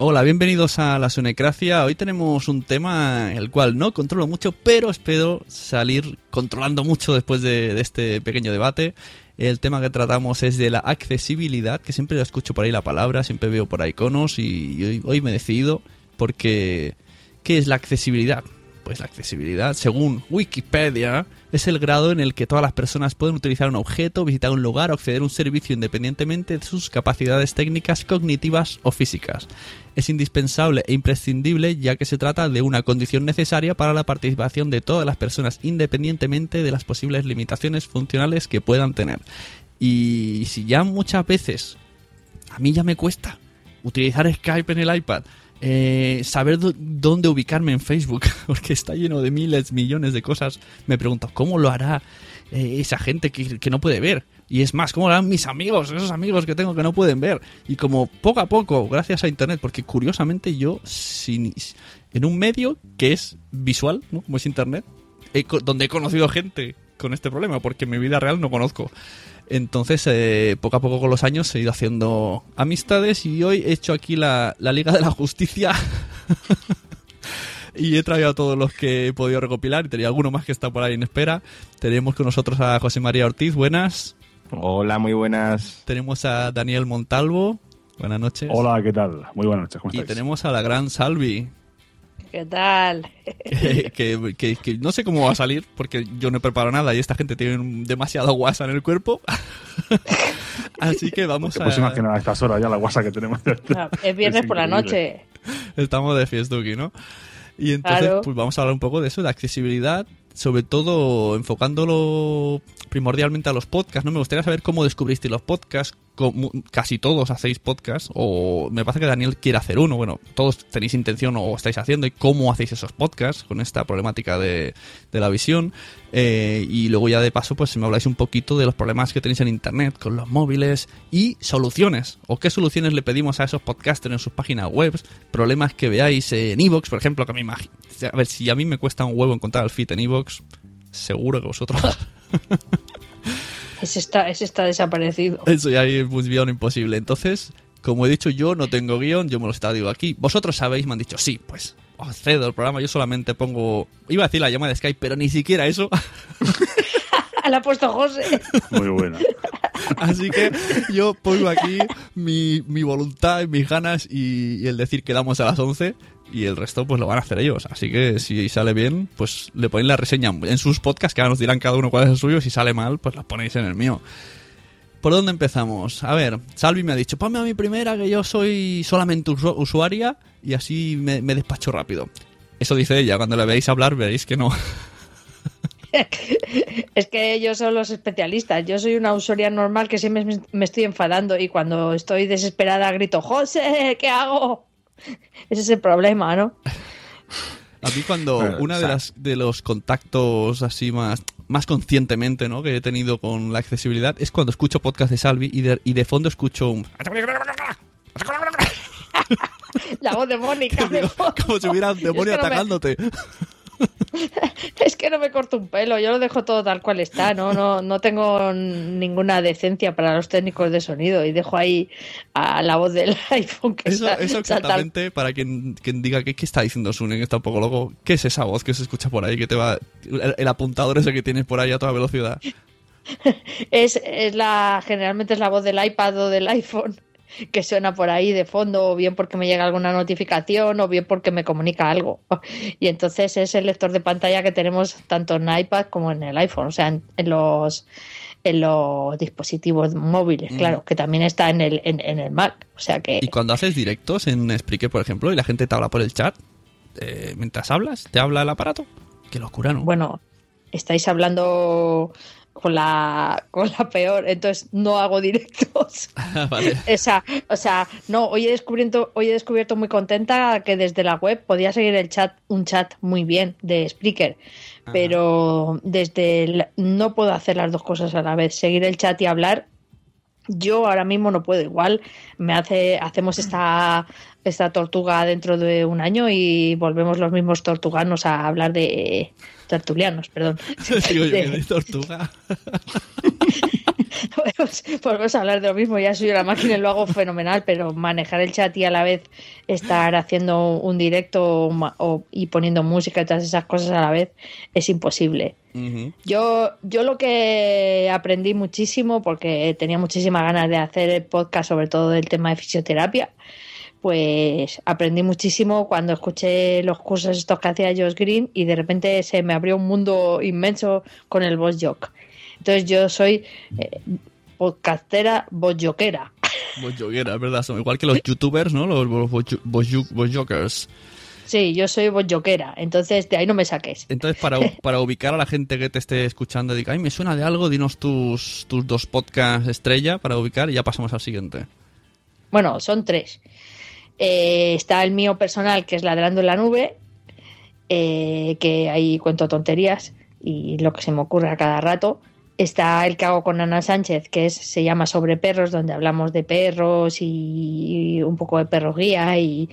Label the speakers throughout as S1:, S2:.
S1: Hola, bienvenidos a la Sonecracia. Hoy tenemos un tema el cual no controlo mucho, pero espero salir controlando mucho después de, este pequeño debate. El tema que tratamos es de la accesibilidad, que siempre escucho por ahí la palabra, siempre veo por ahí iconos y hoy, hoy me he decidido porque ¿qué es la accesibilidad? Pues la accesibilidad, según Wikipedia, es el grado en el que todas las personas pueden utilizar un objeto, visitar un lugar o acceder a un servicio independientemente de sus capacidades técnicas, cognitivas o físicas. Es indispensable e imprescindible ya que se trata de una condición necesaria para la participación de todas las personas independientemente de las posibles limitaciones funcionales que puedan tener. Y si ya muchas veces a mí ya me cuesta utilizar Skype en el iPad, eh, saber dónde ubicarme en Facebook, porque está lleno de miles, millones de cosas. Me pregunto, ¿cómo lo hará eh, esa gente que, que, no puede ver? Y es más, ¿cómo lo harán mis amigos, esos amigos que tengo que no pueden ver? Y como poco a poco, gracias a Internet, porque curiosamente yo, sin, en un medio que es visual, ¿no? como es Internet, donde he conocido gente con este problema, porque en mi vida real no conozco. Entonces, eh, poco a poco con los años he ido haciendo amistades y hoy he hecho aquí la, la Liga de la Justicia. y he traído a todos los que he podido recopilar y tenía alguno más que está por ahí en espera. Tenemos con nosotros a José María Ortiz, buenas.
S2: Hola, muy buenas.
S1: Tenemos a Daniel Montalvo. Buenas noches.
S3: Hola, ¿qué tal? Muy buenas noches. ¿Cómo
S1: y tenemos a la gran Salvi.
S4: ¿Qué tal?
S1: Que, que, que, que, no sé cómo va a salir porque yo no he preparado nada y esta gente tiene demasiado guasa en el cuerpo. Así que vamos
S3: Porque
S1: a.
S3: Pues imagina a estas horas ya la guasa que tenemos.
S4: No, es viernes
S3: Es
S4: por la noche.
S1: Estamos de fiestuki, ¿no? Y entonces,
S4: Claro.
S1: pues vamos a hablar un poco de eso, de accesibilidad, sobre todo enfocándolo primordialmente a los podcasts, ¿no? Me gustaría saber cómo descubristeis los podcasts, casi todos hacéis podcasts, o me parece que Daniel quiere hacer uno, bueno, todos tenéis intención o estáis haciendo, y cómo hacéis esos podcasts con esta problemática de, de la visión, Eh, y luego ya de paso, pues si me habláis un poquito de los problemas que tenéis en Internet, con los móviles, y soluciones, o qué soluciones le pedimos a esos podcasters en sus páginas web, problemas que veáis en Evox, por ejemplo, que a mí a ver, si a mí me cuesta un huevo encontrar el feed en Evox, seguro que vosotros
S4: Ese está, ese está desaparecido.
S1: Eso ya es un guion imposible. Entonces, como he dicho yo, no tengo guion, yo me lo estaba digo aquí. Vosotros sabéis, me han dicho, sí, pues os cedo el programa, yo solamente pongo... Iba a decir la llama de Skype, pero ni siquiera eso.
S4: La ha puesto José.
S3: Muy buena.
S1: Así que yo pongo aquí mi, mi voluntad, mis ganas y, y el decir que damos a las 11 y el resto pues lo van a hacer ellos. Así que si sale bien, pues le ponéis la reseña en sus podcasts, que ahora nos dirán cada uno cuál es el suyo. Si sale mal, pues la ponéis en el mío. ¿Por dónde empezamos? A ver, Salvi me ha dicho, ponme a mi primera que yo soy solamente usu- usuaria y así me, me despacho rápido. Eso dice ella, cuando le veáis hablar veréis que no.
S4: Es que ellos son los especialistas. Yo soy una usuaria normal que siempre me- estoy enfadando y cuando estoy desesperada grito, José, ¿qué hago? Ese es el problema, ¿no?
S1: A mí cuando
S3: Bueno,
S1: una
S3: o
S1: de las de los contactos así más más conscientemente, ¿no? que he tenido con la accesibilidad es cuando escucho podcast de Salvi y de, y de fondo escucho un
S4: La voz de Mónica.
S1: Digo, como si hubiera un demonio
S4: Es que no me-
S1: atacándote.
S4: Es que no me corto un pelo, yo lo dejo todo tal cual está, no, no, no tengo ninguna decencia para los técnicos de sonido y dejo ahí a la voz del iPhone que
S1: Eso, eso exactamente, para quien, quien diga que qué está diciendo Sune, que está un poco loco, ¿qué es esa voz que se escucha por ahí, que te va... El, el apuntador ese que tienes por ahí a toda velocidad.
S4: Es, es la, generalmente es la voz del iPad o del iPhone que suena por ahí de fondo, o bien porque me llega alguna notificación, o bien porque me comunica algo. Y entonces es el lector de pantalla que tenemos tanto en iPad como en el iPhone, o sea, en, en los en los dispositivos móviles,
S1: Mm.
S4: claro, que también está en el, en, en el Mac. O sea que
S1: Y cuando haces directos en Spreaker, por ejemplo, y la gente te habla por el chat, eh, mientras hablas, te habla el aparato. Qué locura, ¿no?
S4: Bueno, estáis hablando con la, con la peor, entonces no hago directos.
S1: vale.
S4: Esa, o sea, no, hoy he descubierto, hoy he descubierto muy contenta que desde la web podía seguir el chat, un chat muy bien de Spreaker, pero desde el- no puedo hacer las dos cosas a la vez, seguir el chat y hablar. Yo ahora mismo no puedo. Igual me hace, hacemos esta, esta tortuga dentro de un año y volvemos los mismos tortuganos a hablar de tertulianos, perdón.
S1: Digo
S4: de
S1: tortuga.
S4: Volvemos, a hablar de lo mismo, ya soy una máquina y lo hago fenomenal, pero manejar el chat y a la vez estar haciendo un directo o y poniendo música y todas esas cosas a la vez es imposible. Yo, yo lo que aprendí muchísimo, porque tenía muchísimas ganas de hacer el podcast, sobre todo del tema de fisioterapia, pues aprendí muchísimo cuando escuché los cursos estos que hacía Josh Green y de repente se me abrió un mundo inmenso con el voz jock. Entonces yo soy eh, podcastera voz jockera.
S1: Bojoguera, es verdad. Son igual que los youtubers, ¿no? Los bojokers.
S4: Sí, yo soy voz jockera. Entonces de ahí no me saques.
S1: Entonces, para, para ubicar a la gente que te esté escuchando, diga, ay, me suena de algo, dinos tus, tus dos podcasts estrella para ubicar y ya pasamos al siguiente.
S4: Bueno, son tres. Eh, está el mío personal, que es Ladrando en la Nube, eh, que ahí cuento tonterías y lo que se me ocurre a cada rato. Está el que hago con Ana Sánchez, que es, se llama Sobre Perros, donde hablamos de perros y un poco de perro guía y,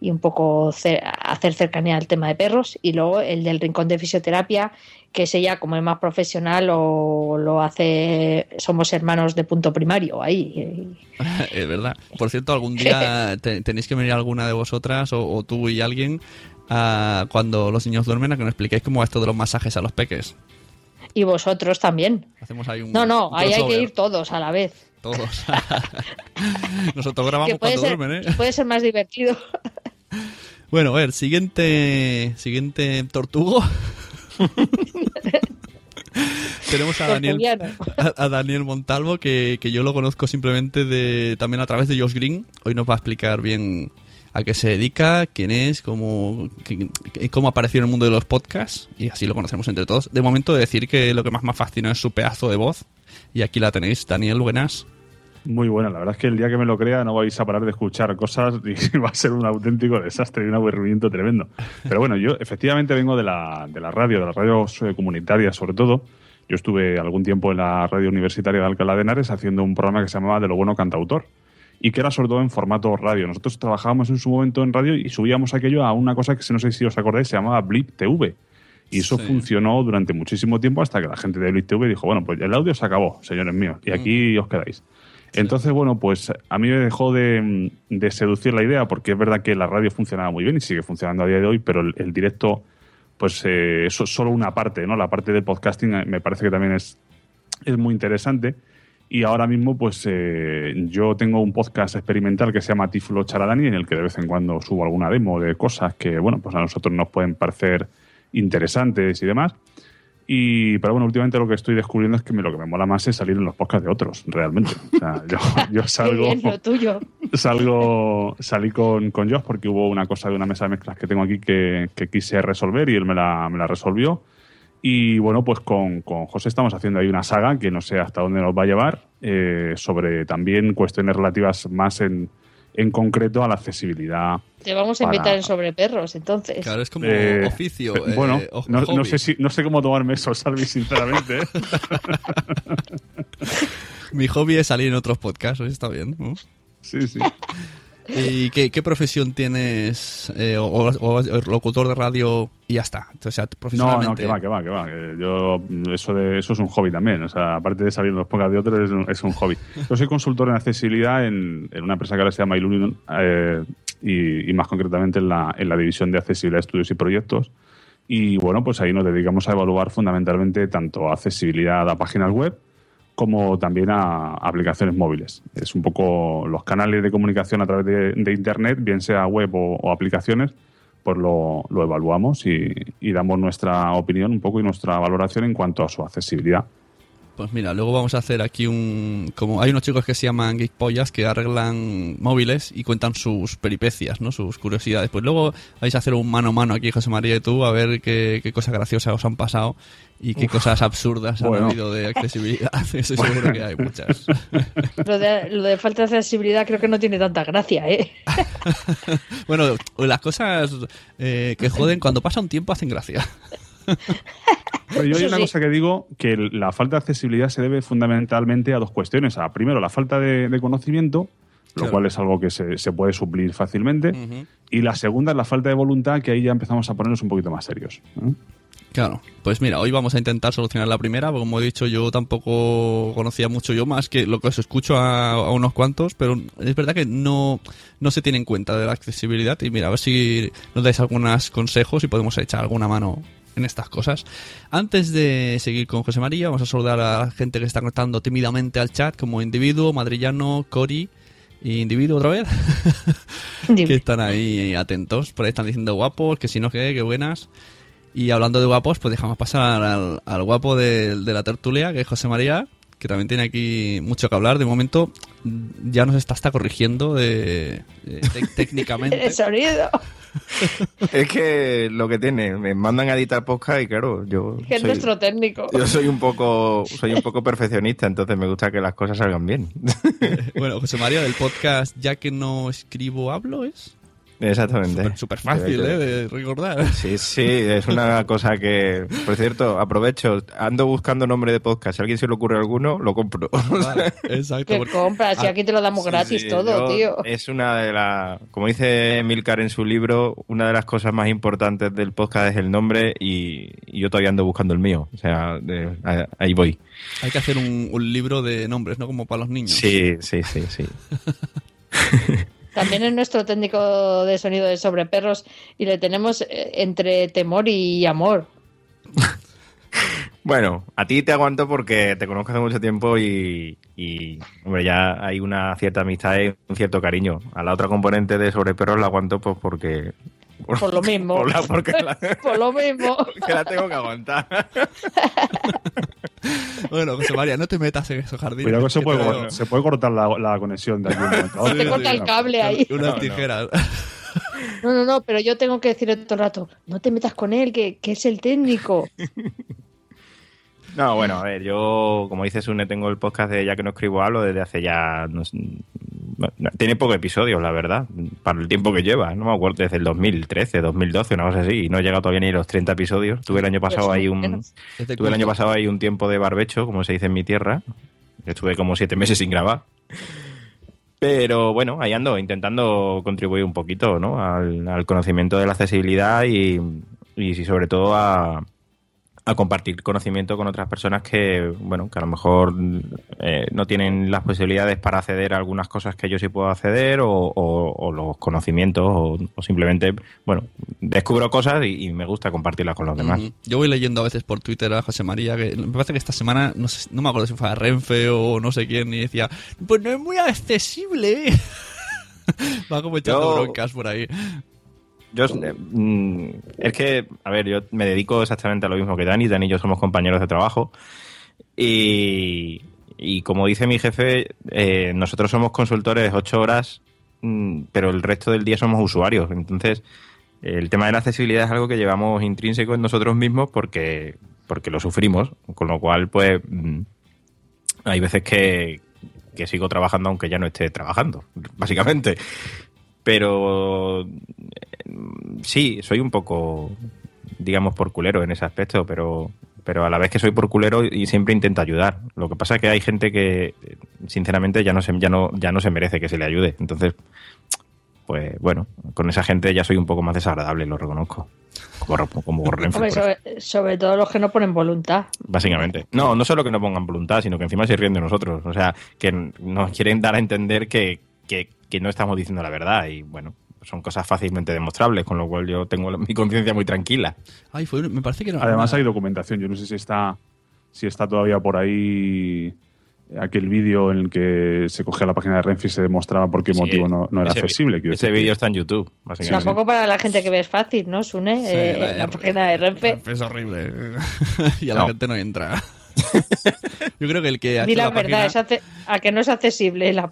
S4: y un poco ce- hacer cercanía al tema de perros. Y luego el del Rincón de Fisioterapia, que es ella, como es más profesional, o lo hace, somos hermanos de punto primario ahí.
S1: es verdad. Por cierto, algún día te- tenéis que venir alguna de vosotras o, o tú y alguien a, cuando los niños duermen a que nos expliquéis cómo va esto de los masajes a los peques.
S4: Y vosotros también.
S1: Hacemos ahí un.
S4: No, no, ahí hay que ir todos a la vez.
S1: Todos. Nosotros grabamos
S4: Que puede
S1: cuando
S4: ser,
S1: duermen, ¿eh?
S4: puede ser más divertido.
S1: Bueno, a ver, siguiente, siguiente tortugo. Tenemos a Daniel, a Daniel Montalvo, que, que yo lo conozco simplemente de también a través de Josh Green. Hoy nos va a explicar bien a qué se dedica, quién es, cómo, cómo apareció en el mundo de los podcasts, y así lo conocemos entre todos. De momento, decir que lo que más me fascina es su pedazo de voz, y aquí la tenéis. Daniel, buenas.
S3: Muy buena. La verdad es que el día que me lo crea no vais a parar de escuchar cosas y va a ser un auténtico desastre y un aburrimiento tremendo. Pero bueno, yo efectivamente vengo de la, de la radio, de las radios eh, comunitarias sobre todo. Yo estuve algún tiempo en la radio universitaria de Alcalá de Henares haciendo un programa que se llamaba De lo bueno cantautor y que era sobre todo en formato radio. Nosotros trabajábamos en su momento en radio y subíamos aquello a una cosa que no sé si os acordáis, se llamaba Blip TV. Y eso
S1: Sí.
S3: funcionó durante muchísimo tiempo hasta que la gente de Blip TV dijo, bueno, pues el audio se acabó, señores míos, y aquí os quedáis. Entonces, bueno, pues a mí me dejó de, de seducir la idea, porque es verdad que la radio funcionaba muy bien y sigue funcionando a día de hoy, pero el, el directo, pues eh, eso es solo una parte, ¿no? La parte del podcasting eh, me parece que también es, es muy interesante. Y ahora mismo, pues eh, yo tengo un podcast experimental que se llama Tiflo Charadani, en el que de vez en cuando subo alguna demo de cosas que, bueno, pues a nosotros nos pueden parecer interesantes y demás. Y, pero bueno, últimamente lo que estoy descubriendo es que lo que me mola más es salir en los podcasts de otros, realmente. O sea, yo, yo salgo.
S4: Qué bien, lo tuyo.
S3: salgo salí con, con Josh porque hubo una cosa de una mesa de mezclas que tengo aquí que, que quise resolver y él me la, me la resolvió. Y bueno, pues con, con José estamos haciendo ahí una saga que no sé hasta dónde nos va a llevar eh, sobre también cuestiones relativas más en, en concreto a la accesibilidad.
S4: Te vamos a
S3: Para-
S4: invitar en sobre perros, entonces.
S1: Claro, es como
S3: Eh,
S1: oficio.
S3: eh,
S1: eh,
S3: bueno,
S1: o-
S3: no, sé si, no sé cómo tomarme eso, Salvi, sinceramente. ¿eh?
S1: Mi hobby es salir en otros podcasts, está bien. ¿no?
S3: Sí, sí.
S1: ¿Y qué, profesión tienes? eh, o, locutor de radio y ya está. O sea,
S3: No,
S1: profesionalmente.
S3: no, que va, que va, que va. yo, eso, de, eso es un hobby también. O sea, aparte de salir los podcasts de otros, es un, hobby. Yo soy consultor en accesibilidad en, una empresa que ahora se llama Illuminum eh, y, y más concretamente en la, en la división de accesibilidad, estudios y proyectos. Y bueno, pues ahí nos dedicamos a evaluar fundamentalmente tanto accesibilidad a páginas web como también a aplicaciones móviles. Es un poco los canales de comunicación a través de, Internet, bien sea web o, o aplicaciones, pues lo, lo evaluamos y, y damos nuestra opinión un poco y nuestra valoración en cuanto a su accesibilidad.
S1: Pues mira, luego vamos a hacer aquí un... como Hay unos chicos que se llaman Geekpollas que arreglan móviles y cuentan sus peripecias, ¿no? Sus curiosidades. Pues luego vais a hacer un mano a mano aquí, José María y tú, a ver qué, qué cosas graciosas os han pasado y qué cosas absurdas
S3: Bueno.
S1: han habido de accesibilidad. Eso seguro que hay muchas.
S4: Lo de, lo de falta de accesibilidad creo que no tiene tanta gracia, ¿eh?
S1: bueno, las cosas eh, que joden cuando pasa un tiempo hacen gracia.
S3: Pero yo hay una
S4: sí.
S3: cosa que digo, que la falta de accesibilidad se debe fundamentalmente a dos cuestiones. A, primero, la falta de, de conocimiento, lo
S1: Claro.
S3: cual es algo que se, se puede suplir fácilmente. Y la segunda es la falta de voluntad, que ahí ya empezamos a ponernos un poquito más serios. ¿eh?
S1: Claro, pues mira, hoy vamos a intentar solucionar la primera, porque como he dicho, yo tampoco conocía mucho yo más que lo que os escucho a, a unos cuantos, pero es verdad que no, no se tiene en cuenta de la accesibilidad y mira, a ver si nos dais algunos consejos y podemos echar alguna mano en estas cosas. Antes de seguir con José María, vamos a saludar a la gente que está conectando tímidamente al chat, como Individuo, Madrillano, Cori y Individuo otra vez. Que están ahí atentos. Por ahí están diciendo guapos, que si no, que qué buenas. Y hablando de guapos, pues dejamos pasar al, al guapo de, de la tertulia, que es José María, que también tiene aquí mucho que hablar. De momento ya nos está hasta corrigiendo de, de- tec- técnicamente.
S4: El sonido.
S2: Es que lo que tiene, me mandan a editar podcast y claro, yo
S4: Que es
S2: soy,
S4: nuestro técnico.
S2: yo soy un poco soy un poco perfeccionista, entonces me gusta que las cosas salgan bien.
S1: bueno, José María, del podcast Ya que no escribo, hablo, es
S2: Exactamente.
S1: súper súper fácil ¿eh? de recordar.
S2: Sí, sí, es una cosa que, por cierto, aprovecho, ando buscando nombre de podcast. Si a alguien se le ocurre alguno, lo compro.
S1: Vale, exacto.
S4: Que
S1: porque-
S4: compras, si
S1: Ah,
S4: aquí te lo damos gratis
S2: sí,
S4: todo,
S2: yo-
S4: tío.
S2: Es una de las, como dice Milcar en su libro, una de las cosas más importantes del podcast es el nombre y, y yo todavía ando buscando el mío. O sea, de- ahí voy.
S1: Hay que hacer un, un libro de nombres, ¿no? Como para los niños.
S2: Sí, sí, sí, sí.
S4: También es nuestro técnico de sonido de sobre perros y le tenemos eh, entre temor y amor.
S2: Bueno, a ti te aguanto porque te conozco hace mucho tiempo y, hombre, ya hay una cierta amistad y un cierto cariño. A la otra componente de Sobre Perros la aguanto pues porque...
S4: Por lo mismo.
S2: por la- porque, la,
S4: Por lo mismo.
S2: porque la tengo que aguantar.
S1: Bueno, José María, no te metas en esos jardines.
S3: Cuidado que se
S1: que
S3: puede, se cortar la, la conexión de aquí. un momento otro.
S4: Te corta el cable ahí.
S1: Unas
S2: No, no.
S1: tijeras.
S4: No, no, no, pero yo tengo que decirle todo el rato, no te metas con él, que, que es el técnico.
S2: No, bueno, a ver, yo, como dice Sune, tengo el podcast de Ya que no escribo hablo desde hace ya... no sé, tiene pocos episodios, la verdad, para el tiempo que lleva. No me acuerdo, desde el 2013, 2012, una cosa así, y no he llegado todavía ni a los 30 episodios. Tuve el año pasado
S4: Pues
S2: ahí
S4: son
S2: un... Tuve el año pasado ahí un tiempo de barbecho, como se dice en mi tierra. Estuve como siete meses sin grabar. Pero bueno, ahí ando, intentando contribuir un poquito ¿no? al, al conocimiento de la accesibilidad y, y sí, sobre todo a, a compartir conocimiento con otras personas que, bueno, que a lo mejor eh, no tienen las posibilidades para acceder a algunas cosas que yo sí puedo acceder o, o- o los conocimientos o, o simplemente, bueno, descubro cosas y, y me gusta compartirlas con los demás.
S1: Yo voy leyendo a veces por Twitter a José María, que me parece que esta semana, no, sé, no me acuerdo si fue a Renfe o no sé quién, y decía, pues no es muy accesible. Va como echando
S2: Yo-
S1: broncas por ahí.
S2: Yo, eh, mm, es que, a ver, yo me dedico exactamente a lo mismo que Dani. Dani y yo somos compañeros de trabajo. Y, y como dice mi jefe, eh, nosotros somos consultores ocho horas, mm, pero el resto del día somos usuarios. Entonces, el tema de la accesibilidad es algo que llevamos intrínseco en nosotros mismos porque, porque lo sufrimos. Con lo cual, pues, mm, hay veces que, que sigo trabajando aunque ya no esté trabajando, básicamente. Pero mm, sí, soy un poco, digamos, por culero en ese aspecto, pero, pero a la vez que soy por culero y siempre intento ayudar. Lo que pasa es que hay gente que, sinceramente, ya no se, ya no, ya no se merece que se le ayude. Entonces, pues bueno, con esa gente ya soy un poco más desagradable, lo reconozco. Como, como Renfe,
S4: Hombre,
S2: por
S4: sobre, sobre todo los que no ponen voluntad.
S2: Básicamente. No, no solo que no pongan voluntad, sino que encima se ríen de nosotros. O sea, que nos quieren dar a entender que, que, que no estamos diciendo la verdad. Y bueno, son cosas fácilmente demostrables, con lo cual yo tengo mi conciencia muy tranquila.
S1: Ay, fue, me parece que no,
S3: Además
S1: una-
S3: hay documentación. Yo no sé si está, si está todavía por ahí aquel vídeo en el que se cogía la página de Renfe y se demostraba por qué
S2: Sí,
S3: motivo no, no era
S2: ese-
S3: accesible.
S2: Ese vídeo está en YouTube.
S4: Tampoco para la gente que ve es fácil, ¿no, Sune?
S1: Sí,
S4: Eh,
S1: la-
S4: la página de Renfe.
S1: Es horrible. y a la gente no entra. Yo creo que el que ha
S4: Di
S1: hecho
S4: la
S1: la
S4: verdad,
S1: página-
S4: es ace- a que no es accesible la...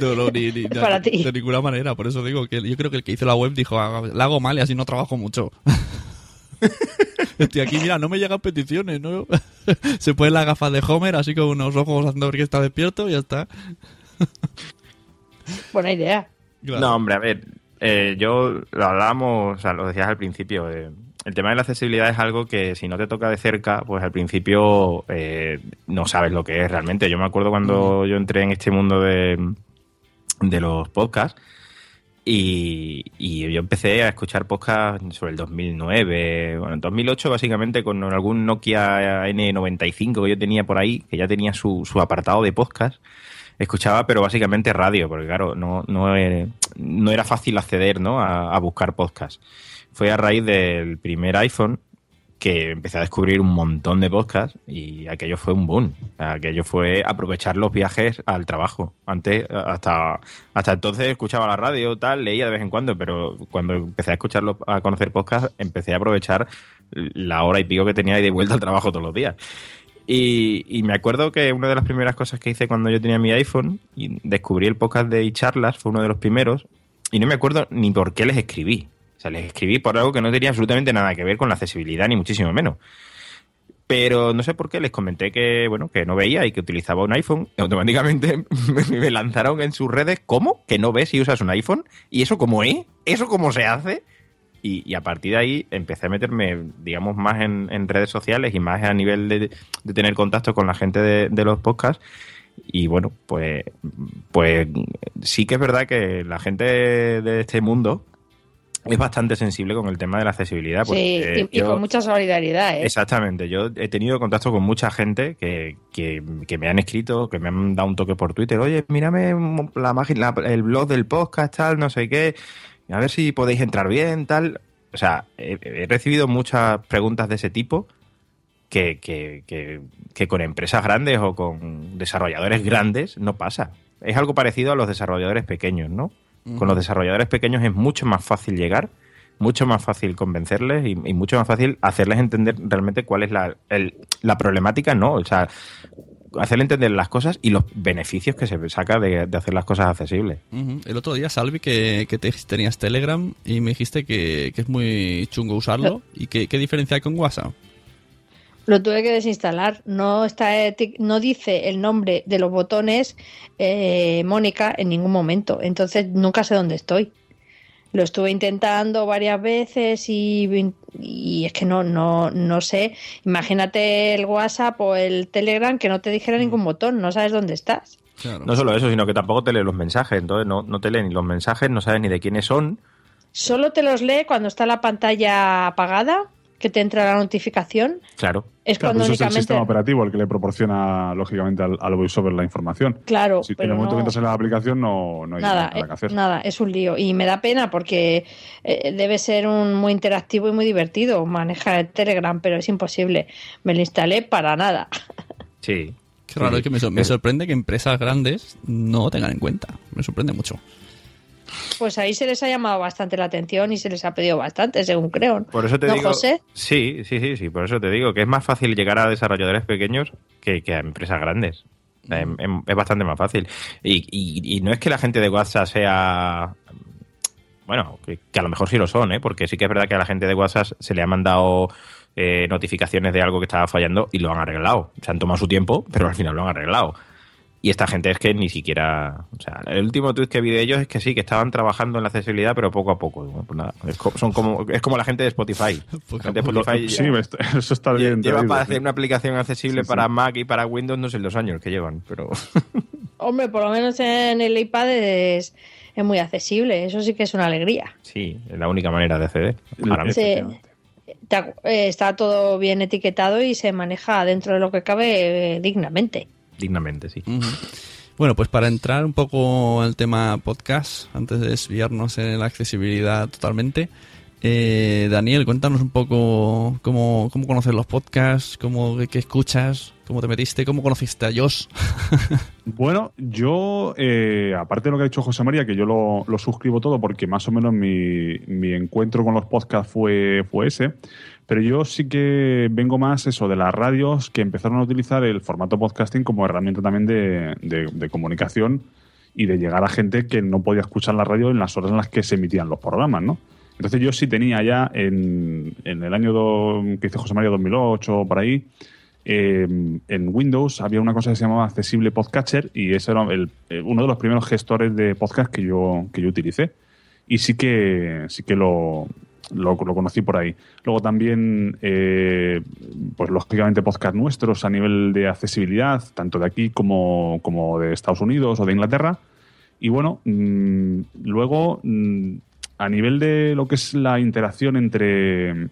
S1: No, no, ni, ni- de,
S4: Para ti.
S1: de ninguna manera. Por eso digo que yo creo que el que hizo la web dijo, "Ah, la hago mal y así no trabajo mucho. Estoy aquí, mira, no me llegan peticiones, ¿no? Se pone las gafas de Homer, así con unos ojos haciendo ver que está despierto y ya está.
S4: Buena idea.
S1: Claro.
S2: No, hombre, a ver, eh, yo lo hablábamos, o sea, lo decías al principio. eh, el tema de la accesibilidad es algo que si no te toca de cerca, pues al principio eh, no sabes lo que es realmente. Yo me acuerdo cuando yo entré en este mundo de, de los podcasts y, y yo empecé a escuchar podcasts sobre el 2009, bueno, en 2008 básicamente con algún Nokia N95 que yo tenía por ahí, que ya tenía su, su apartado de podcast escuchaba, pero básicamente radio, porque claro, no, no, era, no era fácil acceder ¿no? a, a buscar podcasts. Fue a raíz del primer iPhone que empecé a descubrir un montón de podcasts y aquello fue un boom. Aquello fue aprovechar los viajes al trabajo. Antes, hasta, hasta entonces escuchaba la radio, tal, leía de vez en cuando, pero cuando empecé a escucharlo, a conocer podcasts, empecé a aprovechar la hora y pico que tenía ahí de vuelta al trabajo todos los días. Y, y me acuerdo que una de las primeras cosas que hice cuando yo tenía mi iPhone y descubrí el podcast de charlas, fue uno de los primeros, y no me acuerdo ni por qué les escribí. O sea, les escribí por algo que no tenía absolutamente nada que ver con la accesibilidad, ni muchísimo menos. Pero no sé por qué les comenté que, bueno, que no veía y que utilizaba un iPhone. Automáticamente me- lanzaron en sus redes, ¿cómo? ¿Que no ves si usas un iPhone? ¿Y eso cómo es? ¿Eso cómo se hace? Y, a partir de ahí empecé a meterme, digamos, más en, redes sociales y más a nivel de, de tener contacto con la gente de, de los podcasts. Y bueno, pues, pues sí que es verdad que la gente de este mundo es bastante sensible con el tema de la accesibilidad.
S4: Sí,
S2: porque
S4: y, y
S2: yo-
S4: con mucha solidaridad, ¿eh?
S2: Exactamente, yo he tenido contacto con mucha gente que, que, que me han escrito, que me han dado un toque por Twitter, oye, mírame la, la- el blog del podcast, tal, no sé qué, a ver si podéis entrar bien, tal. O sea, he, he recibido muchas preguntas de ese tipo que, que, que, que con empresas grandes o con desarrolladores grandes no pasa. Es algo parecido a los desarrolladores pequeños, ¿no? Con los desarrolladores pequeños es mucho más fácil llegar, mucho más fácil convencerles y, y mucho más fácil hacerles entender realmente cuál es la, el- la problemática, ¿no? O sea, hacerle entender las cosas y los beneficios que se saca de, de hacer las cosas accesibles.
S1: El otro día, Salvi, que, que te- tenías Telegram y me dijiste que, que es muy chungo usarlo. ¿Y qué, qué diferencia hay con WhatsApp?
S4: Lo tuve que desinstalar. No está eti- no dice el nombre de los botones eh, Mónica en ningún momento. Entonces nunca sé dónde estoy. Lo estuve intentando varias veces y, y es que no, no, no sé. Imagínate el WhatsApp o el Telegram que no te dijera ningún botón, no sabes dónde estás.
S1: Claro.
S2: No solo eso, sino que tampoco te lee los mensajes. Entonces no, no te lee ni los mensajes, no sabes ni de quiénes son.
S4: Solo te los lee cuando está la pantalla apagada, que te entra la notificación.
S2: Claro.
S4: Es
S3: Claro,
S4: cuando
S3: eso es el sistema operativo el que le proporciona, lógicamente, al, al voiceover la información.
S4: Claro,
S3: Si en
S4: pero
S3: el momento
S4: no-
S3: que entras en la aplicación no, no hay
S4: nada,
S3: nada que hacer.
S4: eh, nada, es un lío. Y me da pena porque eh, debe ser un muy interactivo y muy divertido manejar el Telegram, pero es imposible. Me lo instalé para nada.
S2: Sí.
S1: Qué raro,
S2: Sí,
S1: es que me, me sorprende que empresas grandes no tengan en cuenta. Me sorprende mucho.
S4: Pues ahí se les ha llamado bastante la atención y se les ha pedido bastante, según creo.
S2: Por eso te
S4: ¿No,
S2: digo.
S4: José?
S2: Sí, sí, sí, sí. Por eso te digo que es más fácil llegar a desarrolladores pequeños que, que a empresas grandes. Em- em- Es, bastante más fácil. Y, y- y no es que la gente de WhatsApp sea. Bueno, que, que a lo mejor sí lo son, ¿eh? Porque sí que es verdad que a la gente de WhatsApp se le ha mandado eh, notificaciones de algo que estaba fallando y lo han arreglado. Se han tomado su tiempo, pero al final lo han arreglado. Y esta gente es que ni siquiera. O sea, el último tweet que vi de ellos es que sí, que estaban trabajando en la accesibilidad, pero poco a poco. Bueno, pues nada, es, co- son como, es como la gente de Spotify. La gente de. Spotify
S3: Sí, eso está bien.
S2: lleva
S3: traído,
S2: para
S3: sí.
S2: hacer una aplicación accesible
S3: Sí, sí.
S2: para Mac y para Windows, no sé los años que llevan, pero.
S4: Hombre, por lo menos en el iPad es, es muy accesible. Eso sí que es una alegría.
S2: Sí, es la única manera de acceder.
S4: Sí. Eh, Está todo bien etiquetado y se maneja dentro de lo que cabe eh, dignamente.
S2: Dignamente, sí.
S1: Bueno, pues para entrar un poco al tema podcast, antes de desviarnos en la accesibilidad totalmente, eh, Daniel, cuéntanos un poco cómo, cómo conoces los podcasts, cómo, qué, qué escuchas, cómo te metiste, cómo conociste a Josh.
S3: Bueno, yo, eh, aparte de lo que ha dicho José María, que yo lo, lo suscribo todo porque más o menos mi, mi encuentro con los podcasts fue, fue ese, pero yo sí que vengo más eso de las radios que empezaron a utilizar el formato podcasting como herramienta también de, de- comunicación y de llegar a gente que no podía escuchar la radio en las horas en las que se emitían los programas, ¿no? Entonces yo sí tenía ya en, en el año que hice José María 2008 por ahí, eh, en Windows había una cosa que se llamaba Accesible Podcatcher y ese era el- eh, uno de los primeros gestores de podcast que yo, que yo utilicé. Y sí que, sí que lo, lo, lo conocí por ahí. Luego también, eh, pues lógicamente, podcast nuestros a nivel de accesibilidad, tanto de aquí como, como de Estados Unidos o de Inglaterra. Y bueno, mm, luego, mm, a nivel de lo que es la interacción entre,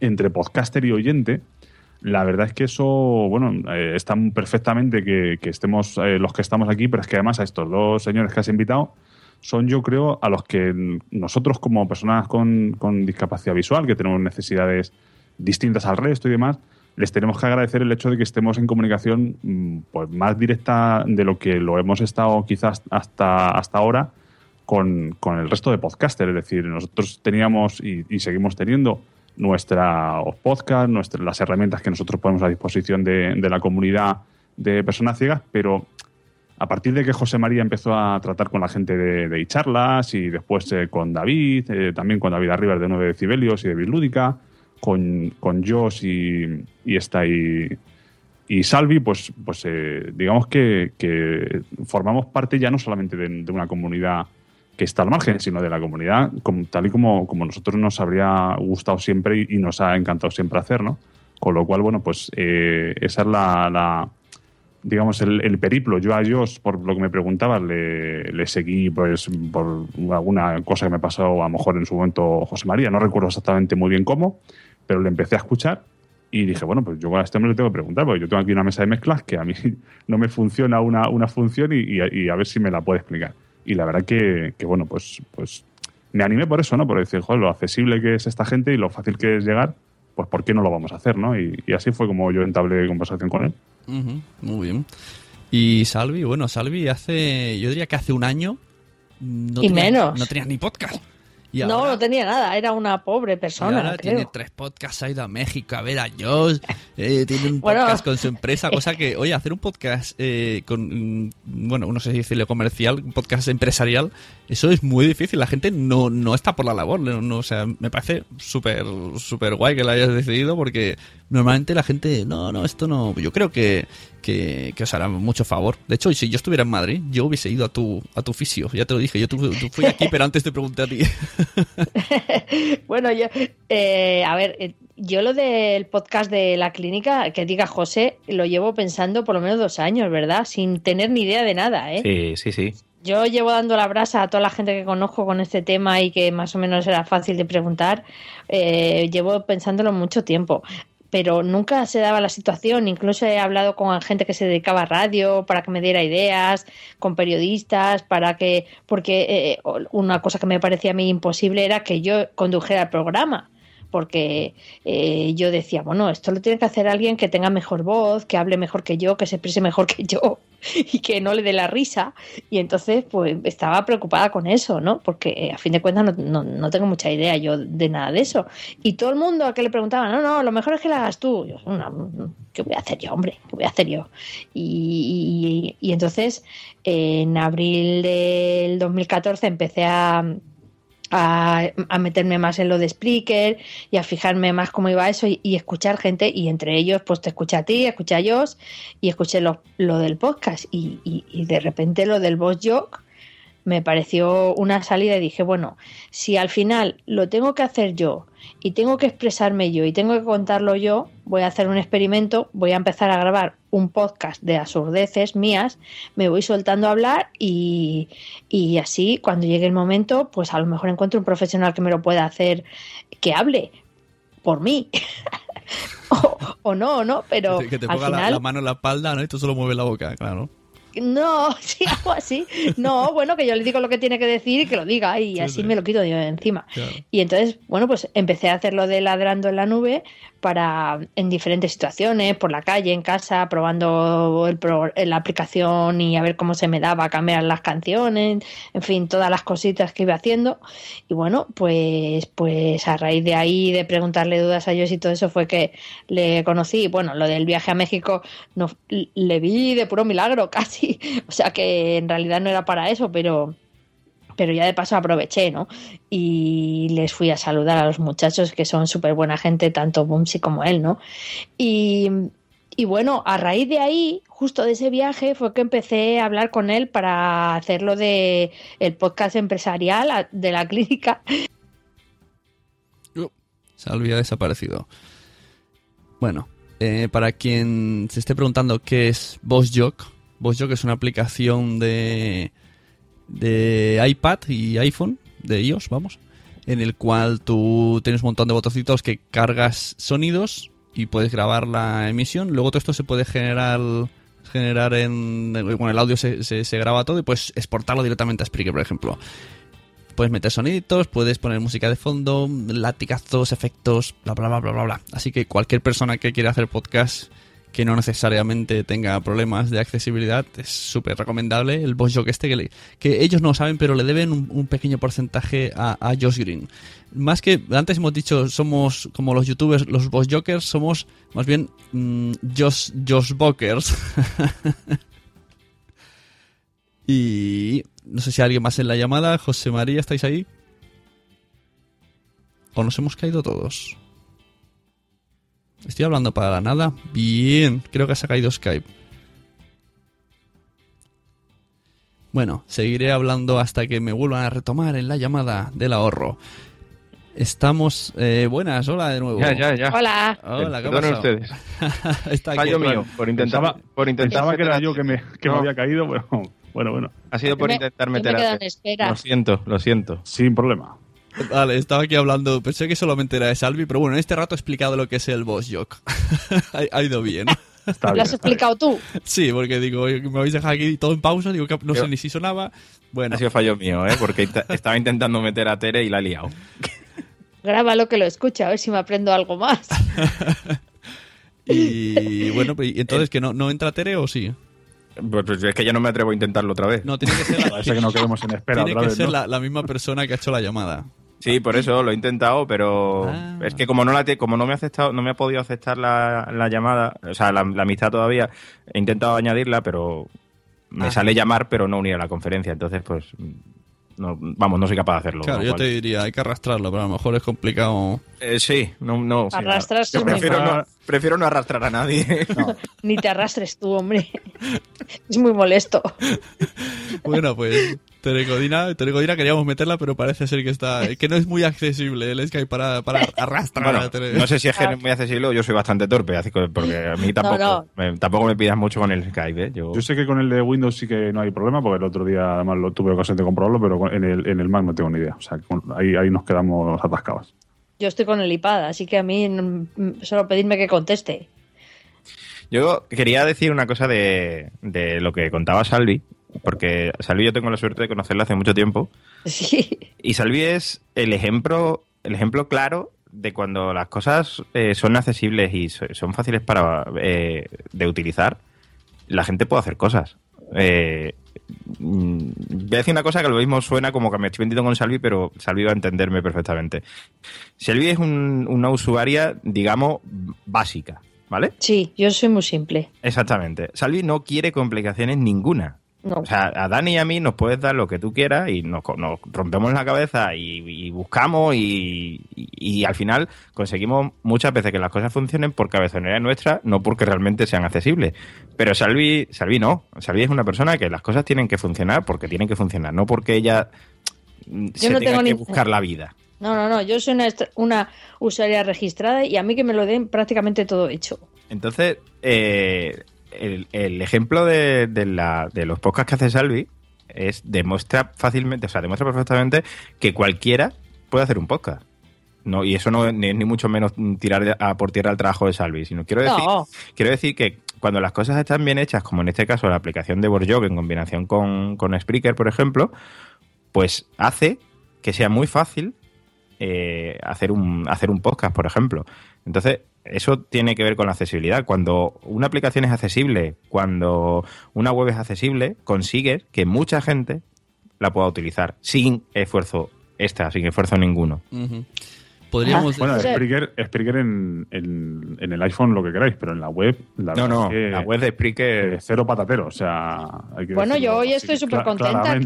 S3: entre podcaster y oyente, la verdad es que eso, bueno, eh, está perfectamente que, estemos eh, los que estamos aquí, pero es que además a estos dos señores que has invitado son, yo creo, a los que nosotros como personas con, con discapacidad visual, que tenemos necesidades distintas al resto y demás, les tenemos que agradecer el hecho de que estemos en comunicación mm, pues, más directa de lo que lo hemos estado quizás hasta, hasta ahora con, con el resto de podcasters. Es decir, nosotros teníamos y, y seguimos teniendo nuestra podcast, nuestra, las herramientas que nosotros ponemos a disposición de, de la comunidad de personas ciegas, pero a partir de que José María empezó a tratar con la gente de, de charlas y después eh, con David, eh, también con David Arribas de 9 decibelios y de Bislúdica, con, con Josh y, y esta y, y Salvi, pues, pues eh, digamos que, que formamos parte ya no solamente de, una comunidad que está al margen, sino de la comunidad tal y como, como nosotros nos habría gustado siempre y, nos ha encantado siempre hacer, ¿no? Con lo cual, bueno, pues eh, esa es la- digamos, el, el periplo. Yo a Josh, por lo que me preguntabas, le, le seguí pues por alguna cosa que me pasó a lo mejor en su momento José María, no recuerdo exactamente muy bien cómo, pero le empecé a escuchar y dije, bueno, pues yo a este hombre le tengo que preguntar, porque yo tengo aquí una mesa de mezclas que a mí no me funciona una, una función y, y a- y a ver si me la puede explicar. Y la verdad que, que, bueno, pues, pues me animé por eso, ¿no? Por decir, joder, lo accesible que es esta gente y lo fácil que es llegar, pues ¿por qué no lo vamos a hacer, no? Y, y así fue como yo entablé conversación con él.
S1: Muy bien. Y Salvi, bueno, Salvi hace, yo diría que hace un año no
S4: Y
S1: tenía-
S4: menos.
S1: no tenías ni podcast. Y
S4: no,
S1: ahora-
S4: no tenía nada, era una pobre
S1: y
S4: persona.
S1: ahora
S4: creo.
S1: tiene tres podcasts, ha ido a México a ver a Josh, eh, tiene un
S4: Bueno.
S1: podcast con su empresa, cosa que, oye, hacer un podcast eh, con, mm, bueno, no sé si decirlo comercial, un podcast empresarial, eso es muy difícil, la gente no, no está por la labor, no, no, o sea, me parece súper, súper guay que lo hayas decidido porque normalmente la gente, no, no, esto no, yo creo que, que, que os hará mucho favor. De hecho, si yo estuviera en Madrid, yo hubiese ido a tu, a tu fisio, ya te lo dije, yo tu, tu- fui aquí, pero antes te pregunté a ti.
S4: bueno, yo, eh, a ver, eh, yo lo del podcast de la clínica, que diga José, lo llevo pensando por lo menos dos años, ¿verdad? Sin tener ni idea de nada, ¿eh?
S2: Sí, sí, sí.
S4: Yo llevo dando la brasa a toda la gente que conozco con este tema y que más o menos era fácil de preguntar. eh, llevo pensándolo mucho tiempo. Pero nunca se daba la situación. Incluso he hablado con gente que se dedicaba a radio para que me diera ideas, con periodistas, para que. Porque eh, una cosa que me parecía a mí imposible era que yo condujera el programa. Porque eh, yo decía, bueno, esto lo tiene que hacer alguien que tenga mejor voz, que hable mejor que yo, que se exprese mejor que yo y que no le dé la risa. Y entonces, pues estaba preocupada con eso, ¿no? Porque eh, a fin de cuentas no, no, tengo mucha idea yo de nada de eso. Y todo el mundo a que le preguntaba, no, no, lo mejor es que la hagas tú. Yo, ¿qué voy a hacer yo, hombre? ¿Qué voy a hacer yo? Y entonces, en abril del 2014 empecé a a, meterme más en lo de Spreaker y a fijarme más cómo iba eso y, escuchar gente y entre ellos pues te escucha a ti, escucha a ellos y escuché lo, lo del podcast y, y, de repente lo del Boss Jock me pareció una salida y dije bueno, si al final lo tengo que hacer yo y tengo que expresarme yo y tengo que contarlo yo, voy a hacer un experimento, voy a empezar a grabar un podcast de absurdeces mías, me voy soltando a hablar y, y así cuando llegue el momento, pues a lo mejor encuentro un profesional que me lo pueda hacer, que hable por mí. o, no, ¿no? Pero
S1: que te ponga la, mano en la espalda, ¿no? Y tú solo mueves la boca, claro.
S4: No, sí, algo así. No, bueno, que yo le digo lo que tiene que decir y que lo diga y así me lo quito de encima. Y entonces, bueno, pues empecé a hacerlo de ladrando en la nube para en diferentes situaciones, por la calle, en casa, probando el la aplicación y a ver cómo se me daba cambiar las canciones, en fin, todas las cositas que iba haciendo. Y bueno, pues, pues a raíz de ahí, de preguntarle dudas a ellos y todo eso fue que le conocí. Bueno, lo del viaje a México no, le vi de puro milagro casi. O sea que en realidad no era para eso, pero pero ya de paso aproveché, ¿no? Y les fui a saludar a los muchachos que son súper buena gente, tanto Bumsy como él, ¿no? Y, y bueno, a raíz de ahí, justo de ese viaje, fue que empecé a hablar con él para hacerlo de el podcast empresarial de la clínica.
S1: se había desaparecido. Bueno, eh, para quien se esté preguntando qué es BossJock, BossJock es una aplicación de de iPad y iPhone, de iOS, vamos, en el cual tú tienes un montón de botoncitos que cargas sonidos y puedes grabar la emisión. Luego todo esto se puede generar generar en con el audio se, se, graba todo y puedes exportarlo directamente a Spreaker, por ejemplo. Puedes meter soniditos, puedes poner música de fondo, latigazos, efectos, bla bla bla bla bla bla. Así que cualquier persona que quiera hacer podcast que no necesariamente tenga problemas de accesibilidad, es súper recomendable el Boss Jock este que, ellos no saben, pero le deben un, pequeño porcentaje a, Josh Green. Más que antes hemos dicho, somos como los youtubers, los Boss Jokers, somos más bien mm, Josh, Josh Bokers. y no sé si hay alguien más en la llamada. José María, ¿estáis ahí? ¿O nos hemos caído todos? Estoy hablando para la nada. Bien, creo que se ha caído Skype. Bueno, seguiré hablando hasta que me vuelvan a retomar en la llamada del ahorro. Estamos. Eh, buenas, hola de nuevo.
S2: Ya, ya, ya.
S4: Hola.
S2: Hola, ¿qué pasa? ustedes.
S3: Está Fallo mío, por intentar. por intentar que era yo que me, que me había caído, pero bueno, bueno.
S2: Ha sido por intentar meter a. Lo siento, lo siento.
S3: Sin problema.
S1: Vale, estaba aquí hablando, pensé que solamente era de Salvi, pero bueno, en este rato he explicado lo que es el boss jock. ha, ido bien.
S4: ¿Lo has explicado tú?
S1: Sí, porque digo, me habéis dejado aquí todo en pausa, digo que no sé ni si sonaba. Bueno.
S2: Ha sido fallo mío, ¿eh? porque estaba intentando meter a Tere y la he liado.
S4: Grábalo que lo escucha, a ver si me aprendo algo más.
S1: y bueno, pues, entonces, ¿que no, no entra Tere o sí?
S2: Pues, pues, es que ya no me atrevo a intentarlo otra vez.
S1: No, tiene que ser, la,
S3: que no quedemos en espera
S1: tiene que ser la, misma persona que ha hecho la llamada.
S2: Sí, por eso lo he intentado, pero ah. es que como no la como no me ha aceptado, no me ha podido aceptar la, la llamada, o sea, la, amistad todavía, he intentado añadirla, pero me ah. sale llamar, pero no unir a la conferencia. Entonces, pues no, vamos, no soy capaz de hacerlo.
S1: Claro, yo te diría, hay que arrastrarlo, pero a lo mejor es complicado.
S2: Eh, sí, no, no.
S4: Arrastrarse
S2: prefiero, no, prefiero no arrastrar a nadie.
S4: Ni te arrastres tú, hombre. es muy molesto.
S1: bueno, pues Telecodina, Telecodina queríamos meterla, pero parece ser que está que no es muy accesible el Skype para, para arrastrar a
S2: No sé si es que no es muy accesible o yo soy bastante torpe, así que, porque a mí tampoco, Me, tampoco me pidas mucho con el Skype. ¿eh?
S3: Yo... sé que con el de Windows sí que no hay problema, porque el otro día además lo tuve ocasión de comprobarlo, pero en el, en el Mac no tengo ni idea. O sea, ahí, ahí nos quedamos atascados.
S4: Yo estoy con el iPad, así que a mí solo pedirme que conteste.
S2: Yo quería decir una cosa de, de lo que contaba Salvi, porque Salvi yo tengo la suerte de conocerla hace mucho tiempo.
S4: Sí.
S2: Y Salvi es el ejemplo, el ejemplo claro de cuando las cosas eh, son accesibles y so- son fáciles para eh, de utilizar, la gente puede hacer cosas. Eh, mm, voy a decir una cosa que lo mismo suena como que me estoy vendiendo con Salvi, pero Salvi va a entenderme perfectamente. Salvi es un- una usuaria, digamos, básica, ¿vale?
S4: Sí, yo soy muy simple.
S2: Exactamente. Salvi no quiere complicaciones ninguna.
S4: No.
S2: O sea, a Dani y a mí nos puedes dar lo que tú quieras y nos, nos rompemos la cabeza y, y buscamos y, y- y al final conseguimos muchas veces que las cosas funcionen por cabezonería nuestra, no porque realmente sean accesibles. Pero Salvi, Salvi no. Salvi es una persona que las cosas tienen que funcionar porque tienen que funcionar, no porque ella mm, se
S4: no
S2: tenga
S4: tengo
S2: que
S4: ni-
S2: buscar la vida.
S4: No, no, no. Yo soy una, una usuaria registrada y a mí que me lo den prácticamente todo hecho.
S2: Entonces, eh, el, el ejemplo de, de la- de los podcasts que hace Salvi es demuestra fácilmente, o sea, demuestra perfectamente que cualquiera puede hacer un podcast. No, y eso no es ni, ni mucho menos tirar a por tierra el trabajo de Salvi, sino quiero decir,
S4: No.
S2: quiero decir que cuando las cosas están bien hechas, como en este caso la aplicación de Borjog en combinación con, con Spreaker, por ejemplo, pues hace que sea muy fácil eh, hacer, un, hacer un podcast, por ejemplo. Entonces, eso tiene que ver con la accesibilidad. Cuando una aplicación es accesible, cuando una web es accesible, consigues que mucha gente la pueda utilizar sin esfuerzo extra, sin esfuerzo ninguno.
S1: Podríamos
S3: Bueno, Spreaker, Spreaker en, en- en el iPhone lo que queráis, pero en la web, la
S2: No,
S3: verdad
S2: no,
S3: es que,
S2: la web de Spreaker...
S3: cero patatero, o sea... hay que
S4: Bueno, yo hoy
S3: así,
S4: estoy súper contenta.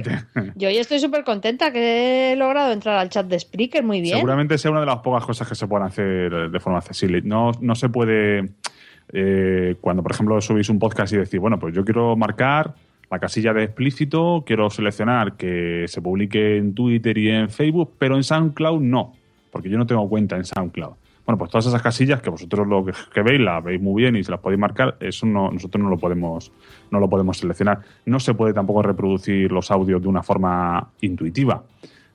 S4: Yo hoy estoy súper contenta que he logrado entrar al chat de Spreaker muy bien.
S3: Seguramente sea una de las pocas cosas que se puedan hacer de forma accesible. No, no se puede, eh, cuando por ejemplo subís un podcast y decir, bueno, pues yo quiero marcar la casilla de explícito, quiero seleccionar que se publique en Twitter y en Facebook, pero en SoundCloud no, porque yo no tengo cuenta en SoundCloud. Bueno, pues todas esas casillas que vosotros lo que, veis las veis muy bien y se las podéis marcar, eso no, nosotros no lo podemos no lo podemos seleccionar. No se puede tampoco reproducir los audios de una forma intuitiva.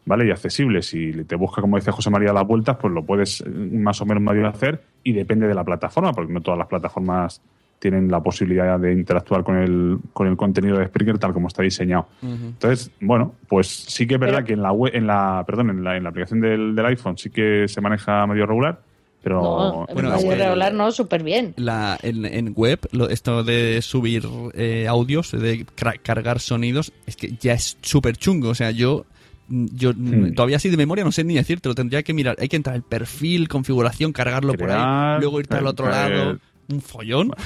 S3: ¿vale? Y accesible. Si te busca, como dice José María, las vueltas, pues lo puedes eh, más o menos medio hacer y depende de la plataforma, porque no todas las plataformas tienen la posibilidad de interactuar con el, con el contenido de Spreaker tal como está diseñado. Entonces, bueno, pues sí que es verdad
S4: Pero-
S3: que en la web, en la, perdón, en la, en la aplicación del, del iPhone sí que se maneja medio regular, pero
S4: No,
S1: Bueno,
S4: medio regular no, súper bien.
S1: la, en, en web, lo- esto de subir eh, audios, de cra- cargar sonidos, es que ya es súper chungo. O sea, yo, yo
S3: Hmm.
S1: todavía así de memoria no sé ni decirte, lo tendría que mirar. Hay que entrar al perfil, configuración, cargarlo por ahí, luego irte al otro
S3: eh,
S1: lado. Un follón.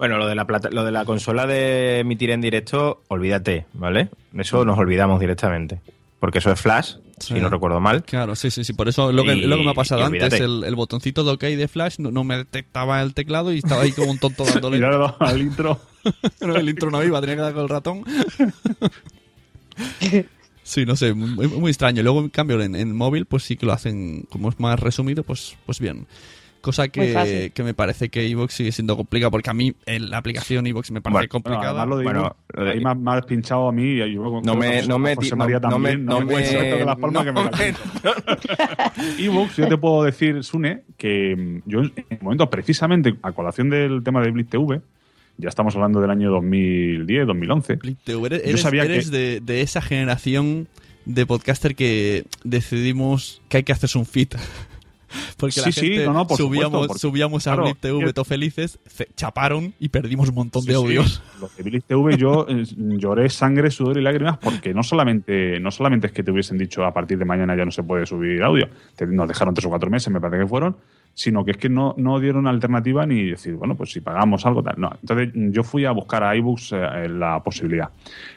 S2: Bueno, lo de la plata, lo de la consola de emitir en directo, olvídate, ¿vale? Eso nos olvidamos directamente. Porque eso es Flash,
S1: Sí.
S2: si no recuerdo mal.
S1: Claro, sí, sí, sí. Por eso lo que,
S2: Y-
S1: lo que me ha pasado antes, el, el botoncito de OK de Flash no, no me detectaba el teclado y estaba ahí como un tonto dándole.
S3: Y ahora al intro.
S1: No, el intro no iba, tenía que dar con el ratón. Sí, no sé, muy, muy extraño. Luego, en cambio, en, en móvil, pues sí que lo hacen, como es más resumido, pues, pues bien. Cosa que, que me parece que Evox sigue siendo complicada, porque a mí la aplicación Evox me parece
S2: Bueno,
S1: complicada.
S3: además lo de
S2: Bueno, lo de-
S3: ahí me, ha- me has pinchado a mí y yo
S2: No me, no me,
S3: José
S2: no,
S3: María
S2: no me,
S3: también,
S2: no
S3: me
S2: me,
S3: de la forma
S2: no
S3: que me
S2: me-
S3: ebooks, yo te puedo decir, Sune, que mm, yo en el momento, precisamente a colación del tema de Blitz TV, ya estamos hablando del año 2010, 2011.
S1: Blip TV, eres,
S3: Yo
S1: eres-
S3: sabía
S1: eres
S3: que-
S1: de, de esa generación de podcaster que decidimos que hay que hacerse un fit. Porque la
S3: Sí, sí,
S1: gente
S3: no, no, por
S1: subíamos,
S3: supuesto, porque,
S1: subíamos a
S3: claro,
S1: Blip TV
S3: yo-
S1: todo felices, ce- chaparon y perdimos un montón de audios.
S3: Los de Blitz TV yo lloré sangre, sudor y lágrimas porque no solamente, no solamente es que te hubiesen dicho a partir de mañana ya no se puede subir audio, te- nos dejaron tres o cuatro meses, me parece que fueron, sino que es que no, no dieron alternativa ni decir, bueno, pues si pagamos algo tal. No, entonces yo fui a buscar a iBooks eh, la posibilidad.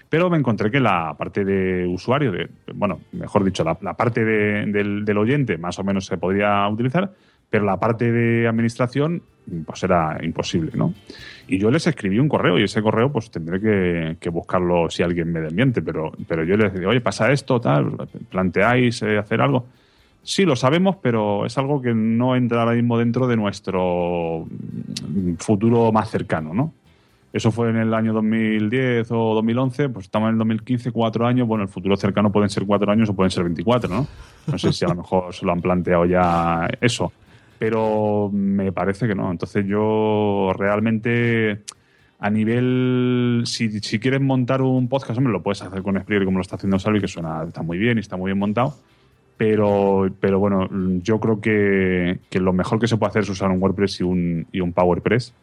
S3: Pero me encontré que la parte de usuario, de, bueno, mejor dicho, la, parte de- del, del oyente más o menos se podría utilizar, pero la parte de administración pues era imposible, ¿no? Y yo les escribí un correo y ese correo pues tendré que, que buscarlo si alguien me desmiente, pero, pero yo les digo, oye, pasa esto, tal, planteáis eh, hacer algo. Sí, lo sabemos, pero es algo que no entra ahora mismo dentro de nuestro mm, futuro más cercano, ¿no? Eso fue en el año 2010 o 2011, pues estamos en el 2015, cuatro años. Bueno, el futuro cercano pueden ser cuatro años o pueden ser 24, ¿no? No sé si a lo mejor se lo han planteado ya eso. Pero me parece que no. Entonces yo realmente a nivel, si, si quieres montar un podcast, hombre, lo puedes hacer con Spreaker como lo está haciendo Salvi, que suena, está muy bien y está muy bien montado. Pero, pero bueno, yo creo que, que lo mejor que se puede hacer es usar un WordPress y un, y un PowerPress,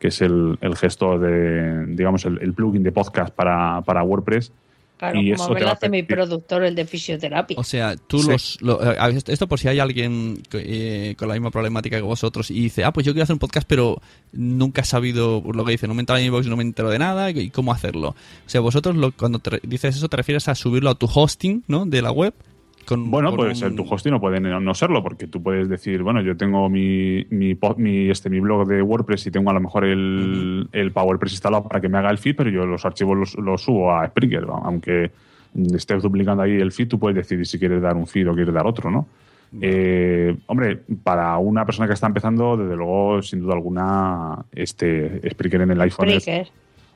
S3: que es el, el gestor de, digamos, el, el plugin de podcast para, para WordPress.
S4: Claro,
S3: Y
S4: como
S3: eso
S4: hace mi productor, el de fisioterapia.
S1: O sea, tú
S3: Sí.
S1: los... lo- eh, a ver, esto por si hay alguien eh, con la misma problemática que vosotros y dice, ah, pues yo quiero hacer un podcast, pero nunca he sabido lo que dice, no me entra en inbox, no me entero de nada, y cómo hacerlo. O sea, vosotros lo- cuando te dices eso te refieres a subirlo a tu hosting, ¿no? De la web. Con,
S3: Bueno,
S1: con
S3: puede
S1: un-
S3: ser tu hosting o puede no serlo, porque tú puedes decir, bueno, yo tengo mi, mi, po- mi, este, mi blog de WordPress y tengo a lo mejor el, el PowerPress instalado para que me haga el feed, pero yo los archivos los, los subo a Springer, ¿no? aunque estés duplicando ahí el feed, tú puedes decidir si quieres dar un feed o quieres dar otro, ¿no? Eh, hombre, para una persona que está empezando, desde luego, sin duda alguna, este Springer en el iPhone es
S4: Spreaker.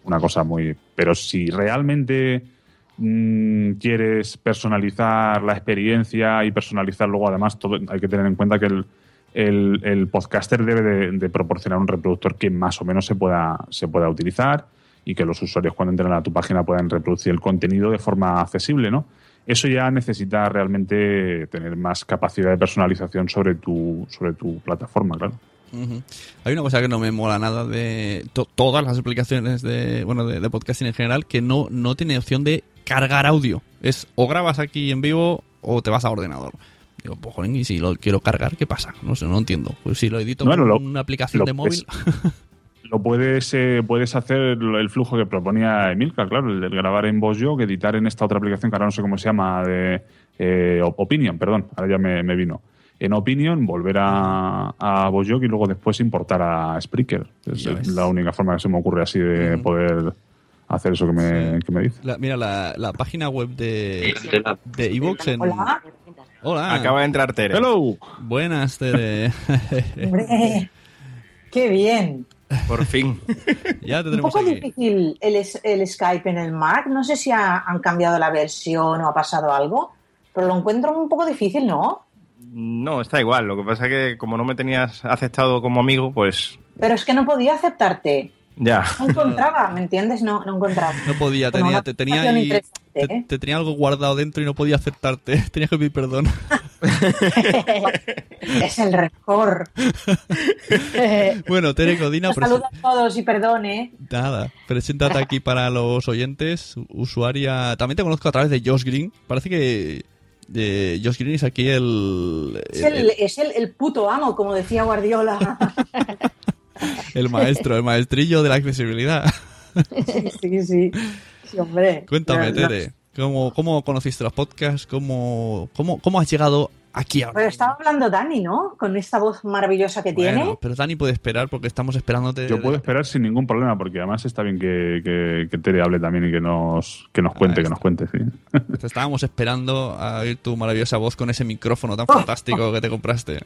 S3: una cosa muy. Pero si realmente mm, quieres personalizar la experiencia y personalizar luego, además, hay que tener en cuenta que el, el- podcaster debe de, proporcionar un reproductor que más o menos se pueda, se pueda utilizar y que los usuarios cuando entren a tu página puedan reproducir el contenido de forma accesible, ¿no? Eso ya necesita realmente tener más capacidad de personalización sobre tu, sobre tu plataforma, claro.
S1: Hay una cosa que no me mola nada de to- todas las aplicaciones de bueno de, de podcasting en general que no no tiene opción de cargar audio. Es o grabas aquí en vivo o te vas a ordenador. Digo, pues joder, y si lo quiero cargar, ¿qué pasa? No sé, no entiendo. Pues si lo edito
S3: Bueno,
S1: con
S3: lo-
S1: una aplicación de móvil.
S3: Lo puedes, eh, puedes hacer el flujo que proponía Emilka, claro, el de grabar en VozJog, editar en esta otra aplicación que ahora no sé cómo se llama, de eh, Opinion, perdón, ahora ya me, me vino. En Opinion, volver a, a y luego después importar a Spreaker. Es la única forma que se me ocurre así de poder hacer eso que me,
S1: Sí.
S3: que me dice.
S1: La- mira, la, la página web de de iVoox en...
S5: Hola.
S1: Hola.
S2: Acaba de entrar Tere.
S3: ¡Hello!
S1: Buenas, Tere.
S5: Hombre, qué bien.
S2: Por fin.
S1: ya te
S5: Un poco
S1: aquí.
S5: difícil el, el Skype en el Mac. No sé si ha- han cambiado la versión o ha pasado algo, pero lo encuentro un poco difícil, ¿no?
S2: No, está igual. Lo que pasa es que como no me tenías aceptado como amigo, pues
S5: Pero es que no podía aceptarte.
S2: Ya.
S5: No encontraba, ¿me entiendes? No, no encontraba.
S1: No podía,
S5: Bueno,
S1: tenía,
S5: una
S1: te, tenía
S5: conversación
S1: ahí-
S5: interesante,
S1: te,
S5: ¿eh?
S1: te tenía algo guardado dentro y no podía aceptarte. Tenías que pedir perdón.
S5: es el rencor.
S1: bueno, Tere Codina,
S5: Os
S1: presen-
S5: saludo a todos y perdone.
S1: nada, preséntate aquí para los oyentes, usuaria. También te conozco a través de Josh Green. Parece que eh, Josh Green es aquí el,
S5: Es
S1: el,
S5: el, es el, el puto amo, como decía Guardiola.
S1: El maestro, el maestrillo de la accesibilidad.
S5: sí, sí. Sí, hombre.
S1: Cuéntame,
S5: No, no.
S1: Tere, ¿cómo, ¿cómo conociste los podcasts? ¿Cómo, cómo, ¿Cómo has llegado aquí ahora?
S5: Pero estaba hablando Dani, ¿no? Con esta voz maravillosa que
S1: Bueno,
S5: tiene.
S1: pero Dani puede esperar porque estamos esperándote.
S3: Yo puedo esperar sin ningún problema, porque además está bien que, que, que Tere hable también y que nos, que nos cuente,
S1: Ahí
S3: que nos cuente, sí.
S1: Te estábamos esperando a oír tu maravillosa voz con ese micrófono tan fantástico que te compraste.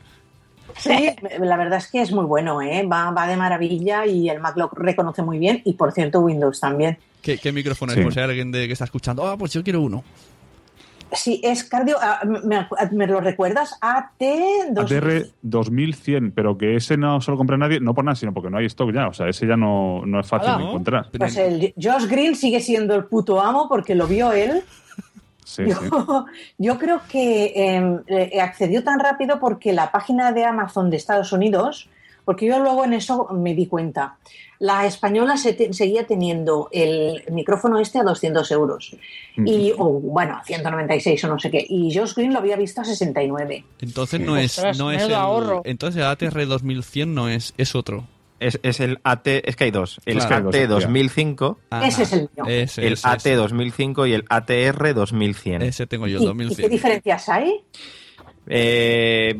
S5: Sí, la verdad es que es muy bueno, ¿eh? Va, va de maravilla y el Mac lo reconoce muy bien y por cierto Windows también.
S1: ¿Qué, qué micrófono
S3: Sí.
S1: es? Por si hay alguien de, que está escuchando. Ah, pues yo quiero uno.
S5: Sí, es cardio. ah, ¿Me, me lo recuerdas? AT.
S3: ATR 2100, pero que ese no se lo compra nadie, no por nada, sino porque no hay stock ya. O sea, ese ya no, no es fácil
S1: Hola,
S3: de encontrar.
S5: Pues el Josh Green sigue siendo el puto amo porque lo vio él.
S3: Sí,
S5: Yo,
S3: sí.
S5: yo creo que eh, eh, accedió tan rápido porque la página de Amazon de Estados Unidos, porque yo luego en eso me di cuenta, la española se te- seguía teniendo el micrófono este a 200 euros. Y, o bueno, a 196 o no sé qué. Y Josh Green lo había visto a 69.
S1: Entonces no es,
S4: Ostras,
S1: no es el,
S4: ahorro.
S1: entonces el ATR 2100 no es, es otro.
S2: Es, es el AT, es que hay dos. El
S1: Claro.
S2: AT 2005,
S1: Ajá.
S5: Ese es el mío.
S1: Ese,
S2: el
S1: ese,
S2: AT
S1: ese.
S2: 2005 y el ATR 2100.
S1: Ese tengo yo,
S5: ¿Y,
S1: el
S5: y qué
S1: 2100.
S5: diferencias hay?
S2: Eh,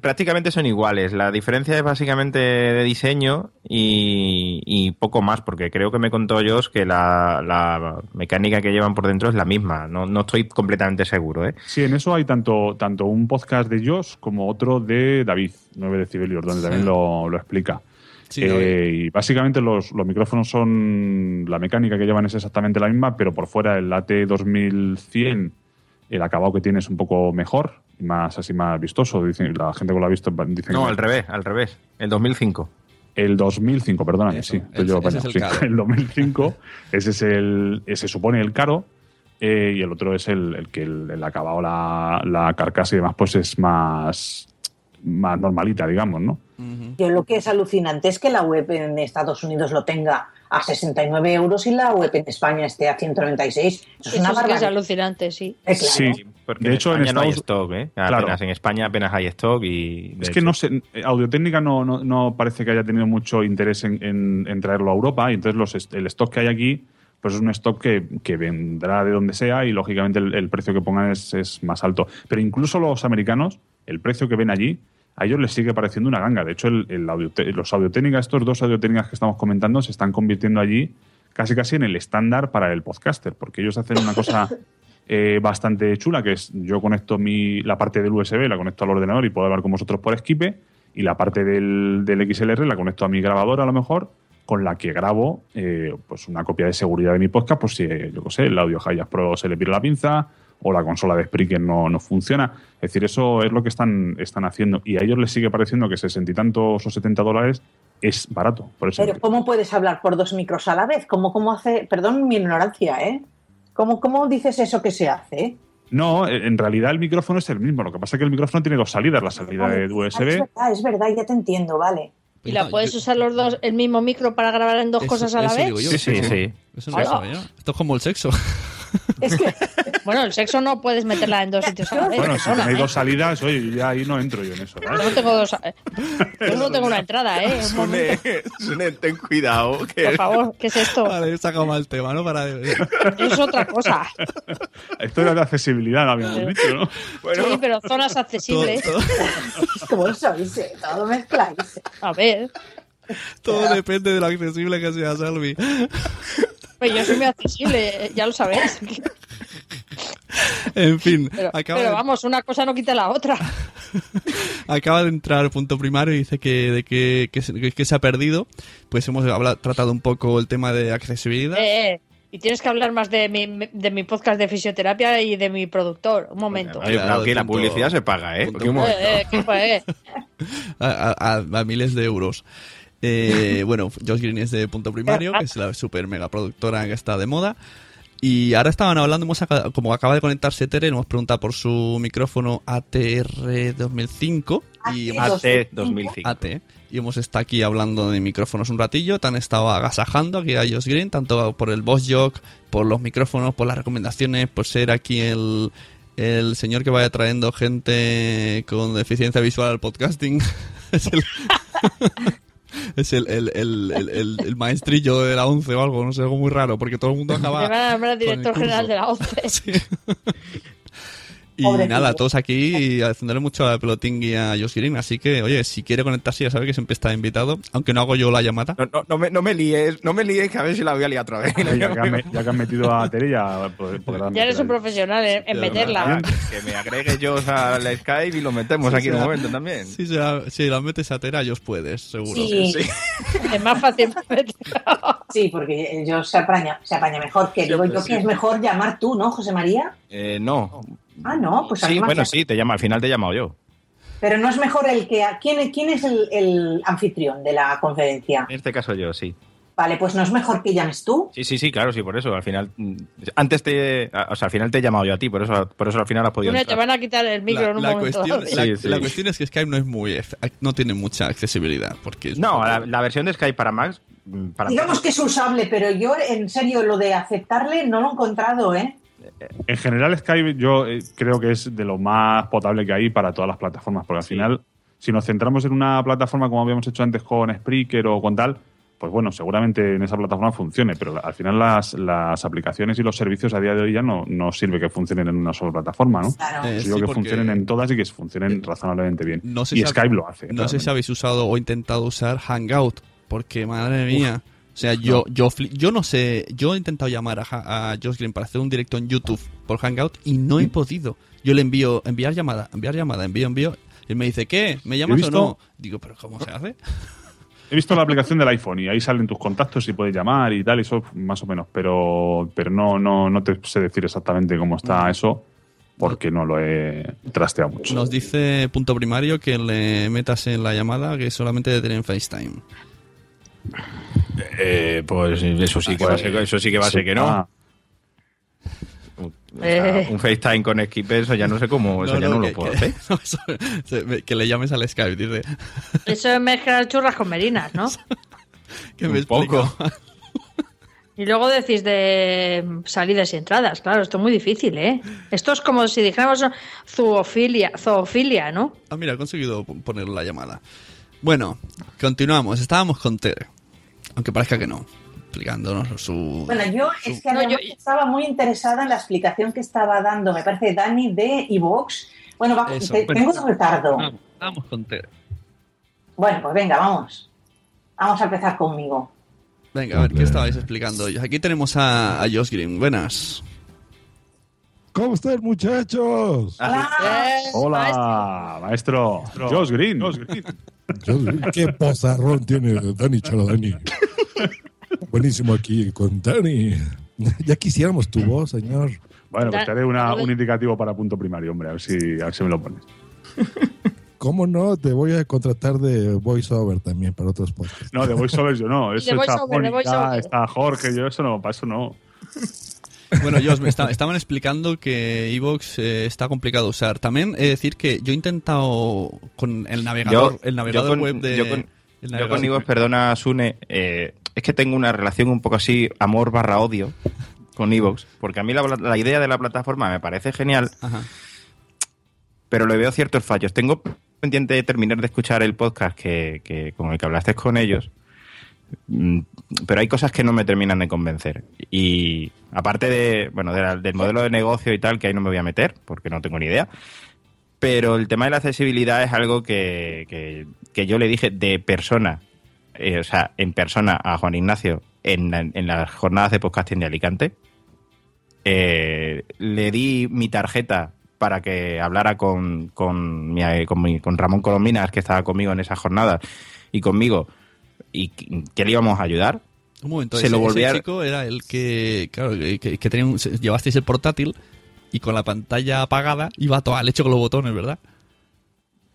S2: prácticamente son iguales. La diferencia es básicamente de diseño y, y poco más, porque creo que me contó Josh que la, la mecánica que llevan por dentro es la misma. No, no estoy completamente seguro, ¿eh?
S3: Sí, en eso hay tanto, tanto un podcast de Josh como otro de David, 9 decibelios, donde también lo, lo explica.
S1: Sí,
S3: Eh, y básicamente los, los micrófonos son. La mecánica que llevan es exactamente la misma, pero por fuera el AT2100, el acabado que tiene es un poco mejor y más así más vistoso. Dicen, la gente que lo ha visto dice
S2: No,
S3: que-
S2: al revés, al revés. El 2005.
S3: El 2005, perdóname,
S1: Eso,
S3: sí.
S1: ese-
S3: yo
S1: ese es el
S3: sí.
S1: caro.
S3: El 2005, ese es el. Ese supone el caro. eh, y el otro es el, el que el, el acabado, la, la carcasa y demás, pues es más, más normalita, digamos, ¿no?
S5: Yo lo que es alucinante es que la web en Estados Unidos lo tenga a 69 euros y la web en España esté a 136. Eso es
S4: Eso
S5: una
S4: sí que es alucinante, sí.
S5: Eh, claro.
S3: Sí.
S2: Porque
S3: De
S2: en
S3: hecho, en
S2: España no hay stock, ¿eh?
S3: Claro.
S2: Apenas en España apenas hay stock y...
S3: Es que no sé, Audiotécnica no, no, no parece que haya tenido mucho interés en, en- en traerlo a Europa y entonces los, el stock que hay aquí pues es un stock que, que vendrá de donde sea y lógicamente el, el precio que pongan es, es más alto. Pero incluso los americanos, el precio que ven allí, a ellos les sigue pareciendo una ganga. De hecho, el, el audiote- los audiotécnicas, estos dos audiotécnicas que estamos comentando, se están convirtiendo allí casi casi en el estándar para el podcaster, porque ellos hacen una cosa eh, bastante chula, que es yo conecto mi, la parte del USB, la conecto al ordenador y puedo hablar con vosotros por Skype, y la parte del, del XLR la conecto a mi grabadora a lo mejor, con la que grabo eh, pues una copia de seguridad de mi podcast, por si, yo qué sé, el audio Hayas Pro se le pira la pinza o la consola de Spreaker no, no funciona. Es decir, eso es lo que están, están haciendo. Y a ellos les sigue pareciendo que sesenta y tantos o 70 dólares es barato. Por eso
S5: Pero ¿cómo puedes hablar por dos micros a la vez? ¿Cómo, cómo hace? Perdón mi ignorancia, ¿eh? ¿Cómo, ¿Cómo dices eso que se hace?
S3: No, en realidad el micrófono es el mismo. Lo que pasa es que el micrófono tiene dos salidas, la salida de
S5: Ah, es
S3: USB.
S5: verdad, es verdad, ya te entiendo, vale.
S4: ¿Y la puedes usar los dos, el mismo micro para grabar en dos
S1: eso-
S4: cosas a la
S1: eso
S4: vez?
S1: digo yo,
S2: Sí, sí,
S1: eso-
S2: sí.
S1: Eso no lo sabía. Esto es como el sexo.
S5: Es que
S4: Bueno, el sexo no puedes meterla en dos sitios a la vez.
S3: Bueno, si tenéis
S4: ¿eh?
S3: dos salidas, oye, ya ahí no entro yo en eso.
S4: Yo
S3: ¿vale?
S4: no tengo dos. eh, Yo solo tengo una entrada, ¿eh?
S2: Sune, Sune, ten cuidado. Que...
S4: por favor, ¿qué es esto?
S1: Vale, he sacado mal el tema, ¿no? Para...
S4: Es otra cosa.
S3: Esto era de accesibilidad, lo habíamos dicho, ¿no?
S2: Bueno,
S4: Sí, pero zonas
S1: todo,
S4: accesibles.
S1: todo-
S5: como sois, eh, todo mezcláis.
S4: A ver,
S1: todo depende de lo accesible que sea, Salvi.
S4: Pues yo soy muy accesible, ya lo sabéis.
S1: En fin,
S4: Pero,
S1: acaba,
S4: pero
S1: de,
S4: vamos, una cosa no quita la otra.
S1: acaba de entrar punto primario y dice que, de que, que se, que se ha perdido. Pues hemos hablado- tratado un poco el tema de accesibilidad.
S4: Eh, eh, y tienes que hablar más de mi, de mi podcast de fisioterapia y de mi productor. Un momento.
S2: Oye,
S1: Claro,
S2: aquí la
S1: punto-
S2: publicidad se paga, ¿eh? un.
S4: Eh, eh, ¿qué fue, eh?
S1: a, a- a miles de euros. Eh, bueno, Josh Green es de Punto Primario, que es la super mega productora que está de moda. Y ahora estaban hablando, hemos saca- como acaba de conectarse Tere, nos hemos preguntado por su micrófono ATR 2005 y hemos,
S2: AT 2005.
S1: AT, y hemos estado aquí hablando de micrófonos un ratillo, te han estado agasajando aquí a Josh Green, tanto por el Boss Jock, por los micrófonos, por las recomendaciones, por ser aquí el, el señor que vaya trayendo gente con deficiencia visual al podcasting. es el, el, el, el, el- maestrillo de la 11 o algo, no sé, algo muy raro, porque todo el mundo acaba...
S4: Me van a nombrar director general de la OCE.
S1: Sí. Y nada, todos aquí haciéndole mucho a Pelotingui y a Josh Green. Así que, oye, si quiere conectarse, ya sabe que siempre está invitado. Aunque no hago yo la llamada.
S2: No, no, no me, no me líes, no me líes, que a ver si la voy a liar otra vez.
S3: Ya que, han, me- ya que han metido a Tere, ya pod- podrán
S4: Ya eres un profesional en, en
S1: Ya,
S4: meterla.
S2: que me agregue yo al Skype y lo metemos aquí en un momento también.
S1: Si, la, si la metes a Tera, Josh puedes, seguro.
S5: Sí, sí.
S4: Es más fácil meterla.
S5: porque yo se apaña, se apaña mejor. Que digo yo que es mejor llamar tú, ¿no, José María?
S2: Eh, no.
S5: Ah, no, pues
S2: Sí, bueno, sí, te llama, al final te he llamado yo.
S5: Pero no es mejor el que... ¿Quién, quién es el, el anfitrión de la conferencia?
S2: En este caso yo, sí.
S5: Vale, pues no es mejor que llames tú.
S2: Sí, sí, sí, claro, sí, por eso. Al final, mm, antes te, o sea, al final te he llamado yo a ti, por eso, por eso al final has podido.
S4: Una, te van a quitar el micro
S1: La,
S4: en un
S1: la
S4: momento.
S1: cuestión,
S4: dado.
S1: la,
S2: Sí, sí.
S1: la cuestión es que Skype no es muy no tiene mucha accesibilidad porque
S2: No, la, versión de Skype para Max, mm, para
S5: Digamos que es usable, pero yo en serio lo de aceptarle no lo he encontrado, ¿eh?
S3: En general, Skype yo eh, creo que es de lo más potable que hay para todas las plataformas, porque al
S2: Sí.
S3: final, si nos centramos en una plataforma como habíamos hecho antes con Spreaker o con tal, pues bueno, seguramente en esa plataforma funcione, pero al final las, las aplicaciones y los servicios a día de hoy ya no, no sirve que funcionen en una sola plataforma, ¿no?
S5: Claro.
S1: Eh, sí,
S3: que funcionen en todas y que funcionen razonablemente bien.
S1: No sé
S3: y
S1: si
S3: Skype lo hace.
S1: No sé si habéis usado o intentado usar Hangout, porque madre mía. Sea, yo, yo, yo no sé, yo he intentado llamar a, a Josh Green para hacer un directo en YouTube por Hangout y no he podido. Yo le envío, enviar llamada, enviar llamada, envío, envío. Y me dice, ¿qué? ¿Me llamas o no? Digo, ¿pero cómo se hace?
S3: He visto la aplicación del iPhone y ahí salen tus contactos y puedes llamar y tal, y eso más o menos, pero, pero no, no, no te sé decir exactamente cómo está eso porque no lo he trasteado mucho.
S1: Nos dice punto primario que le metas en la llamada que solamente de tener en FaceTime.
S2: Eh, pues eso sí que va a ser, eso sí que va a ser que no.
S3: Ah,
S2: O sea,
S4: Eh.
S2: un FaceTime con Skype, eso ya no sé cómo, eso ya no,
S1: que,
S2: lo puedo
S1: que-
S2: hacer.
S1: no, eso- que le llames al Skype, dice.
S4: Eso es mezclar churras con merinas, ¿no?
S1: Que me
S2: Un poco.
S4: Y luego decís de salidas y entradas. Claro, esto es muy difícil, ¿eh? Esto es como si dijéramos zoofilia, zoofilia ¿no?
S1: Ah, mira, he conseguido poner la llamada. Bueno, continuamos. Estábamos con Tere. Aunque parezca que no. Explicándonos su.
S5: Bueno, yo es que
S4: No, yo-
S5: estaba muy interesada en la explicación que estaba dando, me parece, Dani de Evox. Bueno, va,
S1: Eso,
S5: te-
S1: bueno.
S5: tengo un retardo.
S1: Vamos, vamos con Tere.
S5: Bueno, pues venga, vamos. Vamos a empezar conmigo.
S1: Venga, a ver, ¿qué estabais explicando? Aquí tenemos a, a Josh Green. Buenas.
S6: ¿Cómo están, muchachos?
S4: Eh,
S3: Hola, maestro. Josh Green.
S6: ¿Qué pozarrón tiene Dani Chaladani? Buenísimo aquí con Dani. Ya quisiéramos tu voz, señor.
S3: Bueno, pues te haré una- un indicativo para punto primario, hombre, a ver si, a ver si me lo pones.
S6: ¿Cómo no? Te voy a contratar de voiceover también para otros podcasts.
S3: No, de voiceovers yo no. Eso
S4: de
S3: está
S4: voiceover, de
S3: Mónica,
S4: voiceover.
S3: está Jorge, yo eso no, para eso no.
S1: Bueno, Josh, me está- estaban explicando que Evox eh, está complicado de usar. También he de decir que yo he intentado con el navegador,
S2: Yo-
S1: el navegador
S2: yo con-
S1: web de.
S2: yo con-
S1: el
S2: Yo con perdona, Sune, eh, es que tengo una relación un poco así, amor barra odio, con Evox, porque a mí la, la idea de la plataforma me parece genial,
S1: Ajá.
S2: pero le veo ciertos fallos. Tengo pendiente de terminar de escuchar el podcast que, que- con el que hablaste con ellos, mm, pero hay cosas que no me terminan de convencer. Y aparte de, bueno, de la- del modelo de negocio y tal, que ahí no me voy a meter, porque no tengo ni idea. Pero el tema de la accesibilidad es algo que, que- que yo le dije de persona, eh, o sea, en persona a Juan Ignacio en, la- en las jornadas de podcasting de Alicante. Eh, le di mi tarjeta para que hablara con, con, mi- con, mi- con Ramón Colombinas, que estaba conmigo en esas jornadas, y conmigo, y que le íbamos a ayudar.
S1: Un momento,
S2: Se
S1: ese,
S2: lo volví
S1: ese
S2: a-
S1: chico era el que, claro, que, que- que tenía un- llevasteis el portátil y con la pantalla apagada iba todo al hecho con los botones, ¿verdad?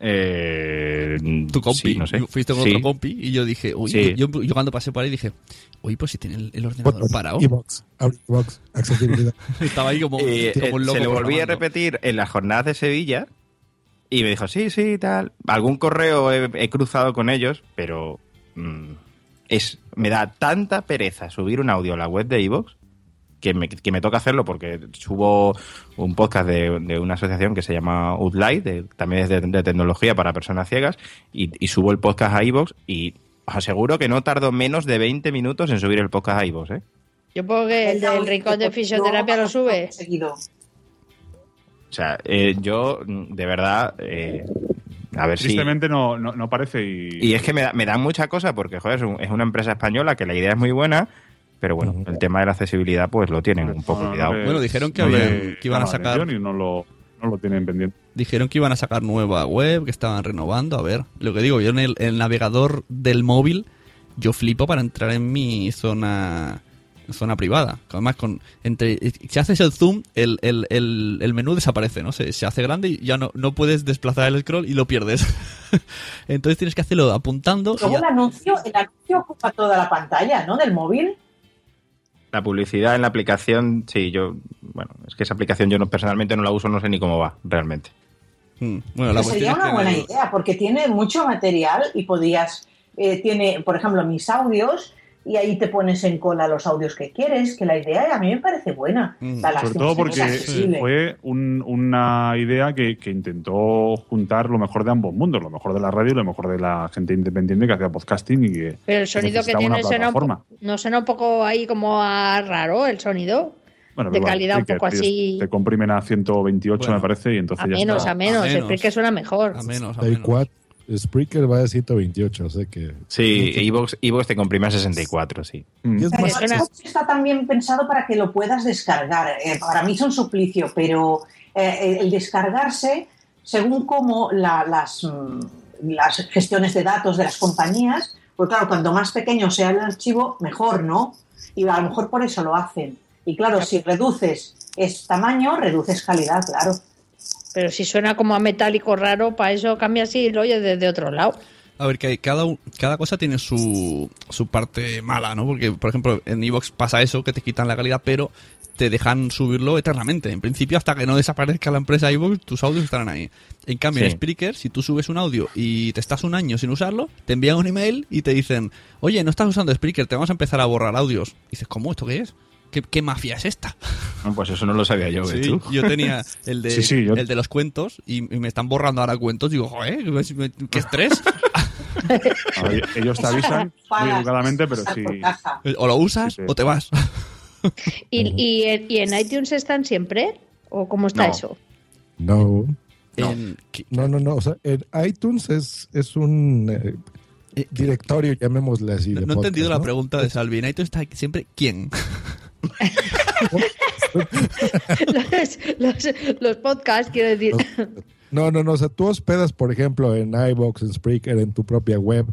S2: Eh,
S1: Tu compi,
S2: sí, no sé.
S1: fuiste con
S2: Sí.
S1: otro compi y yo dije, uy,
S2: Sí.
S1: yo, yo cuando pasé por ahí dije, uy, pues si tiene el, el ordenador parado.
S6: Evox, Evox, accesibilidad.
S1: Estaba ahí como,
S2: Eh,
S1: como un loco
S2: se lo volví a repetir en las jornadas de Sevilla y me dijo, sí, sí, tal. Algún correo he, he cruzado con ellos, pero mm, es me da tanta pereza subir un audio a la web de iVoox que me, que me toca hacerlo porque subo un podcast de, de una asociación que se llama Outlight, de- también es de, de tecnología para personas ciegas, y, y subo el podcast a iVoox y os aseguro que no tardo menos de 20 minutos en subir el podcast a iVoox, ¿eh?
S4: Yo pongo que el del rincón de fisioterapia lo sube.
S5: Seguido.
S2: O sea, eh, yo, de verdad, eh, a ver si...
S3: Tristemente no, no, no parece y...
S2: Y es que me, da- me dan mucha cosa porque, joder, es, un- es una empresa española que la idea es muy buena, pero bueno, el tema de la accesibilidad pues lo tienen un poco olvidado.
S3: le-
S1: Bueno, dijeron que que iban a sacar-
S3: Y no lo, no lo tienen pendiente.
S1: Dijeron que iban a sacar nueva web, que estaban renovando. A ver, lo que digo, yo en el, el navegador del móvil, yo flipo para entrar en mi zona zona privada. Además, con entre si haces el zoom, el, el, el, el menú desaparece, ¿no? Se, se hace grande y ya no, no puedes desplazar el scroll y lo pierdes. Entonces tienes que hacerlo apuntando. y
S5: Luego
S1: ya-
S5: el anuncio, el anuncio ocupa toda la pantalla, ¿no? Del móvil.
S2: La publicidad en la aplicación, sí, yo, bueno, es que esa aplicación yo no, personalmente no la uso, no sé ni cómo va, realmente.
S1: Mm, Bueno, la
S5: Pues sería una buena idea, porque tiene mucho material y podías, eh, tiene, por ejemplo, mis audios, y ahí te pones en cola los audios que quieres, que la idea a mí me parece buena.
S1: Mm.
S5: La
S3: Sobre todo
S5: que
S3: porque fue un- una idea que, que intentó juntar lo mejor de ambos mundos, lo mejor de la radio y lo mejor de la gente independiente que hacía podcasting y que
S4: Pero el sonido que tiene suena un, no suena un poco ahí como a raro el sonido.
S3: Bueno,
S4: de calidad un poco así.
S3: Te comprimen a 128,
S1: Bueno,
S3: me parece, y entonces
S4: A
S3: ya
S4: menos,
S3: está.
S4: a menos.
S1: A
S4: El
S1: menos.
S4: Spreaker suena mejor.
S1: A menos, a menos.
S6: Spreaker va a 128, o sea que...
S2: Sí, iVoox iVoox te comprime a 64, sí.
S3: Mm.
S6: Y es más,
S5: esto está también pensado para que lo puedas descargar. Eh, para mí es un suplicio, pero eh, el descargarse, según cómo la- las, mm, las gestiones de datos de las compañías, pues claro, cuanto más pequeño sea el archivo, mejor, ¿no? Y a lo mejor por eso lo hacen. Y claro, si reduces ese tamaño, reduces calidad, claro.
S4: Pero si suena como a metálico raro, para eso cambia así y lo oyes desde otro lado.
S1: A ver, que cada, un- cada cosa tiene su, su parte mala, ¿no? Porque, por ejemplo, en Evox pasa eso, que te quitan la calidad, pero te dejan subirlo eternamente. En principio, hasta que no desaparezca la empresa iVoox, tus audios estarán ahí. En cambio, en. Spreaker, si tú subes un audio y te estás un año sin usarlo, te envían un email y te dicen, oye, no estás usando Spreaker, te vamos a empezar a borrar audios. Y dices, ¿cómo? ¿Esto qué es? ¿Qué, qué mafia es esta?
S2: Pues eso no lo sabía yo, ¿ves
S1: Sí,
S2: tú?
S1: yo tenía el de,
S3: Sí, sí, yo-
S1: el de los cuentos y, y me están borrando ahora cuentos. Digo, joder, qué estrés.
S3: A ver, ellos te avisan muy educadamente, pero sí.
S1: o lo usas
S3: Sí, sí.
S1: o te vas.
S4: ¿Y, y, en- y en iTunes están siempre? ¿O cómo está
S2: No.
S4: eso?
S6: No, no, no, no. O sea, en iTunes es, es un eh,
S1: Eh,
S6: directorio, llamémosle así.
S1: no,
S6: de
S1: no he entendido la pregunta de Salvi. En iTunes está siempre quién.
S4: Los, podcasts, quiero decir.
S6: No, no, no. O sea, tú hospedas, por ejemplo, en iBox, en Spreaker, en tu propia web,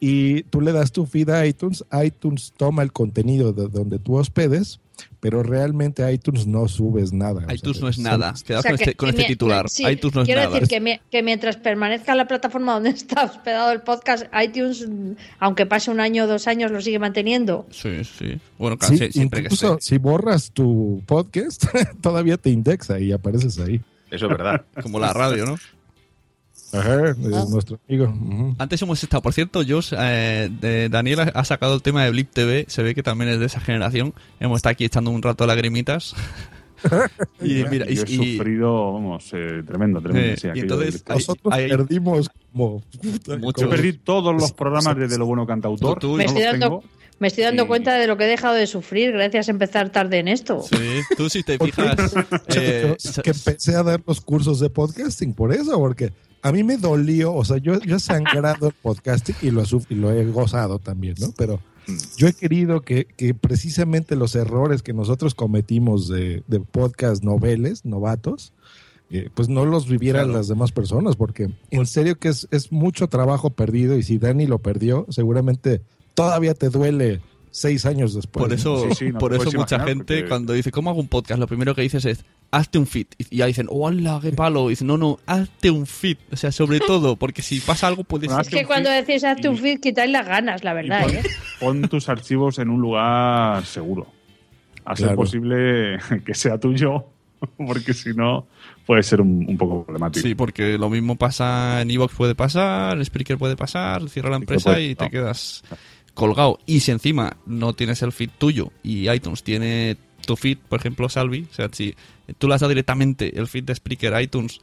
S6: y tú le das tu feed a iTunes. iTunes toma el contenido de donde tú hospedes, pero realmente iTunes no subes nada. O
S1: iTunes
S6: sea,
S1: no es nada. Quedado
S4: O sea,
S1: con,
S4: que-
S1: este, con
S4: que
S1: este
S4: mi-
S1: titular.
S4: sí,
S1: iTunes no es
S4: quiero
S1: nada.
S4: decir que, mi- que mientras permanezca la plataforma donde está hospedado el podcast, iTunes, mm, aunque pase un año o dos años, lo sigue manteniendo.
S1: Sí, sí. Bueno, claro,
S6: Sí,
S1: siempre que
S6: incluso
S1: esté.
S6: si borras tu podcast, todavía te indexa y apareces ahí.
S2: Eso es verdad.
S1: Como la radio, ¿no?
S6: Ajá, es nuestro amigo. Ujú.
S1: Antes hemos estado, por cierto, Josh, eh, de- Daniel ha- sacado el tema de Blip TV, se ve que también es de esa generación. Hemos estado aquí echando un rato lagrimitas. y mira, y,
S3: yo he
S1: y-
S3: sufrido, vamos, eh, tremendo, tremendo.
S1: Eh,
S3: sí,
S1: y entonces
S6: Nosotros
S1: hay-
S6: perdimos como...
S1: Mucho.
S3: Yo perdí todos los programas de, de lo bueno cantautor.
S1: Tú- tú-
S4: Me
S3: no
S4: estoy, dando, me estoy dando
S3: Y-
S4: cuenta de lo que he dejado de sufrir gracias a empezar tarde en esto.
S1: Sí, tú si te fijas... eh,
S6: que empecé a dar los cursos de podcasting por eso, porque a mí me dolió, o sea, yo, yo he sangrado el podcasting y lo, he suf- y lo he gozado también, ¿no? Pero yo he querido que, que precisamente los errores que nosotros cometimos de, de podcast noveles, novatos, eh, pues no los vivieran
S1: Claro.
S6: las demás personas, porque en serio que es, es mucho trabajo perdido y si Dani lo perdió, seguramente todavía te duele seis años después.
S1: Por
S6: ¿no?
S1: eso,
S3: Sí, sí, no
S1: por eso mucha
S3: imaginar,
S1: gente
S3: porque-
S1: cuando dice, ¿cómo hago un podcast? Lo primero que dices es, hazte un feed. Y ya dicen, ¡hola, qué palo! Y dicen, no, no, hazte un feed. O sea, sobre todo, porque si pasa algo puedes...
S3: Bueno,
S4: Es que cuando decís hazte un feed, quitáis las ganas, la verdad.
S3: pon,
S4: ¿eh?
S3: pon tus archivos en un lugar seguro. A ser
S6: Claro.
S3: posible que sea tuyo, porque si no puede ser un, un poco problemático.
S1: Sí, porque lo mismo pasa en Evox puede pasar, en Spreaker puede pasar, cierra la empresa
S3: puede-
S1: y te
S3: no.
S1: quedas colgado. Y si encima no tienes el feed tuyo y iTunes tiene tu feed, por ejemplo, Salvi, o sea, si tú le has dado directamente el feed de Spreaker a iTunes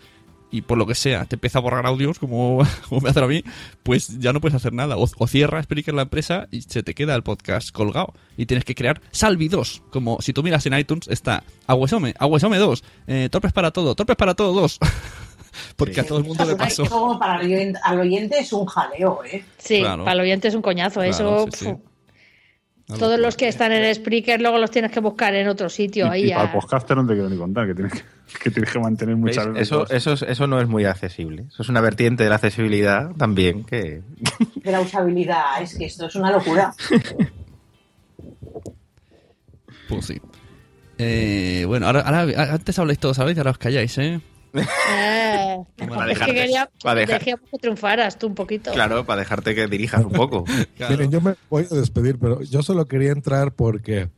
S1: y por lo que sea te empieza a borrar audios, como, como me hacen a mí, pues ya no puedes hacer nada. O, o cierra Spreaker la empresa y se te queda el podcast colgado. Y tienes que crear Salvi 2. Como si tú miras en iTunes, está Aguesome, Aguesome 2, eh, Torpes para todo, Torpes para todo 2. Porque a todo el mundo le pasó.
S5: Eso como para el oyente, al oyente es un jaleo, ¿eh?
S4: Sí,
S1: Claro.
S4: para el oyente es un coñazo.
S1: Claro,
S4: eso,
S1: sí, sí.
S4: Todos los que están en Spreaker luego los tienes que buscar en otro sitio.
S3: Y,
S4: ahí
S3: y para el podcaster no te quiero ni contar, que tienes que, que, tienes que mantener muchas veces.
S2: Eso, eso, es- eso no es muy accesible. Eso es una vertiente de la accesibilidad también que...
S5: De la usabilidad, es que esto es una locura.
S1: Pues sí. Eh, bueno, ahora, ahora- antes habláis todos, ¿sabéis? Ahora os calláis, ¿eh?
S4: Eh,
S2: Para
S4: es que
S2: dejarte-
S4: quería,
S2: para dejar-
S4: que triunfaras tú un poquito.
S2: Claro, para dejarte que dirijas un poco.
S1: Claro.
S6: Miren, yo me voy a despedir, pero yo solo quería entrar porque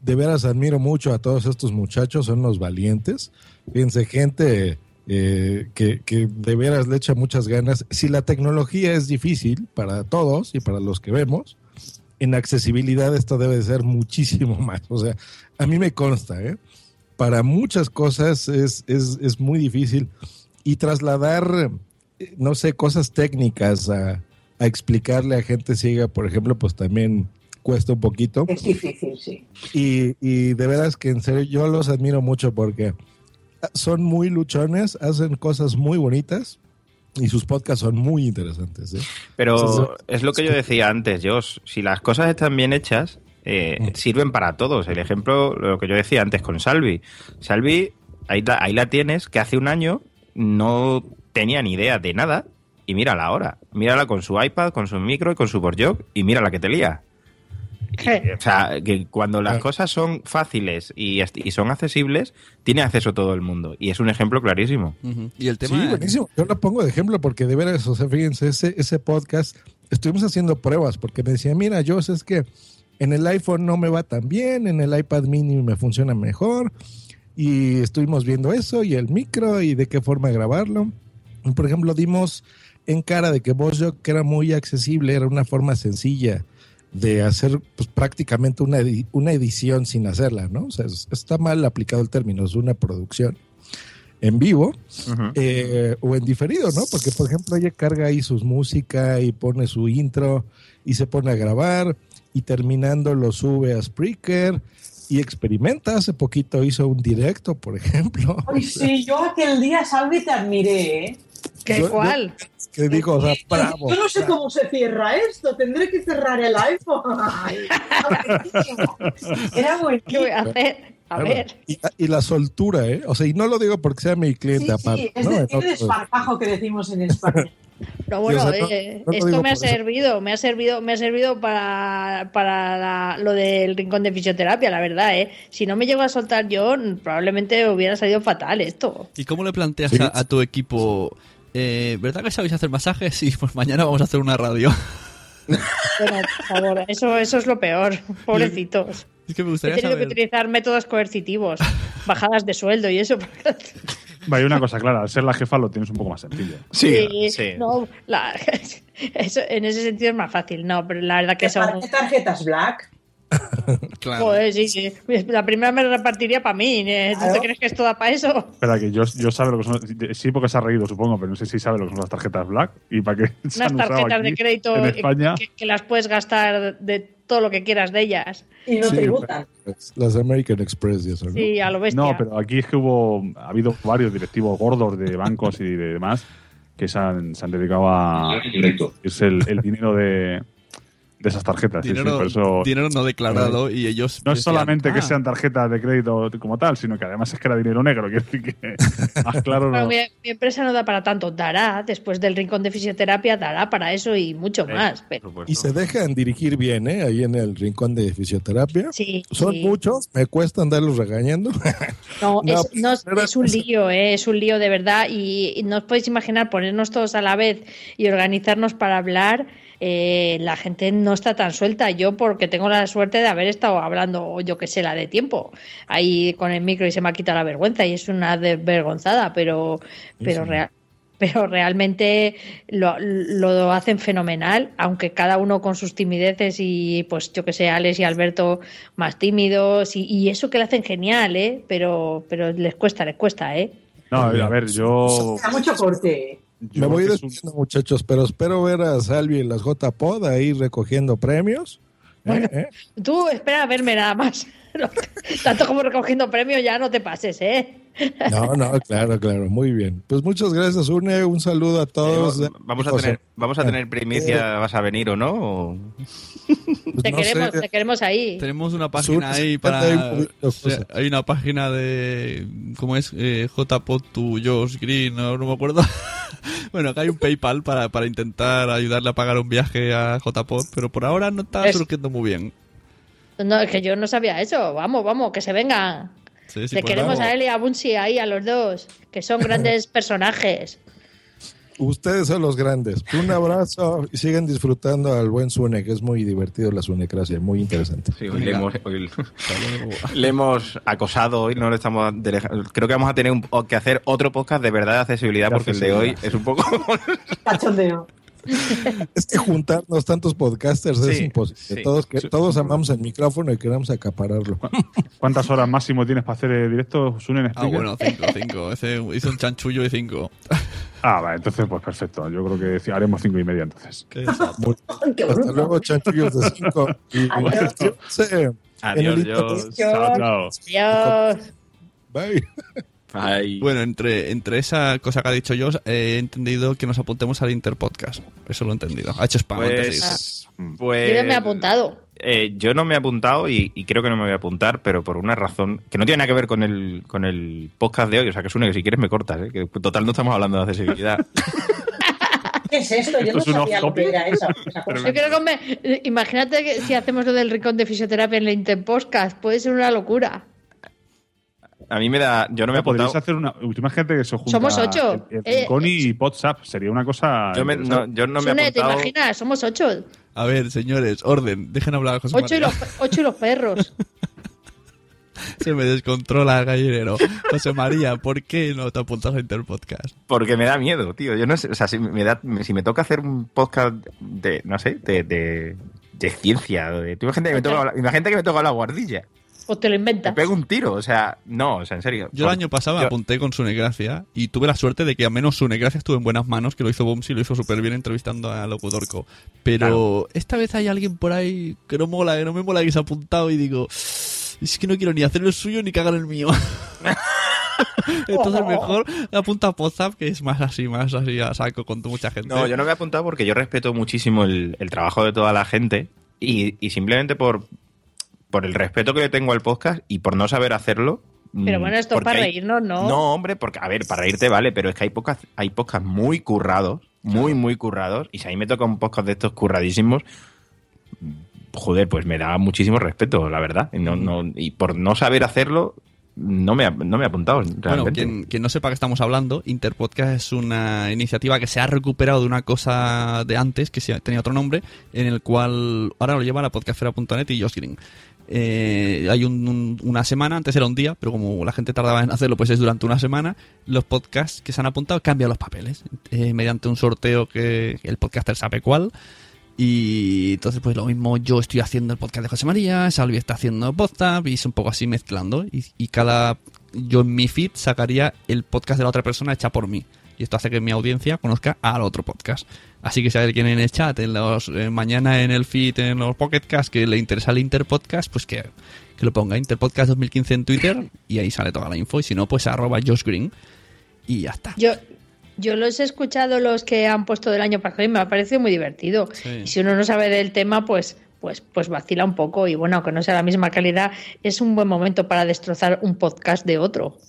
S6: de veras admiro mucho a todos estos muchachos, son unos valientes. Fíjense, gente eh, que, que de veras le echa muchas ganas. Si la tecnología es difícil para todos y para los que vemos, en accesibilidad esto debe de ser muchísimo más. O sea, a mí me consta, ¿eh? Para muchas cosas es, es, es muy difícil y trasladar, no sé, cosas técnicas a, a explicarle a gente ciega, por ejemplo, pues también cuesta un poquito.
S5: Es difícil, sí.
S6: Y, y de veras que en serio yo los admiro mucho porque son muy luchones, hacen cosas muy bonitas y sus podcasts son muy interesantes. ¿eh?
S2: Pero es lo que yo decía antes, Josh. Si las cosas están bien hechas, eh,
S6: Mm.
S2: sirven para todos. El ejemplo, lo que yo decía antes con Salvi. Salvi, ahí, la- ahí la tienes, que hace un año no tenía ni idea de nada. Y mírala ahora. Mírala con su iPad, con su micro y con su Borjog. Y mira la que te lía. O sea, que cuando las cosas son fáciles y, y son accesibles, tiene acceso todo el mundo. Y es un ejemplo clarísimo.
S1: Y el
S6: Sí,
S1: tema...
S6: buenísimo. Yo lo pongo de ejemplo porque de veras, o sea, fíjense, ese, ese podcast, estuvimos haciendo pruebas porque me decía, mira, yo es que en el iPhone no me va tan bien, en el iPad mini me funciona mejor. Y estuvimos viendo eso y el micro y de qué forma grabarlo. Por ejemplo, dimos en cara de que VoiceJock era muy accesible, era una forma sencilla de hacer pues, prácticamente una, edi- una edición sin hacerla, ¿no? O sea, es- está mal aplicado el término, es una producción en vivo eh, o en diferido, ¿no? Porque, por ejemplo, ella carga ahí sus música y pone su intro y se pone a grabar y terminando lo sube a Spreaker y experimenta. Hace poquito hizo un directo, por ejemplo.
S5: Ay, sí, yo aquel día, Salvi, te admiré, ¿eh?
S4: ¿Qué
S6: Yo- yo-
S4: cuál?
S6: Que digo, o sea, bravo.
S5: Yo no sé cómo se cierra esto, tendré que cerrar el iPhone. Ay, Era
S4: ¿Qué voy a
S5: buenísimo.
S4: hacer? A ver.
S6: Y, y la soltura, ¿eh? O sea, y no lo digo porque sea mi cliente
S5: sí,
S6: aparte.
S5: es
S6: ¿no?
S5: de,
S6: En
S5: es de
S6: otro-
S5: esparpajo que decimos en España.
S4: Pero bueno,
S6: Sí, o sea, no-
S4: eh,
S6: no
S4: esto me ha
S6: eso.
S4: servido, me ha servido, me ha servido para, para la- lo del rincón de fisioterapia, la verdad, ¿eh? Si no me llego a soltar yo, probablemente hubiera salido fatal esto.
S1: ¿Y cómo le planteas
S6: Sí.
S1: a, a tu equipo? eh, ¿Verdad que sabéis hacer masajes? Sí, pues mañana vamos a hacer una radio.
S4: Bueno, por favor, eso, eso es lo peor, pobrecitos.
S1: Es que me
S4: He
S1: gustaría
S4: tenido que utilizar métodos coercitivos, bajadas de sueldo y eso.
S3: Vaya, una cosa clara, al ser la jefa lo tienes un poco más sencillo.
S2: Sí, sí.
S4: No, la- eso, en ese sentido es más fácil, no, pero la verdad que son...
S5: ¿Para qué tarjetas Black?
S1: Claro.
S4: Joder, sí, sí. La primera me repartiría para mí. ¿eh? ¿Tú te crees que esto da para eso?
S3: Espera, que yo, yo sabe lo que son. Sí, porque se ha reído, supongo, pero no sé si sabe lo que son las tarjetas Black y para qué se
S4: Unas
S3: usado
S4: tarjetas
S3: aquí,
S4: de crédito
S3: en España.
S4: que, que las puedes gastar de todo lo que quieras de ellas.
S5: Y no
S6: Sí,
S5: tributan.
S6: Las American Express y eso, ¿no?
S4: Sí, a lo bestia.
S3: No, pero aquí es que hubo. Ha habido varios directivos gordos de bancos y de demás que se han, se han dedicado a. Es el, el dinero de, de esas tarjetas. sí, sí,
S1: Dinero,
S3: por eso-
S1: dinero no declarado y ellos.
S3: No es solamente que
S1: "Ah,
S3: sean tarjetas de crédito como tal, sino que además es que era dinero negro. Quiero decir que más claro no.
S4: mi, mi empresa no da para tanto. Dará, después del rincón de fisioterapia, dará para eso y mucho más. Pero.
S6: Y se dejan dirigir bien, ¿eh? Ahí en el rincón de fisioterapia.
S4: sí,
S6: Son
S4: sí.
S6: muchos, me cuesta andarlos regañando.
S4: No,
S6: No,
S4: es, no, es-
S6: pero-
S4: es un lío, ¿eh? es un lío de verdad. Y, y no os podéis imaginar ponernos todos a la vez y organizarnos para hablar. Eh, la gente no está tan suelta. Yo, porque tengo la suerte de haber estado hablando, yo que sé, la de tiempo, ahí con el micro y se me ha quitado la vergüenza y es una desvergonzada, pero, pero real. Pero realmente lo, lo hacen fenomenal, aunque cada uno con sus timideces y pues yo que sé, Alex y Alberto más tímidos y, y eso que le hacen genial, ¿eh? Pero, pero les cuesta, les cuesta, ¿eh?
S3: No, a ver, yo.
S5: Da mucho corte.
S3: Yo
S6: me voy
S3: un-
S6: despidiendo, muchachos, pero espero ver a Salvi en las J-Pod ahí recogiendo premios. ¿eh?
S4: Bueno.
S6: ¿Eh?
S4: Tú espera a verme nada más. Tanto como recogiendo premios ya no te pases, ¿eh?
S6: No, no, claro, claro, muy bien. Pues muchas gracias, Une, un saludo a todos.
S2: Eh, vamos, a
S6: José.
S2: tener, vamos a tener primicia, ¿vas a venir o no? O-
S6: Pues
S4: Te
S6: no
S4: queremos,
S6: sé,
S4: te queremos ahí.
S1: Tenemos una página
S6: Sur-
S1: ahí para. o sea, hay una página de. ¿Cómo es? Eh, JPod to Josh Green, no, no me acuerdo. bueno, acá hay un PayPal para, para intentar ayudarle a pagar un viaje a JPod, pero por ahora no está
S4: Es-
S1: surgiendo muy bien.
S4: No, es que yo no sabía eso. Vamos, vamos, que se vengan.
S1: Sí, sí,
S4: Le
S1: pues
S4: queremos
S1: vamos.
S4: a él y a Bunsi ahí, a los dos, que son grandes personajes.
S6: Ustedes son los grandes. Un abrazo y sigan disfrutando al buen Sune, que es muy divertido la Sunecracia, muy interesante.
S2: Sí, hoy le hemos, hoy le hemos acosado, hoy no le estamos creo que vamos a tener un- que hacer otro podcast de verdad de accesibilidad porque el de hoy es un poco
S5: Cachondeo.
S6: Es que juntarnos tantos podcasters es
S2: Sí,
S6: imposible.
S2: sí.
S6: todos, que, todos amamos el micrófono y queremos acapararlo.
S3: ¿Cuántas horas máximo tienes para hacer eh, directo, Sunen?
S1: Ah, bueno, cinco, cinco. Ese hizo un chanchullo de cinco.
S3: Ah, vale, entonces pues perfecto. Yo creo que sí, haremos cinco y media entonces.
S6: Hasta
S5: bruto.
S6: luego, chanchullos de cinco. Y
S5: Adiós.
S6: suscríbanse en
S2: Adiós,
S6: el
S2: Dios.
S3: Chao, chao.
S4: Dios.
S6: Bye.
S2: Ay.
S1: Bueno, entre, entre esa cosa que ha dicho yo, he entendido que nos apuntemos al Interpodcast. Eso lo he entendido. Ha hecho spam.
S2: Pues, pues
S4: Yo me he apuntado.
S2: eh, yo no me he apuntado y, y creo que no me voy a apuntar, pero por una razón que no tiene nada que ver con el, con el podcast de hoy. O sea, que es una que si quieres me cortas, ¿eh? que total no estamos hablando de accesibilidad.
S5: ¿Qué es esto? Yo
S3: Esto
S5: no sabía lo que era.
S4: Yo creo que me- imagínate que si hacemos lo del rincón de fisioterapia en la Interpodcast, puede ser una locura.
S2: A mí me da. Yo no me he apuntado.
S3: hacer una. Imagínate que se junta.
S4: Somos ocho.
S3: el- el
S4: Eh,
S3: y WhatsApp. Sería una cosa.
S2: Yo, me- no, yo no me he
S4: Sune, ¿te
S2: apuntado.
S4: imaginas? Somos ocho.
S1: A ver, señores, orden, dejen hablar a José
S4: Ocho y,
S1: María.
S4: los, ocho y los perros.
S1: Se me descontrola el gallinero. José María, ¿por qué no te apuntas a Interpodcast?
S2: Porque me da miedo, tío. Yo no sé, o sea, si me, da, si me toca hacer un podcast de, no sé, de, de, de ciencia, de, imagínate que me toca, imagínate que me toca la guardilla.
S4: O te lo inventas.
S2: pego un tiro, o sea, no, o sea, en serio.
S1: Yo el año pasado me
S2: yo-
S1: apunté con Sunegracia y tuve la suerte de que al menos Sunegracia estuvo en buenas manos, que lo hizo Bumsy y lo hizo súper bien entrevistando a Locutorco. Pero esta vez hay alguien por ahí que no mola, que no me mola que se ha apuntado y digo, es que no quiero ni hacer el suyo ni cagar el mío. Entonces mejor apunta a WhatsApp, que es más así, más así a saco con mucha gente.
S2: No, yo no me he apuntado porque yo respeto muchísimo el, el trabajo de toda la gente y, y simplemente por, por el respeto que le tengo al podcast y por no saber hacerlo.
S4: Pero
S2: mm,
S4: bueno, esto es para
S2: hay-
S4: reírnos, ¿no?
S2: No, hombre, porque, a ver, para reírte vale, pero es que hay podcasts, hay podcasts muy currados, muy, muy currados, y si a mí me toca un podcast de estos curradísimos, joder, pues me da muchísimo respeto, la verdad. Y, no, no, y por no saber hacerlo, no me, ha- no me he apuntado,
S1: Bueno,
S2: realmente.
S1: quien, quien no sepa que estamos hablando, Interpodcast es una iniciativa que se ha recuperado de una cosa de antes, que tenía otro nombre, en el cual ahora lo llevan a podcastfera.net y Josh Green. Eh, hay un- un- una semana, antes era un día, pero como la gente tardaba en hacerlo, pues es durante una semana. Los podcasts que se han apuntado cambian los papeles eh, mediante un sorteo que el podcaster sabe cuál. Y entonces, pues lo mismo, yo estoy haciendo el podcast de José María, Salvi está haciendo podcast y es un poco así mezclando. Y, y cada. Yo en mi feed sacaría el podcast de la otra persona hecha por mí. Y esto hace que mi audiencia conozca al otro podcast. Así que si hay alguien en el chat, en los, eh, mañana en el feed, en los pocketcasts, que le interesa el Interpodcast, pues que, que lo ponga Interpodcast 2015 en Twitter y ahí sale toda la info. Y si no, pues arroba Josh Green y ya está.
S4: Yo, yo los he escuchado los que han puesto del año pasado y me ha parecido muy divertido.
S1: Sí.
S4: Y si uno no sabe del tema, pues, pues, pues vacila un poco. Y bueno, aunque no sea la misma calidad, es un buen momento para destrozar un podcast de otro.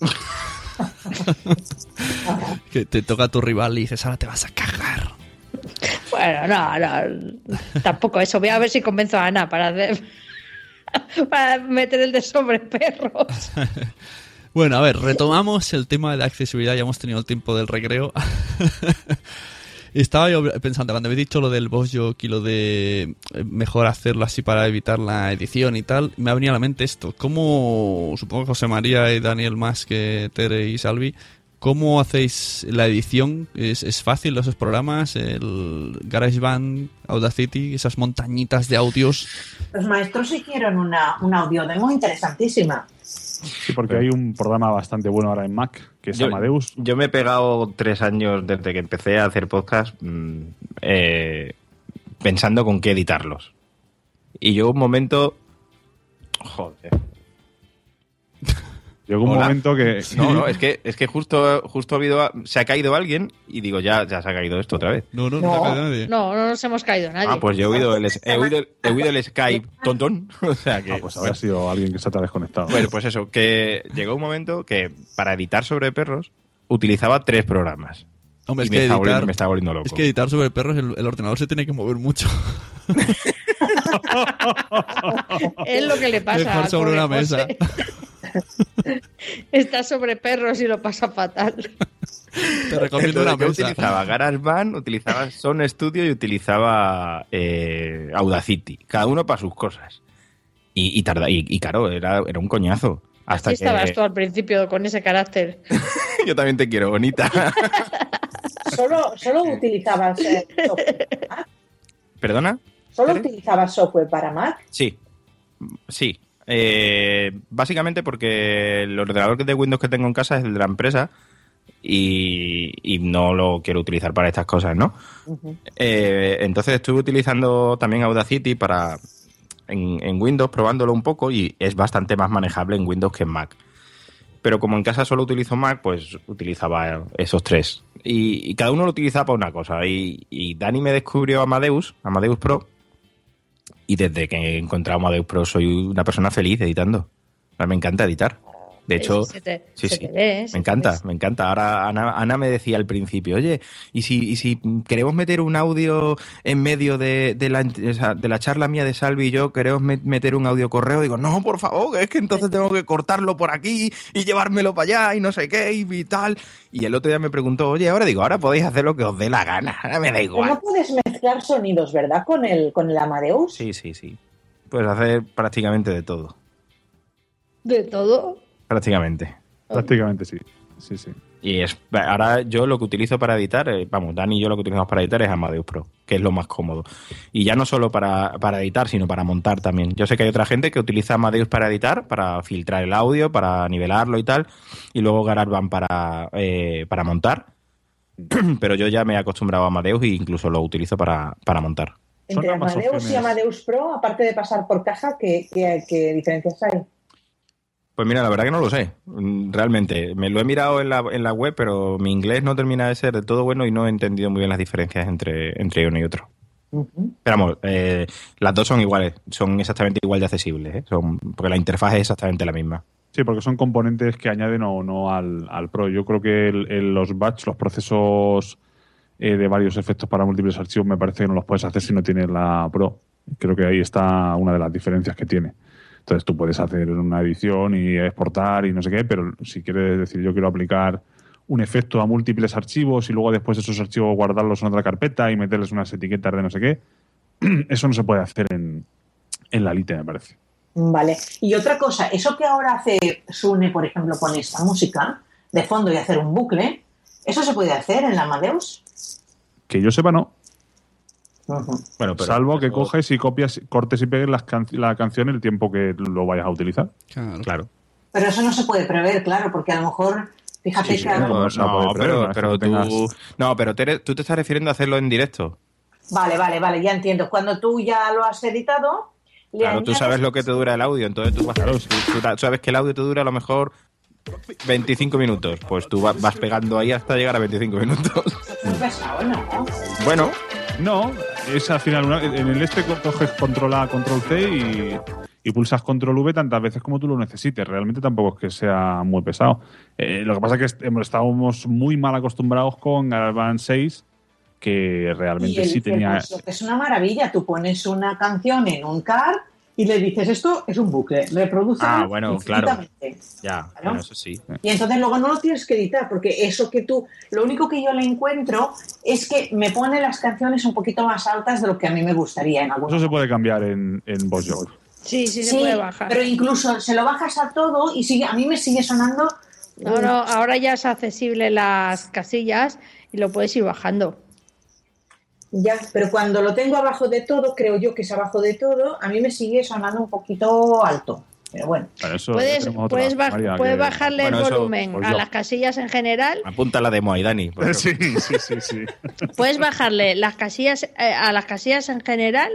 S1: Que te toca a tu rival y dices, ahora te vas a cagar.
S4: Bueno, no, no, tampoco eso. Voy a ver si convenzo a Ana para para meter el de sobre perros.
S1: Bueno, a ver, retomamos el tema de la accesibilidad. Ya hemos tenido el tiempo del recreo. Estaba yo pensando, cuando habéis dicho lo del boss joke y lo de eh, mejor hacerlo así para evitar la edición y tal, me ha venido a la mente esto. ¿Cómo, supongo José María y Daniel más que Tere y Salvi, cómo hacéis la edición? ¿Es, es fácil esos programas? El GarageBand, Audacity, esas montañitas de audios.
S5: Los maestros hicieron una, una audio demo interesantísima.
S3: Sí, porque hay un programa bastante bueno ahora en Mac, que es
S2: Yo-
S3: Amadeus.
S2: Yo me he pegado tres años desde que empecé a hacer podcast mm, eh, pensando con qué editarlos. Y llegó un momento... Joder.
S3: Llegó un
S2: Hola.
S3: momento que...
S2: No, no, es que, es que justo, justo ha habido, se ha caído alguien y digo, ya, ya se ha caído esto otra vez.
S1: No, no, no,
S5: No.
S1: te ha caído nadie.
S4: No, no nos hemos caído nadie.
S2: Ah, pues yo he oído el, he oído, he oído el Skype tontón. O sea que...
S3: Ah, pues habrá sido alguien que se ha desconectado.
S2: Bueno, pues eso, que llegó un momento que para editar sobre perros utilizaba tres programas.
S1: Hombre,
S2: Y
S1: es
S2: me,
S1: que
S2: está
S1: editar,
S2: volviendo, me está volviendo loco.
S1: es que editar sobre perros, el, el ordenador se tiene que mover mucho.
S4: Es lo que le pasa.
S1: Sobre una mesa.
S4: Está sobre perros y lo pasa fatal.
S1: Te recomiendo
S2: Entonces,
S1: una
S2: yo
S1: mesa.
S2: utilizaba GarageBand, utilizaba Son Studio y utilizaba eh, Audacity. Cada uno para sus cosas. Y, y, tarda, y, y claro, era, era un coñazo. Hasta
S4: Así estabas
S2: que...
S4: tú al principio con ese carácter.
S2: Yo también te quiero, bonita.
S5: Solo, solo utilizabas eh, software.
S2: ¿Perdona?
S5: Solo utilizabas software para Mac.
S2: Sí, sí. Eh, básicamente porque el ordenador de Windows que tengo en casa es el de la empresa y, y no lo quiero utilizar para estas cosas, ¿no? Eh, entonces estuve utilizando también Audacity para en, en Windows, probándolo un poco y es bastante más manejable en Windows que en Mac. Pero como en casa solo utilizo Mac, pues utilizaba esos tres. Y, y cada uno lo utilizaba para una cosa. Y, y Dani me descubrió Amadeus, Amadeus Pro, y desde que he encontrado Amadeus Pro soy una persona feliz editando. Me encanta editar. De hecho,
S4: Se te-
S2: sí,
S4: se
S2: sí.
S4: te ve, se
S2: me
S4: te
S2: encanta, me encanta. Ahora Ana, Ana me decía al principio, oye, ¿y si, y si queremos meter un audio en medio de, de la, de la charla mía de Salvi y yo, queremos me- meter un audio correo? Digo, no, por favor, es que entonces tengo que cortarlo por aquí y llevármelo para allá y no sé qué y, y tal. Y el otro día me preguntó, oye, ahora digo, ahora podéis hacer lo que os dé la gana, ahora me da igual.
S5: no puedes mezclar sonidos, ¿verdad? Con el, con el Amadeus.
S2: Sí, sí, sí. Puedes hacer prácticamente de todo.
S4: De todo.
S2: Prácticamente.
S3: Prácticamente sí. Sí, sí.
S2: Y es, ahora yo lo que utilizo para editar, eh, vamos, Dani y yo lo que utilizamos para editar es Amadeus Pro, que es lo más cómodo. Y ya no solo para, para editar, sino para montar también. Yo sé que hay otra gente que utiliza Amadeus para editar, para filtrar el audio, para nivelarlo y tal, y luego GarageBand para, eh, para montar. Pero yo ya me he acostumbrado a Amadeus e incluso lo utilizo para, para montar.
S5: Entre Amadeus y. Amadeus Pro, aparte de pasar por caja, ¿qué, qué, qué diferencias hay?
S2: Pues mira, la verdad que no lo sé, mm, realmente. Me lo he mirado en la, en la web, pero mi inglés no termina de ser de todo bueno y no he entendido muy bien las diferencias entre, entre uno y otro.
S5: Ujú.
S2: Pero vamos, eh, las dos son iguales, son exactamente igual de accesibles, ¿eh? son, porque la interfaz es exactamente la misma.
S3: Sí, porque son componentes que añaden o no al, al Pro. Yo creo que el- el- los batch, los procesos eh, de varios efectos para múltiples archivos, me parece que no los puedes hacer si no tienes la Pro. Creo que ahí está una de las diferencias que tiene. Entonces tú puedes hacer una edición y exportar y no sé qué, pero si quieres decir yo quiero aplicar un efecto a múltiples archivos y luego después esos archivos guardarlos en otra carpeta y meterles unas etiquetas de no sé qué, eso no se puede hacer en, en la Lite, me parece.
S5: Vale. Y otra cosa, eso que ahora hace Sune, por ejemplo, con esta música de fondo y hacer un bucle, ¿eso se puede hacer en la Amadeus?
S3: Que yo sepa, no.
S2: Bueno, pero,
S3: Salvo que
S2: pero-
S3: coges y copias, cortes y pegues las can- la canción el tiempo que lo vayas a utilizar.
S1: Claro.
S2: Claro.
S5: Pero eso no se puede prever, claro, porque a lo mejor, fíjate
S3: Sí, sí,
S5: que a lo-
S3: no,
S2: No, pero, tú, no, pero te- tú te estás refiriendo a hacerlo en directo.
S5: Vale, vale, vale, ya entiendo. Cuando tú ya lo has editado, le
S2: Claro, tú sabes lo que te dura el audio, entonces tú, vas, tú, tú sabes que el audio te dura a lo mejor 25 minutos. Pues tú va- vas pegando ahí hasta llegar a 25 minutos.
S5: Es pesado, ¿no?
S2: Bueno,
S3: No, es al final, en el este coges control A, control C y, y pulsas control V tantas veces como tú lo necesites. Realmente tampoco es que sea muy pesado. Eh, lo que pasa es que estábamos muy mal acostumbrados con GarageBand 6, que
S5: Y
S3: realmente
S5: el
S3: sí tenía...
S5: que es una maravilla. Tú pones una canción en un car y le dices esto es un bucle, reproduce
S2: Ah, bueno, claro. ya,
S5: Claro.
S2: bueno, eso sí.
S5: Y entonces luego no lo tienes que editar, porque eso que tú, lo único que yo le encuentro es que me pone las canciones un poquito más altas de lo que a mí me gustaría en algunos
S3: Eso se puede cambiar en, en.
S4: Sí, sí, se
S5: Sí,
S4: puede bajar.
S5: pero incluso se lo bajas a todo y sigue, a mí me sigue sonando.
S4: No, no, ahora ya es accesible las casillas y lo puedes ir bajando.
S5: Ya, pero cuando lo tengo abajo de todo, creo yo que es abajo de todo, a mí me sigue sonando un poquito alto. Pero bueno,
S3: eso
S4: Puedes, puedes, baj-
S3: María,
S4: puedes
S3: que-
S4: bajarle
S2: Bueno,
S4: el
S2: eso,
S4: volumen
S3: pues
S4: a
S3: yo.
S4: las casillas en general.
S2: Apunta la demo ahí, Dani.
S3: Sí, sí, sí, sí.
S4: Puedes bajarle las casillas eh, a las casillas en general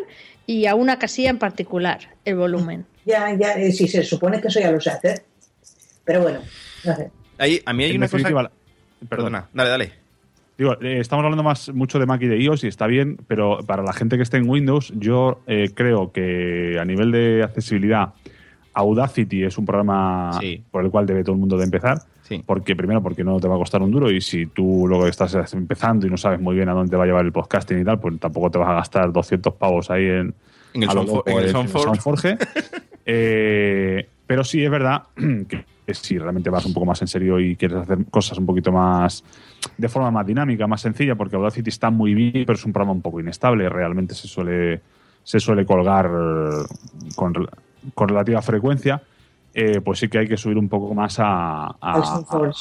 S4: y a una casilla en particular el volumen.
S5: ya, ya, eh, sí, se supone que eso ya lo sé hacer. Pero bueno, no sé.
S2: Ahí, a mí hay
S3: En
S2: una cosa... Perdona, dale, dale.
S3: Digo, eh, estamos hablando más mucho de Mac y de iOS y está bien, pero para la gente que esté en Windows, yo eh, creo que a nivel de accesibilidad, Audacity es un programa
S2: Sí.
S3: por el cual debe todo el mundo de empezar.
S2: Sí.
S3: Porque primero, porque no te va a costar un duro y si tú luego estás empezando y no sabes muy bien a dónde te va a llevar el podcasting y tal, pues tampoco te vas a gastar 200 pavos ahí en,
S2: En el. Soundforge.
S3: Eh, pero sí es verdad que, que si realmente vas un poco más en serio y quieres hacer cosas un poquito más de forma más dinámica, más sencilla, porque Audacity está muy bien, pero es un programa un poco inestable. Realmente se suele, se suele colgar con, con relativa frecuencia. eh, pues sí que hay que subir un poco más a, a- a-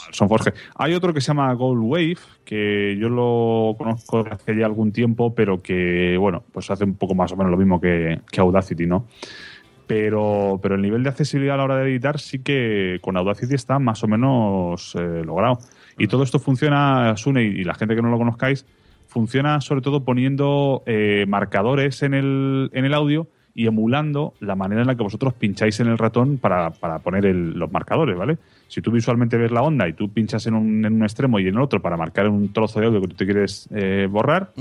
S3: al Soundforge. Hay otro que se llama Gold Wave, que yo lo conozco hace ya algún tiempo, pero que, bueno, pues hace un poco más o menos lo mismo que, que Audacity, ¿no? Pero, pero el nivel de accesibilidad a la hora de editar sí que con Audacity está más o menos eh, logrado. Y todo esto funciona, Sune, y la gente que no lo conozcáis, funciona sobre todo poniendo eh, marcadores en el, en el audio y emulando la manera en la que vosotros pincháis en el ratón para, para poner el- los marcadores, ¿vale? Si tú visualmente ves la onda y tú pinchas en un, en un extremo y en el otro para marcar un trozo de audio que tú te quieres eh, borrar.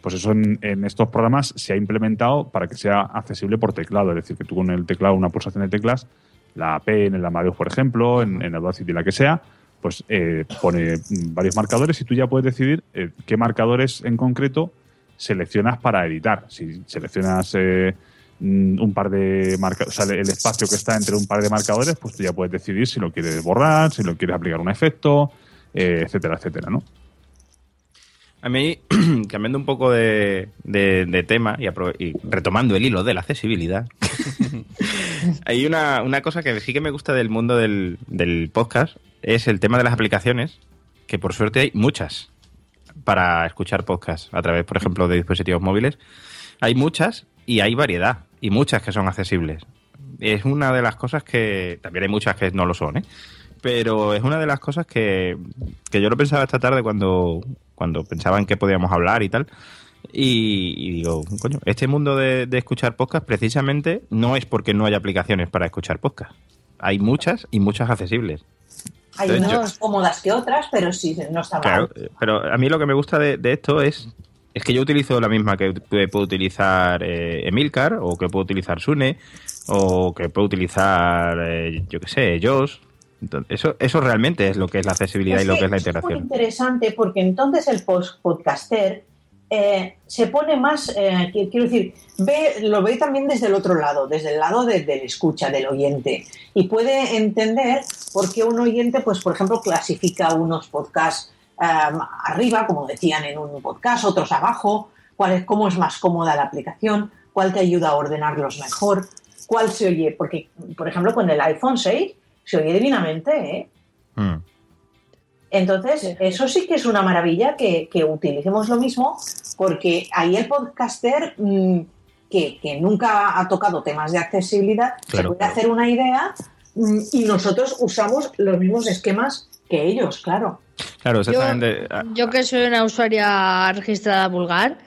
S3: Pues eso en, en estos programas se ha implementado para que sea accesible por teclado. Es decir, que tú con el teclado, una pulsación de teclas, la P en el Amadeus, por ejemplo, en, en Audacity, la que sea, pues eh, pone varios marcadores y tú ya puedes decidir eh, qué marcadores en concreto seleccionas para editar. Si seleccionas eh, mm, un par de marcadores, o sea, el espacio que está entre un par de marcadores, pues tú ya puedes decidir si lo quieres borrar, si lo quieres aplicar un efecto, etcétera, etcétera, ¿no?
S2: A mí, cambiando un poco de, de- tema y, retomando el hilo de la accesibilidad, hay una, una cosa que sí que me gusta del mundo del, del podcast, es el tema de las aplicaciones, que por suerte hay muchas para escuchar podcast a través, por ejemplo, de dispositivos móviles. Hay muchas y hay variedad, y muchas que son accesibles. Es una de las cosas que, también hay muchas que no lo son, ¿eh? pero es una de las cosas que, que yo lo pensaba esta tarde cuando, cuando pensaba en qué podíamos hablar y tal. Y, y digo, coño, este mundo de, de escuchar podcast precisamente no es porque no haya aplicaciones para escuchar podcast. Hay muchas y muchas accesibles.
S5: Hay
S2: Entonces,
S5: unas
S2: yo-
S5: cómodas que otras, pero sí, no está mal.
S2: Claro, eh, pero a mí lo que me gusta de, de esto es, es que yo utilizo la misma que puede puede utilizar eh, Emilcar, o que puedo utilizar Sune, o que puedo utilizar, eh, yo qué sé, Josh. Entonces, eso, eso realmente es lo que es la accesibilidad y lo que es la
S5: Es muy
S2: integración.
S5: interesante porque entonces el post- podcaster eh, se pone más, eh, qui- quiero decir, ve, lo ve también desde el otro lado, desde el lado de- del escucha, del oyente, y puede entender por qué un oyente, pues por ejemplo, clasifica unos podcasts eh, arriba, como decían en un podcast, otros abajo, cuál es, cómo es más cómoda la aplicación, cuál te ayuda a ordenarlos mejor, cuál se oye, porque por ejemplo con el iPhone 6 se oye divinamente, ¿eh?
S2: Mm.
S5: Entonces, eso sí que es una maravilla que, que utilicemos lo mismo, porque ahí el podcaster mm, que, que nunca ha tocado temas de accesibilidad
S2: Claro.
S5: se puede hacer una idea mm, y nosotros usamos los mismos esquemas que ellos, claro.
S2: Claro, exactamente. Ah,
S4: Yo que soy una usuaria registrada vulgar,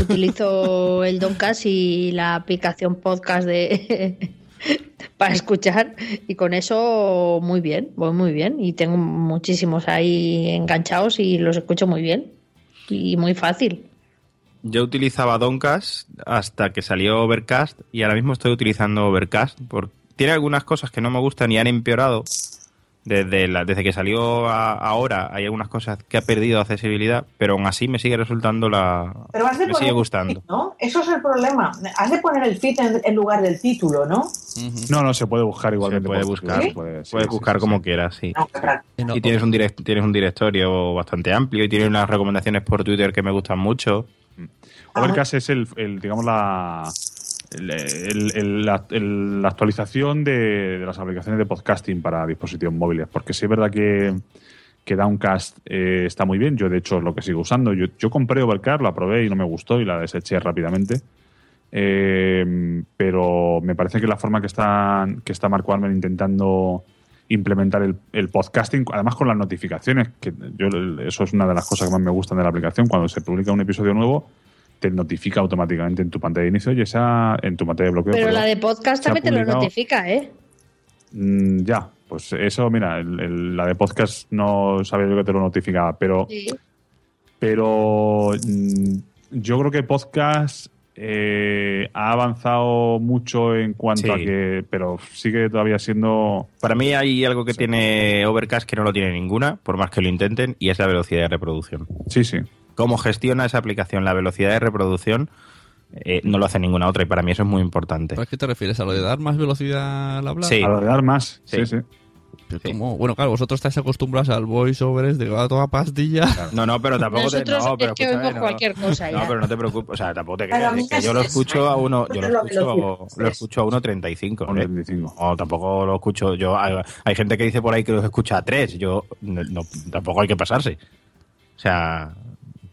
S4: utilizo el Doncast y la aplicación podcast de para escuchar y con eso muy bien, voy muy bien y tengo muchísimos ahí enganchados y los escucho muy bien y muy fácil.
S2: Yo utilizaba Doncast hasta que salió Overcast y ahora mismo estoy utilizando Overcast. Porque tiene algunas cosas que no me gustan y han empeorado. Desde, la- desde que salió a- ahora hay algunas cosas que ha perdido accesibilidad, pero aún así me sigue resultando la...
S5: Pero has de
S2: me
S5: poner
S2: sigue gustando.
S5: feed, ¿no? Eso es el problema. Has de poner el feed en, en lugar del título, ¿no?
S3: No, no, se puede buscar
S2: Se
S3: igualmente.
S2: puede
S3: por-
S2: buscar,
S5: ¿Sí?
S3: puede- sí,
S2: puedes
S3: sí,
S2: buscar
S3: sí,
S2: como
S3: sí.
S2: quieras, sí.
S5: No, claro.
S1: No,
S2: Y tienes un, direct- tienes un directorio bastante amplio y tienes unas recomendaciones por Twitter que me gustan mucho.
S3: Overcast es el, el, digamos, la, el- la, actualización de, de las aplicaciones de podcasting para dispositivos móviles. Porque sí es verdad que, que Downcast eh, está muy bien. Yo, de hecho, es lo que sigo usando. Yo, yo compré Overcast, la probé y no me gustó y la deseché rápidamente. Eh, pero me parece que la forma que está, que está Marco Armen intentando implementar el, el podcasting, además con las notificaciones, que yo eso es una de las cosas que más me gustan de la aplicación, cuando se publica un episodio nuevo, te notifica automáticamente en tu pantalla de inicio y esa en tu pantalla de bloqueo.
S4: Pero
S3: perdón.
S4: la de podcast también te lo notifica, ¿eh?
S3: Mm, ya, pues eso, mira, el- el- la de podcast no sabía yo que te lo notificaba, pero
S4: Sí.
S3: pero mm, yo creo que podcast eh, ha avanzado mucho en cuanto
S2: Sí.
S3: a que, pero sigue todavía siendo
S2: Para mí hay algo que
S3: Sí.
S2: tiene Overcast que no lo tiene ninguna, por más que lo intenten, y es la velocidad de reproducción.
S3: sí, sí.
S2: Cómo gestiona esa aplicación la velocidad de reproducción eh, no lo hace ninguna otra y para mí eso es muy importante.
S1: ¿A qué te refieres? ¿A lo de dar más velocidad al hablar?
S2: Sí.
S3: A lo de dar más, sí,
S2: Sí.
S1: Bueno, claro, vosotros estáis acostumbrados al voiceover es de a toda pastilla.
S2: No, no, pero tampoco te, no, pero
S4: es que oímos
S2: no.
S4: cualquier cosa
S2: No,
S4: ya.
S2: pero no te preocupes, o sea, tampoco te creas, es que yo lo escucho a uno, yo lo escucho, lo
S5: es.
S2: escucho a 1.35.
S3: A
S2: ¿eh?
S3: 1.35.
S2: O tampoco lo escucho yo. Hay, hay gente que dice por ahí que los escucha a 3. Yo no, no- tampoco hay que pasarse. O sea,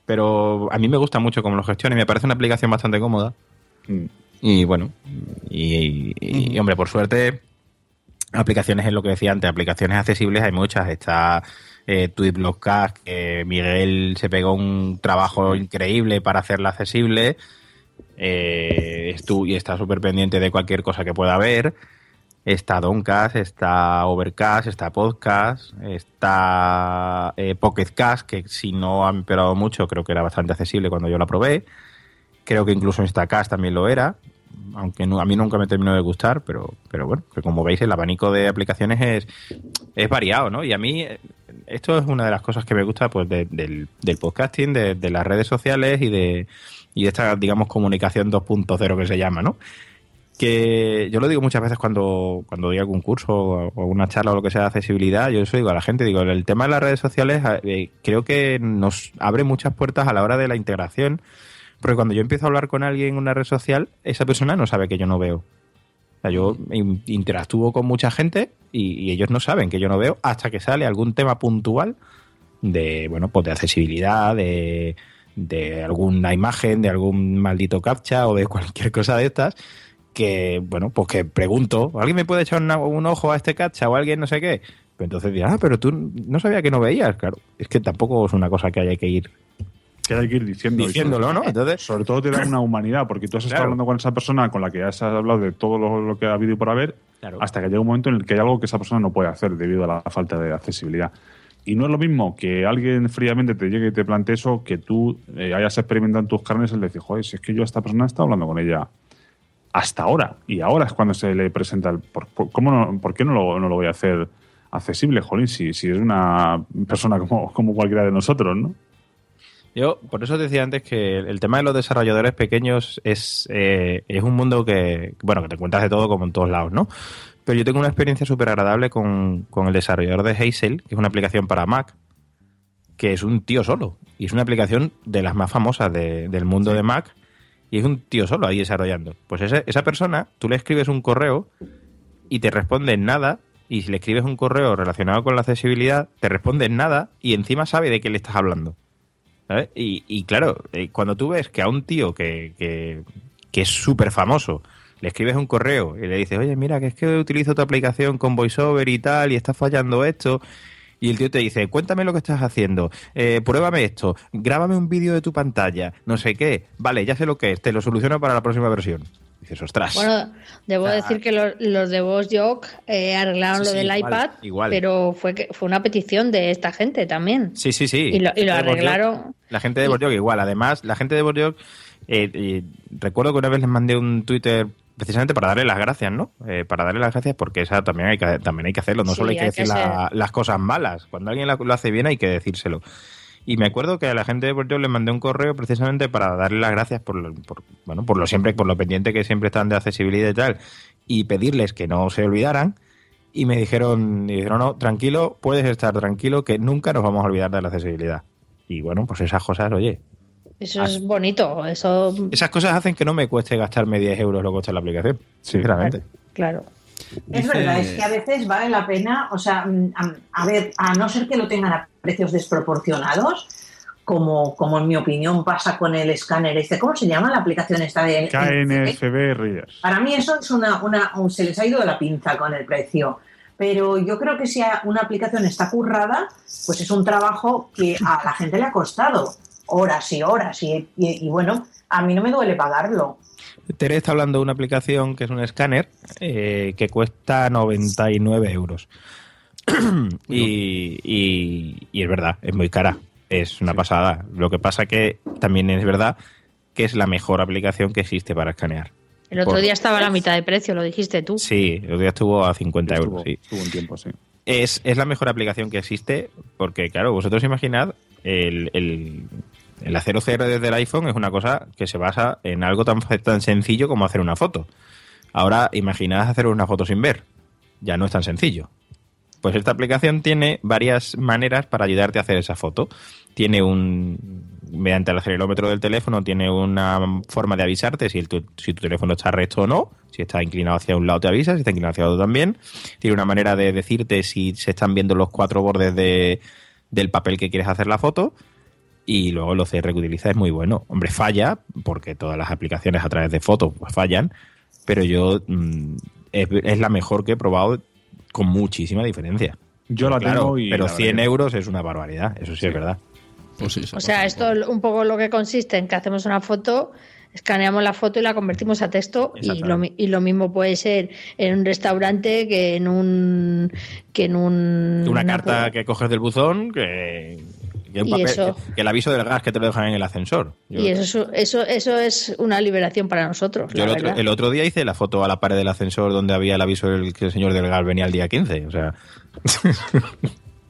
S2: pero a mí me gusta mucho cómo lo gestiona y me parece una aplicación bastante cómoda.
S3: Mm.
S2: Y bueno, y, y- y, hombre, por suerte, aplicaciones es lo que decía antes, aplicaciones accesibles hay muchas. Está eh, Tweetblockcast, que Miguel se pegó un trabajo increíble para hacerla accesible. Eh, y está súper pendiente de cualquier cosa que pueda haber. Está Doncast, está Overcast, está Podcast, está eh, Pocketcast, que si no ha empeorado mucho, creo que era bastante accesible cuando yo la probé. Creo que incluso Instacast también lo era. aunque a mí nunca me terminó de gustar, pero, pero bueno, que como veis el abanico de aplicaciones es, es variado, ¿no? Y a mí eh, esto es una de las cosas que me gusta pues de- del, del podcasting, de, de las redes sociales y de, y de esta, digamos, comunicación 2.0 que se llama, ¿no? Que yo lo digo muchas veces cuando, cuando doy algún curso o una charla o lo que sea de accesibilidad, yo eso digo a la gente, digo, el tema de las redes sociales eh, creo que nos abre muchas puertas a la hora de la integración, porque cuando yo empiezo a hablar con alguien en una red social, esa persona no sabe que yo no veo. O sea, yo in- interactúo con mucha gente y, y ellos no saben que yo no veo hasta que sale algún tema puntual de, bueno, pues de accesibilidad, de, de alguna imagen, de algún maldito captcha o de cualquier cosa de estas que, bueno, pues que pregunto, ¿alguien me puede echar una- un ojo a este captcha o alguien no sé qué? Pero entonces dirá, ah, pero tú no sabía que no veías, claro. Es que tampoco es una cosa que haya que ir
S3: Que hay que ir diciendo.
S2: diciéndolo,
S3: sobre-
S2: ¿no? Entonces,
S3: Sobre todo te da una humanidad, porque tú has estado
S2: Claro.
S3: hablando con esa persona con la que has hablado de todo lo, lo que ha habido y por haber,
S2: Claro.
S3: hasta que llega un momento en el que hay algo que esa persona no puede hacer debido a la falta de accesibilidad. Y no es lo mismo que alguien fríamente te llegue y te plantee eso, que tú eh, hayas experimentado en tus carnes el decir, joder, si es que yo a esta persona he estado hablando con ella hasta ahora, y ahora es cuando se le presenta el... ¿Por, por- cómo no, por qué no lo, no lo voy a hacer accesible, jolín, si, si es una persona como, como cualquiera de nosotros, ¿no?
S2: Yo, por eso decía antes que el tema de los desarrolladores pequeños es, eh, es un mundo que, bueno, que te encuentras de todo como en todos lados, ¿no? Pero yo tengo una experiencia súper agradable con, con el desarrollador de Hazel, que es una aplicación para Mac, que es un tío solo. Y es una aplicación de las más famosas de- del mundo de Mac. Y es un tío solo ahí desarrollando. Pues ese- esa persona, tú le escribes un correo y te responde nada. Y si le escribes un correo relacionado con la accesibilidad, te responde nada y encima sabe de qué le estás hablando. Y, y claro, eh, cuando tú ves que a un tío que, que, que es súper famoso le escribes un correo y le dices, oye, mira, que es que utilizo tu aplicación con VoiceOver y tal, y está fallando esto. Y el tío te dice, cuéntame lo que estás haciendo, eh, pruébame esto, grábame un vídeo de tu pantalla, no sé qué. Vale, ya sé lo que es, te lo soluciono para la próxima versión. dices, ostras.
S4: Bueno, debo
S2: O sea,
S4: decir que los, los de VoiceJock eh, arreglaron
S2: Sí,
S4: lo del iPad,
S2: igual.
S4: pero fue que fue una petición de esta gente también.
S2: Sí, sí, sí.
S4: Y lo, y arreglaron.
S2: La gente de Bordeaux igual. Además, la gente de Bordeaux, eh, eh, recuerdo que una vez les mandé un Twitter precisamente para darle las gracias, ¿no? Eh, para darle las gracias porque esa también hay que, también hay que hacerlo. No
S4: Sí,
S2: solo hay que
S4: hay que
S2: decir la-
S4: ser-
S2: las cosas malas. Cuando alguien la- lo hace bien hay que decírselo. Y me acuerdo que a la gente de Bordeaux les mandé un correo precisamente para darle las gracias por, lo- por- bueno, por lo siempre, por lo pendiente que siempre están de accesibilidad y tal, y pedirles que no se olvidaran. Y me dijeron, me dijeron, no, tranquilo, puedes estar tranquilo que nunca nos vamos a olvidar de la accesibilidad. Y bueno, pues esas cosas, oye,
S4: Eso es bonito, eso,
S2: esas cosas hacen que no me cueste gastarme 10 euros lo que cuesta la aplicación. Sinceramente.
S4: claro.
S5: Es
S1: Dice-
S5: verdad, es que a veces vale la pena, o sea, mm, a, a ver, a no ser que lo tengan a precios desproporcionados, como, como en mi opinión pasa con el escáner este, ¿cómo se llama la aplicación esta de
S3: KNFB Readers.
S5: Para mí eso es una, una, un- se les ha ido de la pinza con el precio. Pero yo creo que si a- una aplicación está currada, pues es un trabajo que a la gente le ha costado horas y horas. Y, y- y bueno, a mí no me duele pagarlo.
S2: Tere está hablando de una aplicación que es un escáner eh, que cuesta 99 euros. y, y- y es verdad, es muy cara. Es una pasada. Lo que pasa que también es verdad que es la mejor aplicación que existe para escanear.
S4: El otro
S2: Por-
S4: día estaba a la mitad de precio, lo dijiste tú.
S2: Sí, el otro día estuvo a 50 euros.
S3: Estuvo,
S2: Sí.
S3: estuvo un tiempo, sí.
S2: Es, es la mejor aplicación que existe porque, claro, vosotros imaginad, el, el, el hacer OCR desde el iPhone es una cosa que se basa en algo tan, tan sencillo como hacer una foto. Ahora, imaginad hacer una foto sin ver. Ya no es tan sencillo. Pues esta aplicación tiene varias maneras para ayudarte a hacer esa foto. Tiene un. Mediante el acelerómetro del teléfono, tiene una forma de avisarte si, el tu, si tu teléfono está recto o no. Si está inclinado hacia un lado, te avisa. Si está inclinado hacia otro, también. Tiene una manera de decirte si se están viendo los cuatro bordes de, del papel que quieres hacer la foto. Y luego el OCR que utiliza es muy bueno. Hombre, falla, porque todas las aplicaciones a través de fotos pues, fallan. Pero yo. mm, es, es la mejor que he probado con muchísima diferencia.
S3: Yo la
S2: Claro,
S3: tengo y.
S2: pero
S3: la
S2: 100
S3: verdad
S2: euros es una barbaridad, eso sí, es verdad.
S1: Pues sí, se
S4: O sea,
S1: pasa
S4: esto
S1: un poco.
S4: un poco lo que consiste en que hacemos una foto, escaneamos la foto y la convertimos a texto y lo, y lo mismo puede ser en un restaurante que en un que en un
S2: Una carta que coges del buzón, que, Un papel-
S4: eso-
S2: que- que el aviso del gas que te lo dejan en el ascensor. Yo-
S4: Y eso, eso, eso es una liberación para nosotros.
S2: Yo el otro, el otro día hice la foto a la pared del ascensor donde había el aviso del que el señor del gas venía el día 15. O sea,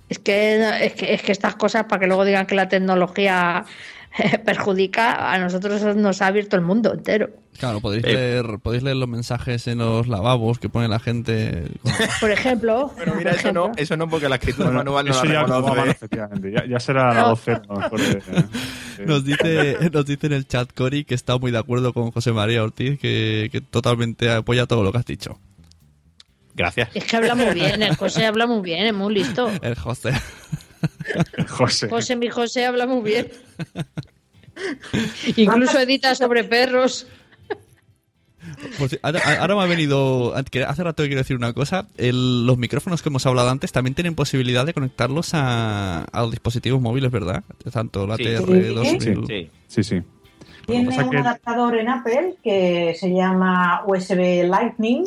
S4: Es que, es que es que estas cosas, para que luego digan que la tecnología perjudica, a nosotros nos ha abierto el mundo entero.
S1: Claro, podéis,
S2: Eh.
S1: leer, podéis leer los mensajes en los lavabos que pone la gente.
S4: Por ejemplo.
S2: pero mira, eso no, eso no porque la escritura
S3: Bueno,
S2: manual no
S3: eso
S2: la
S3: ya, van, efectivamente. Ya, ya será la
S4: No.
S3: 12 a lo mejor de- de-
S1: Nos dice, nos dice en el chat Cory que está muy de acuerdo con José María Ortiz, que, que totalmente apoya todo lo que has dicho.
S2: Gracias.
S4: Es que habla muy bien, el José habla muy bien, es muy listo.
S1: El José.
S3: José.
S4: José, mi José habla muy bien. Incluso edita sobre perros.
S1: Si- ahora, ahora me ha venido. Hace rato que quiero decir una cosa. El- los micrófonos que hemos hablado antes también tienen posibilidad de conectarlos a, a los dispositivos móviles, ¿verdad? Tanto la
S2: Sí.
S1: TR2000.
S3: Sí.
S2: Sí.
S3: Sí, sí.
S5: Tiene un
S3: que-
S5: adaptador en Apple que se llama USB Lightning,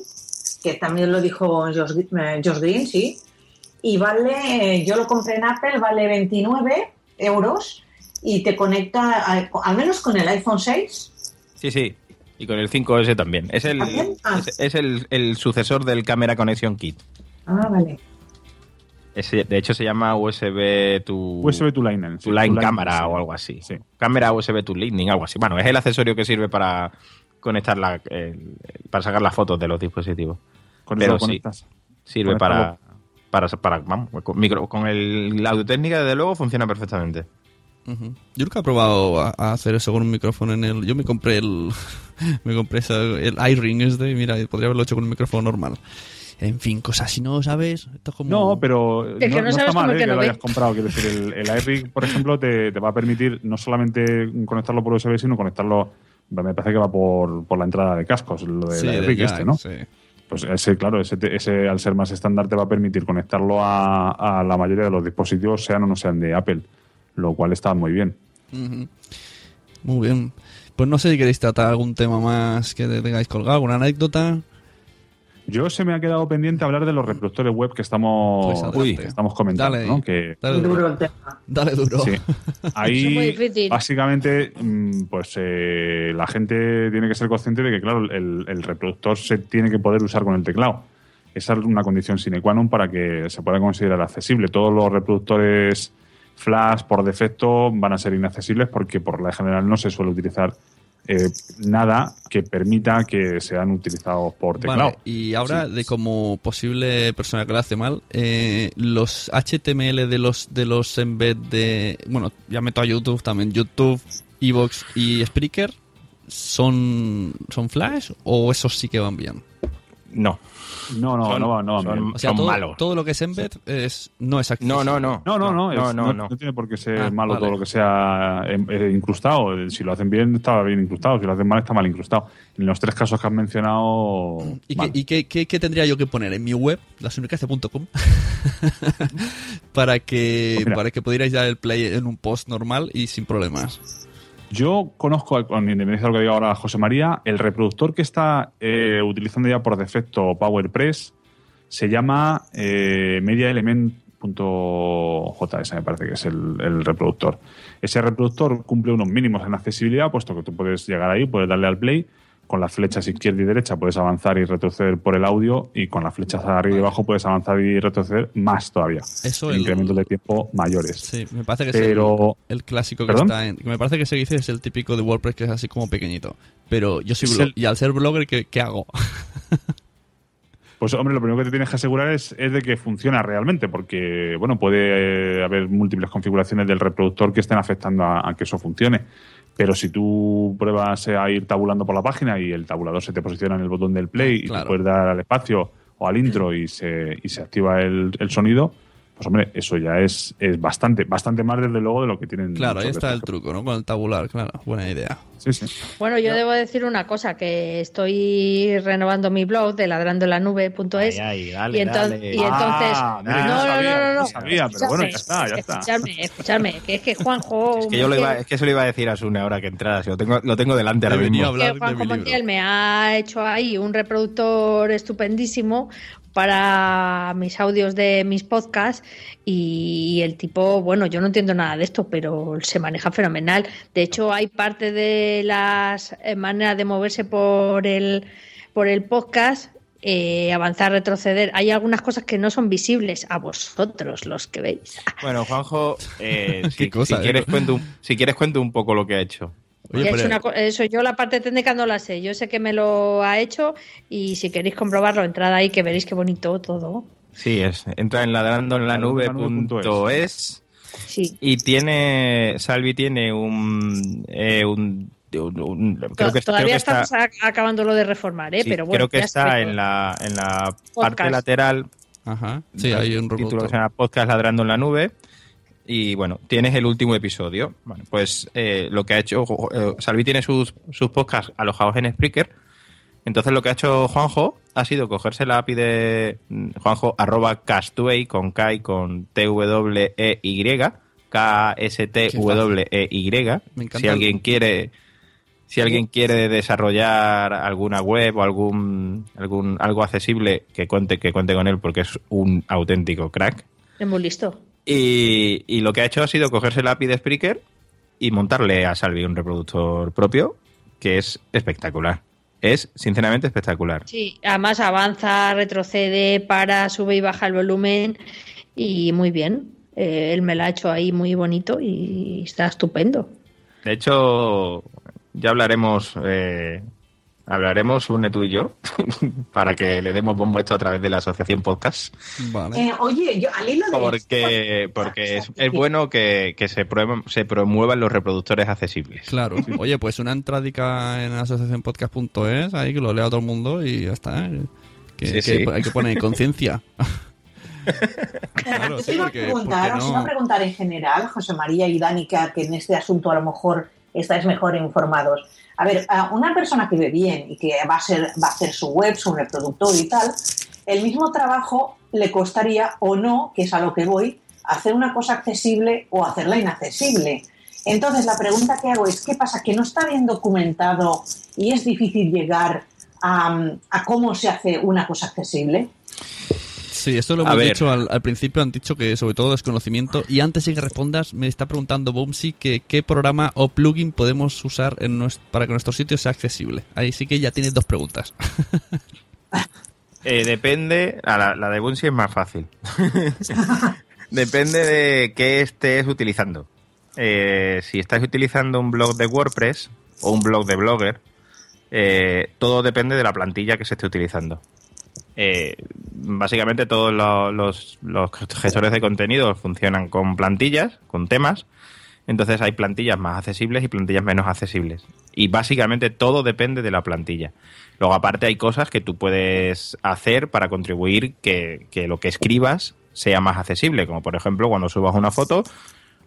S5: que también lo dijo Josh, eh, Josh Green, sí. Y vale, yo lo compré en Apple, vale 29 euros y te conecta, a- al menos con el iPhone 6.
S2: Sí, sí. Y con el 5S también. Es el,
S5: ¿También? Ah.
S2: es, es el, el sucesor del Camera Connection Kit.
S5: Ah, vale.
S2: Ese- de hecho, se llama USB to,
S3: USB to Lightning.
S2: to
S3: sí,
S2: Line
S3: to
S2: Cámara
S3: sí.
S2: o algo así.
S3: Sí.
S2: Cámara USB to Lightning, algo así. Bueno, es el accesorio que sirve para conectar la, el- para sacar las fotos de los dispositivos.
S3: Con
S2: Pero
S3: eso lo
S2: sí.
S3: conectas.
S2: Sirve para. Para, para vamos, con, micro, con el, la audio-técnica, desde luego, funciona perfectamente.
S1: Yo nunca he probado a, a hacer eso con un micrófono en el. Yo me compré el. me compré el iRing este y mira, podría haberlo hecho con un micrófono normal. En fin, cosas si no sabes. Esto es como.
S3: No, pero
S4: que
S3: no,
S4: no
S3: no
S4: sabes
S3: está mal eh,
S4: que
S3: lo
S4: ve.
S3: hayas comprado. Quiero decir, el, el iRig, por ejemplo, te, te va a permitir no solamente conectarlo por USB, sino conectarlo. Me parece que va por, por la entrada de cascos, lo del
S1: Sí, jack,
S3: este, ¿no?
S1: sí.
S3: Pues ese, claro, ese, ese al ser más estándar te va a permitir conectarlo a, a la mayoría de los dispositivos, sean o no sean de Apple, lo cual está muy bien.
S1: Muy bien. Pues no sé si queréis tratar algún tema más que tengáis colgado, alguna anécdota.
S3: Yo se me ha quedado pendiente hablar de los reproductores web que estamos,
S1: Pues adelante.
S3: uy, que estamos comentando,
S1: Dale.
S3: ¿no? Que,
S1: Dale duro.
S5: Duro el tema.
S1: Dale duro.
S3: Sí. Ahí,
S4: es
S3: básicamente, mm, pues eh, la gente tiene que ser consciente de que, claro, el, el reproductor se tiene que poder usar con el teclado. Esa es una condición sine qua non para que se pueda considerar accesible. Todos los reproductores flash por defecto van a ser inaccesibles porque por la general no se suele utilizar eh, nada que permita que sean utilizados por teclado.
S1: Vale, y ahora,
S3: Sí.
S1: de como posible persona que lo hace mal, eh, los HTML de los de los embed de. Bueno, ya meto a YouTube también. YouTube, Evox y Spreaker. ¿Son, ¿Son Flash o esos sí que van bien?
S2: No.
S3: No, no,
S2: Son-
S3: no, va- no, va
S2: son-.
S1: O sea,
S2: Son
S1: todo,
S2: malos.
S1: todo lo que es embed es, no es accesible.
S2: No, no, no.
S3: No, no, no,
S2: No,
S3: es-
S2: no,
S3: no,
S2: no.
S3: no tiene por qué ser
S1: Ah,
S3: malo
S1: vale.
S3: todo lo que sea eh, eh, incrustado. Si lo hacen bien, está bien incrustado. Si lo hacen mal, está mal incrustado. En los tres casos que has mencionado.
S1: ¿Y, qué, y qué- qué- qué tendría yo que poner en mi web, lasunicracia.com, para que
S3: Pues
S1: para que pudierais dar el play en un post normal y sin problemas?
S3: Yo conozco, con independencia de lo que diga ahora José María, el reproductor que está eh, utilizando ya por defecto PowerPress se llama eh, MediaElement.js, me parece que es el, el reproductor. Ese reproductor cumple unos mínimos en accesibilidad, puesto que tú puedes llegar ahí, puedes darle al play, con las flechas izquierda y derecha puedes avanzar y retroceder por el audio, y con las flechas arriba y abajo puedes avanzar y retroceder más todavía.
S1: Eso el-
S3: incrementos de tiempo mayores.
S1: Sí, me parece que
S3: Pero-
S1: es el, el clásico que
S3: ¿Perdón?
S1: está en. Me parece que se dice es el típico de WordPress que es así como pequeñito. Pero yo soy blog
S3: el-
S1: y al ser blogger, ¿qué, qué hago?
S3: Pues hombre, lo primero que te tienes que asegurar es, es de que funciona realmente, porque bueno, puede eh, haber múltiples configuraciones del reproductor que estén afectando a, a que eso funcione. Pero si tú pruebas a ir tabulando por la página y el tabulador se te posiciona en el botón del play y
S1: Claro.
S3: tú puedes dar al espacio o al intro y se, y se activa el, el sonido, pues hombre, eso ya es, es bastante, bastante más desde luego de lo que tienen.
S1: Claro, ahí está el truco, ¿no? Con el tabular, claro. Buena idea.
S3: Sí, sí.
S4: Bueno, yo debo decir una cosa, que estoy renovando mi blog de ladrandolanube.es y, enton- y entonces...
S3: Ah,
S4: no, no,
S3: no sabía,
S4: no, no,
S3: sabía, pero bueno, ya está, ya está.
S4: Escuchadme, escuchadme, que es que Juanjo...
S2: Es que yo lo iba, es que se lo iba a decir a Sune ahora que entrara. si Lo tengo, lo tengo delante ahora mismo.
S1: hablar
S4: que
S1: de
S4: Juanjo. Montiel me ha hecho ahí un reproductor estupendísimo para mis audios de mis podcasts y el tipo, bueno, yo no entiendo nada de esto, pero se maneja fenomenal. De hecho, hay parte de las eh, maneras de moverse por el, por el podcast eh, avanzar, retroceder. Hay algunas cosas que no son visibles a vosotros, los que veis.
S2: Bueno, Juanjo, eh, si,
S1: Qué cosa,
S2: si quieres cuento un, si quieres cuento un poco lo que ha hecho.
S1: Oye,
S4: una eso yo la parte técnica no la sé. Yo sé que me lo ha hecho y si queréis comprobarlo, entrad ahí que veréis qué bonito todo.
S2: Sí, es. Entra en ladrandoenlanube.es
S4: Sí.
S2: y tiene. Salvi tiene un. eh, un, un- un- creo que,
S4: Todavía
S2: creo que está,
S4: estamos acabándolo de reformar, ¿eh?
S2: sí,
S4: pero bueno,
S2: creo que está en la, en la parte lateral.
S1: Ajá. Sí, hay un
S2: título que se llama Podcast Ladrando en la Nube. Y bueno, tienes el último episodio. Bueno, pues eh, lo que ha hecho. eh, Salvi tiene sus, sus podcasts alojados en Spreaker. Entonces lo que ha hecho Juanjo ha sido cogerse la API de mm, Juanjo arroba castway con K y con T-W-E-Y. K-S-T-W-E-Y.
S1: Me encanta
S2: Si
S1: el-
S2: alguien quiere. Si alguien quiere desarrollar alguna web o algún, algún algo accesible, que cuente, que cuente con él porque es un auténtico crack.
S4: Es muy listo.
S2: Y, y lo que ha hecho ha sido cogerse la API de Spreaker y montarle a Salvi un reproductor propio que es espectacular. Es sinceramente espectacular.
S4: Sí, además avanza, retrocede, para, sube y baja el volumen y muy bien. Eh, él me lo ha hecho ahí muy bonito y está estupendo.
S2: De hecho, ya hablaremos, eh, hablaremos une tú y yo para que le demos bombo a esto a través de la asociación podcast.
S1: Vale.
S5: Eh, oye, yo al hilo de
S2: Porque, porque es, es bueno que, que se, prueben- se promuevan los reproductores accesibles.
S1: Claro. Oye, pues una entradica en asociacionpodcast.es, ahí que lo lea todo el mundo y ya está. ¿eh? Que,
S2: Sí,
S1: que
S2: sí.
S1: hay que poner conciencia. Claro,
S5: Yo
S1: sí,
S5: iba a
S1: porque-
S5: preguntar,
S1: porque
S5: os
S1: no-
S5: iba a preguntar en general, José María y Danica, que en este asunto a lo mejor estáis mejor informados. A ver, una persona que ve bien y que va a, ser, va a hacer su web, su reproductor y tal, el mismo trabajo le costaría o no, que es a lo que voy, hacer una cosa accesible o hacerla inaccesible. Entonces, la pregunta que hago es, ¿qué pasa? ¿Que no está bien documentado y es difícil llegar a cómo se hace una cosa accesible?
S1: Sí, esto lo hemos dicho al, al principio, han dicho que sobre todo desconocimiento. Y antes de que respondas, me está preguntando Bumsy que qué programa o plugin podemos usar en para que nuestro sitio sea accesible. Ahí sí que ya tienes dos preguntas.
S2: Eh, depende, a la, la de Bunsi es más fácil. depende de qué estés utilizando. Eh, si estás utilizando un blog de WordPress o un blog de Blogger, eh, todo depende de la plantilla que se esté utilizando. Eh, básicamente todos lo- los, gestores de contenido funcionan con plantillas, con temas. Entonces hay plantillas más accesibles y plantillas menos accesibles. Y básicamente todo depende de la plantilla. Luego aparte hay cosas que tú puedes hacer para contribuir que lo que escribas sea más accesible. Como por ejemplo cuando subas una foto,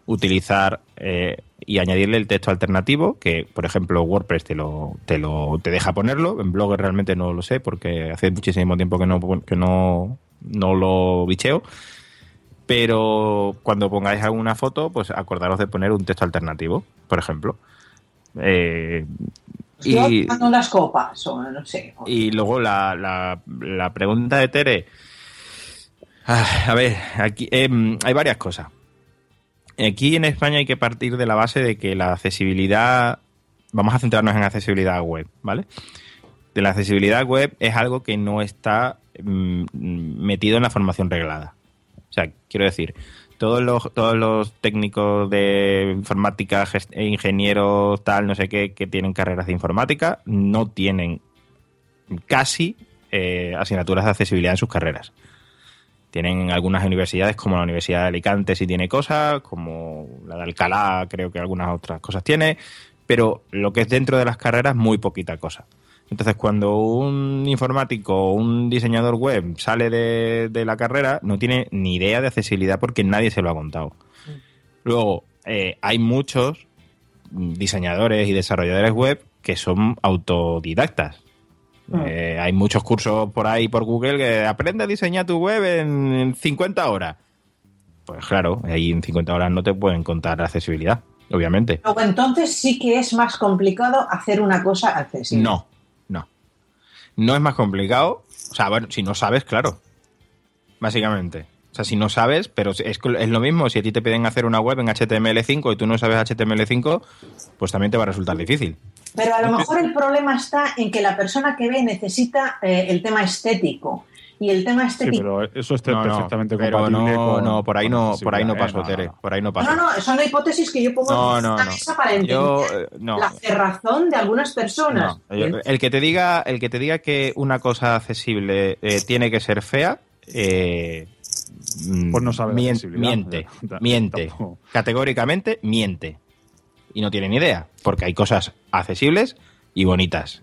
S2: utilizar eh, y añadirle el texto alternativo, que por ejemplo WordPress te lo, te lo te deja ponerlo. En Blogger realmente no lo sé porque hace muchísimo tiempo que no, que no, no lo bicheo. Pero cuando pongáis alguna foto, pues acordaros de poner un texto alternativo, por ejemplo. Eh, y,
S5: unas copas, o no sé.
S2: y luego la, la, la pregunta de Tere. Ah, A ver, aquí em, hay varias cosas. Aquí en España hay que partir de la base de que la accesibilidad. Vamos a centrarnos en accesibilidad web, ¿vale? De la accesibilidad web es algo que no está mm, metido en la formación reglada. O sea, quiero decir, todos los, todos los técnicos de informática, gest- e ingenieros, tal, no sé qué, que tienen carreras de informática, no tienen casi eh, asignaturas de accesibilidad en sus carreras. Tienen algunas universidades, como la Universidad de Alicante, si tiene cosas, como la de Alcalá, creo que algunas otras cosas tiene, pero lo que es dentro de las carreras, muy poquita cosa. Entonces, cuando un informático o un diseñador web sale de, la carrera, no tiene ni idea de accesibilidad porque nadie se lo ha contado. Luego, eh, hay muchos diseñadores y desarrolladores web que son autodidactas. Eh, hay muchos cursos por ahí por Google que aprende a diseñar tu web en, en 50 horas. Pues claro, ahí en 50 horas no te pueden contar accesibilidad, obviamente.
S5: Luego, entonces sí que es más complicado hacer una cosa accesible.
S2: No, no. No es más complicado. O sea, bueno, si no sabes, claro. básicamente. O sea, si no sabes, pero es, es lo mismo, si a ti te piden hacer una web en HTML5 y tú no sabes HTML5, pues también te va a resultar difícil.
S5: Pero a lo mejor el problema está en que la persona que ve necesita eh, el tema estético. Y el tema
S3: Sí,
S5: estético.
S3: pero eso está
S2: No, no,
S3: perfectamente
S2: pero
S3: compatible
S2: no,
S3: con.
S2: no, por ahí no, por ahí no pasó,
S3: ¿eh?
S2: Tere,
S3: No, no.
S2: por ahí no
S5: No,
S2: pasó.
S5: no, no, son hipótesis que yo pongo
S2: No,
S5: en
S2: no,
S5: la
S2: no.
S5: mesa para entender
S2: Yo, eh, no.
S5: la cerrazón de algunas personas.
S2: No, yo- el que te diga, el que te diga que una cosa accesible eh, tiene que ser fea, eh,
S3: Pues no sabe
S2: mien-
S3: accesibilidad.
S2: miente, miente,
S3: tampoco.
S2: categóricamente miente y no tiene ni idea, porque hay cosas accesibles y bonitas.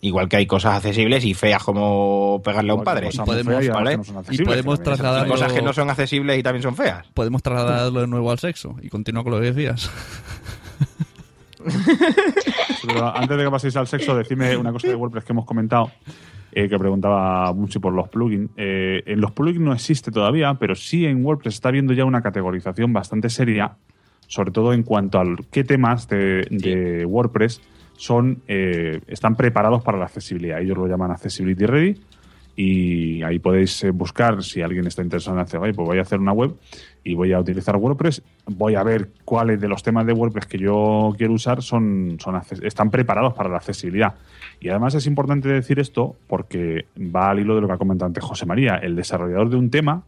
S2: Igual que hay cosas accesibles y feas como pegarle a un padre.
S3: cosas
S1: Y podemos-
S3: feas y además
S2: ¿vale?
S3: que no son
S1: Y
S3: accesibles,
S1: podemos
S3: que también
S1: trasladar-
S2: Hay cosas que no son accesibles y también son feas.
S1: Podemos trasladarlo de nuevo al sexo y continúa con lo que decías.
S3: Pero antes de que paséis al sexo, decidme una cosa de WordPress que hemos comentado, eh, que preguntaba mucho por los plugins. Eh, en los plugins no existe todavía, pero sí en WordPress está viendo ya una categorización bastante seria, sobre todo en cuanto a qué temas de, de WordPress son eh, están preparados para la accesibilidad. Ellos lo llaman Accessibility Ready y ahí podéis eh, buscar si alguien está interesado en hacer, "Oye, pues voy a hacer una web y voy a utilizar WordPress, voy a ver cuáles de los temas de WordPress que yo quiero usar son, son están preparados para la accesibilidad. Y además es importante decir esto porque va al hilo de lo que ha comentado antes José María. El desarrollador de un tema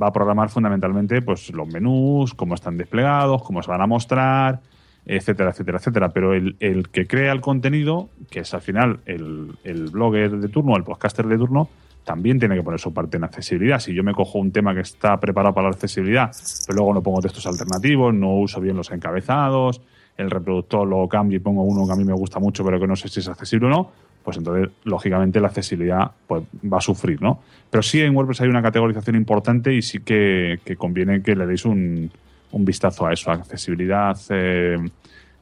S3: va a programar fundamentalmente pues, los menús, cómo están desplegados, cómo se van a mostrar, etcétera, etcétera, etcétera. Pero el, que crea el contenido, que es al final el blogger de turno, el podcaster de turno, también tiene que poner su parte en accesibilidad. Si yo me cojo un tema que está preparado para la accesibilidad, pero luego no pongo textos alternativos, no uso bien los encabezados, el reproductor lo cambio y pongo uno que a mí me gusta mucho, pero que no sé si es accesible o no, pues entonces, lógicamente, la accesibilidad pues, va a sufrir, ¿no? Pero sí en WordPress hay una categorización importante y sí que, que conviene que le deis un, un vistazo a eso, accesibilidad. eh,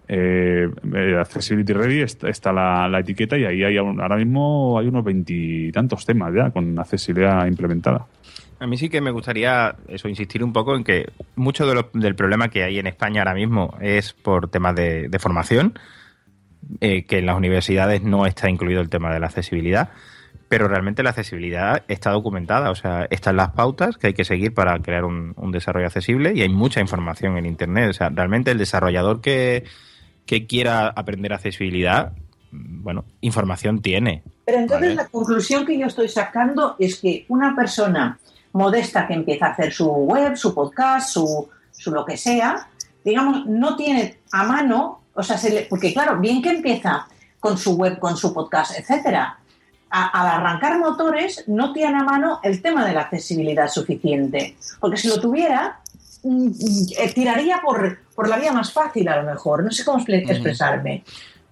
S3: eh, eh, Accessibility Ready está, la, etiqueta y ahí hay ahora mismo hay unos veintitantos temas ya con accesibilidad implementada.
S2: A mí sí que me gustaría eso insistir un poco en que mucho de lo- del problema que hay en España ahora mismo es por temas de, formación, eh, que en las universidades no está incluido el tema de la accesibilidad, pero realmente la accesibilidad está documentada, o sea, están las pautas que hay que seguir para crear un desarrollo accesible y hay mucha información en Internet, o sea, realmente el desarrollador que, que quiera aprender accesibilidad, bueno, información tiene.
S5: Pero entonces
S2: Vale.
S5: la conclusión que yo estoy sacando es que una persona modesta que empieza a hacer su web, su podcast, su, su lo que sea, digamos, no tiene a mano, o sea, se le- porque claro, bien que empieza con su web, con su podcast, etcétera, a- al arrancar motores no tiene a mano el tema de la accesibilidad suficiente, porque si lo tuviera eh, tiraría por, por la vía más fácil a lo mejor, no sé cómo expre- expresarme.